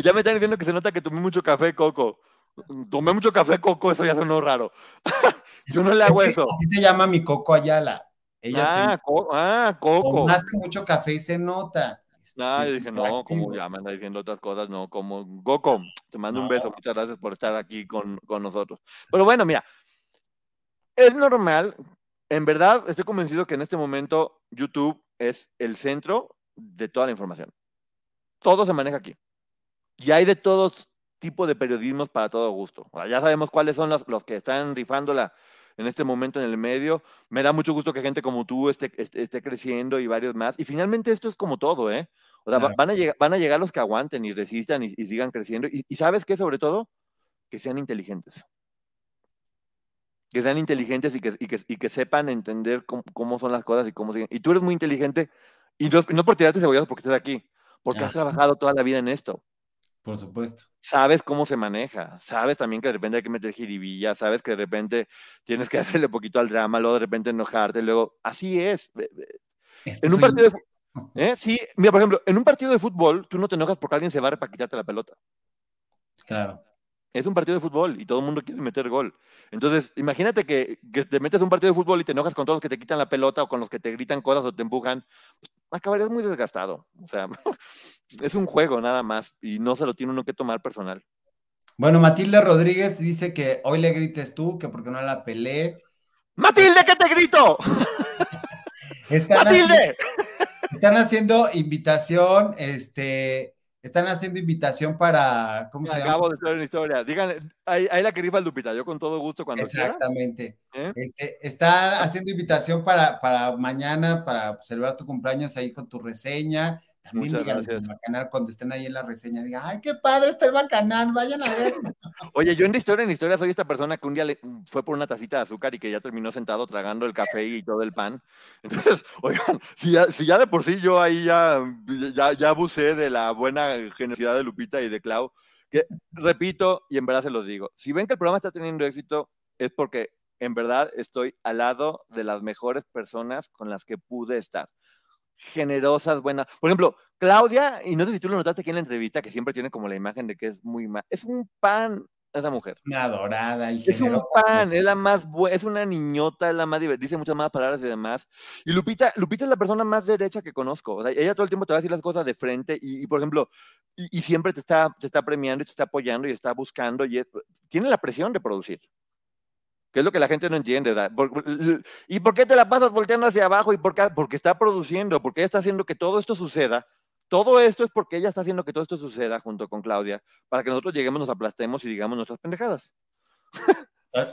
Ya me están diciendo que se nota que tomé mucho café coco. Tomé mucho café coco, eso ya sonó raro. Yo no le hago
Es que
eso.
Así se llama mi Coco Ayala. Ella
Ah, co- ah, coco.
tomaste mucho café y se nota.
Ah,
Sí,
dije, no, como ya me anda diciendo otras cosas, no, como Goku, te mando un beso, muchas gracias por estar aquí con, con nosotros. Pero bueno, mira, es normal, en verdad estoy convencido que en este momento YouTube es el centro de toda la información. Todo se maneja aquí. Y hay de todos tipos de periodismos para todo gusto. O sea, ya sabemos cuáles son los, los que están rifándola en este momento en el medio. Me da mucho gusto que gente como tú esté, esté, esté creciendo y varios más. Y finalmente esto es como todo, ¿eh? O sea,
Claro.
van, a llegar, van a llegar los que aguanten y resistan y, y sigan creciendo. Y, y sabes qué, sobre todo, que sean inteligentes. Que sean inteligentes y que, y que, y que sepan entender cómo, cómo son las cosas y cómo siguen. Y tú eres muy inteligente, y no, no por tirarte cebollas porque estés aquí, porque has trabajado toda la vida en esto
Por supuesto.
sabes cómo se maneja, sabes también que de repente hay que meter jiribilla, sabes que de repente tienes que hacerle poquito al drama, luego de repente enojarte, luego así es.
Este
En un partido de ¿eh? Sí, mira, por ejemplo, en un partido de fútbol tú no te enojas porque alguien se barre para quitarte la pelota.
Claro.
Es un partido de fútbol y todo el mundo quiere meter gol. Entonces, imagínate que, que te metes a un partido de fútbol y te enojas con todos los que te quitan la pelota o con los que te gritan cosas o te empujan. pues, acabarías muy desgastado. O sea, es un juego nada más y no se lo tiene uno que tomar personal.
Bueno, Matilde Rodríguez dice que hoy le grites tú, que porque no la peleé.
¡Matilde, que te grito!
Están,
¡Matilde!
están haciendo invitación, este, están haciendo invitación para, ¿cómo se llama?
Acabo de saber una historia. Díganle, ahí, ahí la que rifa el Lupita, yo con todo gusto cuando quiera.
Exactamente.
¿eh?
Este, está haciendo invitación para, para mañana, para celebrar tu cumpleaños ahí con tu reseña. También
Muchas
díganles
gracias.
al Bacanal cuando estén ahí en la reseña, digan, ay, qué padre está el Bacanal, vayan a ver.
Oye, yo en historia, en historia soy esta persona que un día le- fue por una tacita de azúcar y que ya terminó sentado tragando el café y todo el pan. Entonces, oigan, si ya, si ya de por sí yo ahí ya, ya, ya abusé de la buena generosidad de Lupita y de Clau, que repito y en verdad se los digo, si ven que el programa está teniendo éxito es porque en verdad estoy al lado de las mejores personas con las que pude estar. Generosas, buenas. Por ejemplo, Claudia, y no sé si tú lo notaste aquí en la entrevista, que siempre tiene como la imagen de que es muy mal. Es un pan esa mujer.
Es una adorada y
Es un pan, es la más buena, es una niñota, es la más divertida, dice muchas más palabras y demás. Y Lupita, Lupita es la persona más derecha que conozco. O sea, ella todo el tiempo te va a decir las cosas de frente y, y, por ejemplo, y, y siempre te está, te está premiando y te está apoyando y está buscando y es- tiene la presión de producir. Que es lo que la gente no entiende. ¿verdad? ¿Y por qué te la pasas volteando hacia abajo? ¿Y por qué? Porque está produciendo, porque ella está haciendo que todo esto suceda. Todo esto es porque ella está haciendo que todo esto suceda junto con Claudia, para que nosotros lleguemos, nos aplastemos y digamos nuestras pendejadas.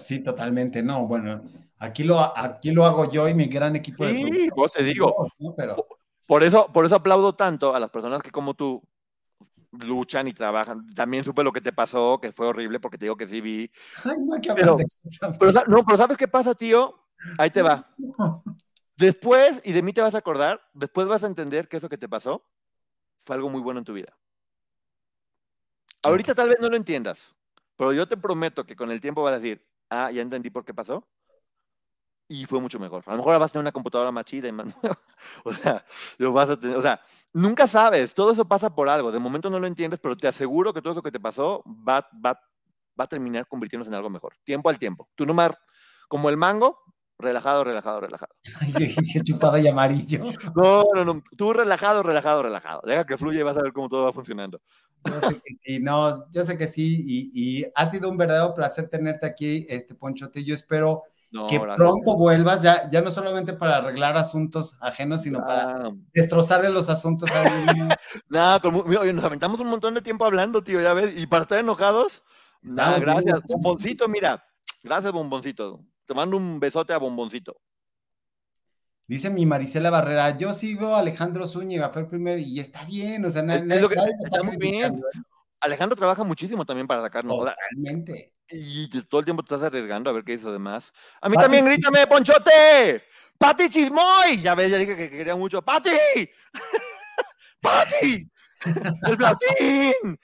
Sí, totalmente. No, bueno, aquí lo, aquí lo hago yo y mi gran equipo de
Sí, pues te digo.
¿no? Pero
Por eso, por eso aplaudo tanto a las personas que como tú luchan y trabajan. También supe lo que te pasó, que fue horrible, porque te digo que sí vi.
ay, no hay que
Pero-
de eso
no, pero ¿sabes qué pasa, tío? Ahí te va. Después, y de mí te vas a acordar, después vas a entender que eso que te pasó fue algo muy bueno en tu vida. Ahorita tal vez no lo entiendas, pero yo te prometo que con el tiempo vas a decir, ah, ya entendí por qué pasó. Y fue mucho mejor. A lo mejor vas a tener una computadora más chida y más nueva. O sea, lo vas a tener- o sea, nunca sabes, todo eso pasa por algo. De momento no lo entiendes, pero te aseguro que todo eso que te pasó va, va, va a terminar convirtiéndose en algo mejor. Tiempo al tiempo. Tú nomás, como el mango, relajado, relajado, relajado.
Chupado y amarillo.
No, no, no. Tú relajado, relajado, relajado. Deja que fluya y vas a ver cómo todo va funcionando.
Yo sé que sí, no, yo sé que sí, y, y ha sido un verdadero placer tenerte aquí, este Ponchote. Yo espero
No,
que
gracias.
pronto vuelvas, ya, ya no solamente para arreglar asuntos ajenos, sino para
Ah,
destrozarle los asuntos a
nada, oye, nos aventamos un montón de tiempo hablando, tío, ya ves. Y para estar enojados, nada, gracias. Bomboncito, mira. Gracias, bomboncito. Te mando un besote a bomboncito.
Dice mi Marisela Barrera, yo sigo a Alejandro Zúñiga, fue el primero, y está bien, o sea,
Es- lo que-
nadie
está muy bien.
¿eh?
Alejandro trabaja muchísimo también para sacarnos.
Totalmente.
Y todo el tiempo te estás arriesgando a ver qué hizo de más. A mí
Pati
también, grítame, Ponchote. ¡Pati Chismoy! Ya ves, ya dije que quería mucho. ¡Pati! ¡Pati! ¡El flautín!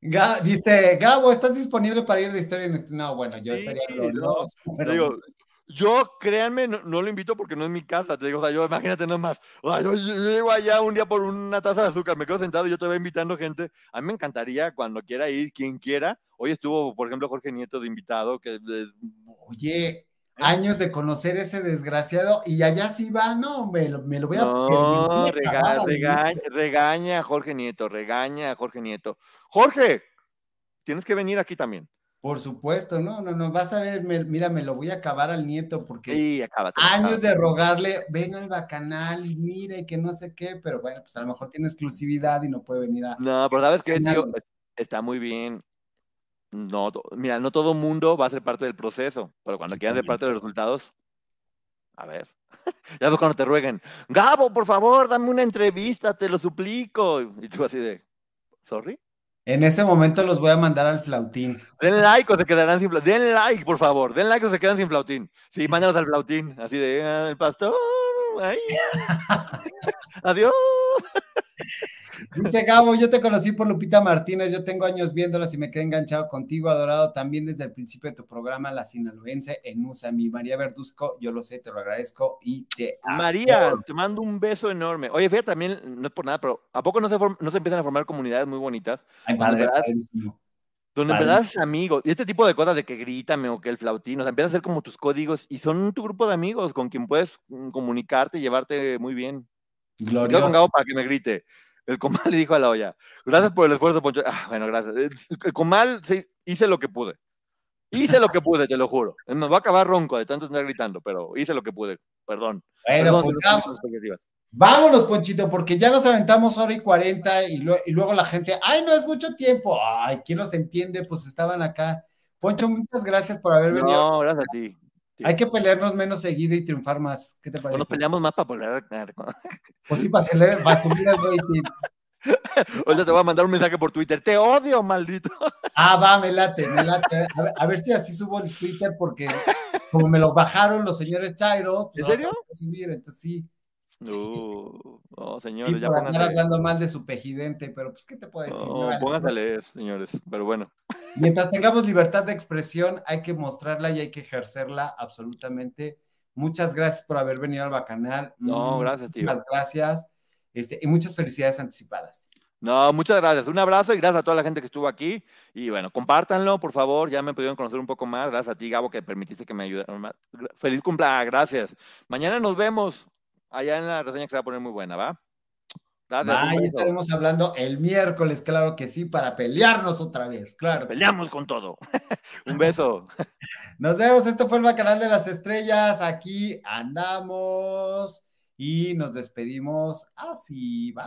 Ga- dice, Gabo, ¿estás disponible para ir de historia en este? No, bueno, yo
Sí,
estaría
no,
pero-
digo, yo, créanme, no, no lo invito porque no es mi casa. Te digo, o sea, yo imagínate nomás. O sea, yo, yo llego allá un día por una taza de azúcar, me quedo sentado y yo te voy invitando gente. A mí me encantaría cuando quiera ir, quien quiera. Hoy estuvo, por ejemplo, Jorge Nieto de invitado, que es
Oye, años de conocer ese desgraciado y allá sí va, no, me lo, me lo voy a
No,
permitir
rega- regaña, regaña a Jorge Nieto, regaña a Jorge Nieto. Jorge, tienes que venir aquí también.
Por supuesto, no, no, no, vas a ver, me- mira, me lo voy a acabar al nieto porque
Sí, acábate.
años de rogarle, ven al bacanal y mira y que no sé qué, pero bueno, pues a lo mejor tiene exclusividad y no puede venir a...
No, pero ¿sabes tío?
Nadie.
Está muy bien. No, mira, no todo mundo va a ser parte del proceso, pero cuando quieran ser parte de los resultados, a ver. Ya ves cuando te rueguen, Gabo, por favor, dame una entrevista, te lo suplico. Y tú así de, ¿sorry?
En ese momento los voy a mandar al flautín.
Den like o se quedarán sin flautín. Den like, por favor. Den like o se quedan sin flautín. Sí, mándalos al flautín. Así de, "Ah, el pastor. ay". Adiós.
Dice Gabo, yo te conocí por Lupita Martínez, yo tengo años viéndolas y me quedé enganchado contigo, adorado también desde el principio de tu programa, La Sinaloense en USA. Mi María Verduzco, yo lo sé, te lo agradezco y te amo.
María, te mando un beso enorme. Oye, fíjate, también, no es por nada, pero ¿a poco no se, no se empiezan a formar comunidades muy bonitas?
Ay, padrísimo.
Donde en verdad amigos. Y este tipo de cosas de que grítame o que el flautín, o sea, empiezas a ser como tus códigos y son tu grupo de amigos con quien puedes mm, comunicarte y llevarte muy bien. Me quedo con
Glorioso.
Gabo para que me grite. El comal le dijo a la olla, gracias por el esfuerzo, Poncho. Ah, bueno, gracias. El, el comal, sí, hice lo que pude. Hice lo que pude, te lo juro. Me va a acabar ronco de tanto estar gritando, pero hice lo que pude. Perdón.
Bueno,
Perdón
pues
expectativas.
vámonos, Ponchito, porque ya nos aventamos hora y cuarenta y, y luego la gente, ay, no es mucho tiempo. Ay, ¿quién los entiende? Pues estaban acá. Poncho, muchas gracias por haber venido.
No, gracias a ti. Sí.
Hay que pelearnos menos seguido y triunfar más. ¿Qué te
O
parece?
nos peleamos más para volver a ganar.
Pues sí, para, subir el rating.
Ahorita te voy a mandar un mensaje por Twitter. Te odio, maldito.
Ah, va, me late, me late. A ver, a ver si así subo el Twitter, porque como me lo bajaron los señores Chairo, pues
¿En serio?
subir, entonces sí.
Uh, no,
Y
señores, ya
por andar hablando mal de su pejidente, pero pues, ¿qué te puedo decir?
No,
vale.
pónganse a leer, señores. Pero bueno.
Mientras tengamos libertad de expresión, hay que mostrarla y hay que ejercerla absolutamente. Muchas gracias por haber venido al Bacanal.
No, gracias, tío.
Muchísimas gracias. Este, y muchas felicidades anticipadas.
No, muchas gracias. Un abrazo y gracias a toda la gente que estuvo aquí. Y bueno, compártanlo, por favor. Ya me pudieron conocer un poco más. Gracias a ti, Gabo, que permitiste que me. Gra- Feliz cumpleaños, gracias. Mañana nos vemos allá en la reseña que se va a poner muy buena, ¿va?
Ahí estaremos hablando el miércoles, claro que sí, para pelearnos otra vez, claro.
Peleamos con todo. Un beso.
Nos vemos. Esto fue el Bacanal de las Estrellas. Aquí andamos y nos despedimos así. Bye.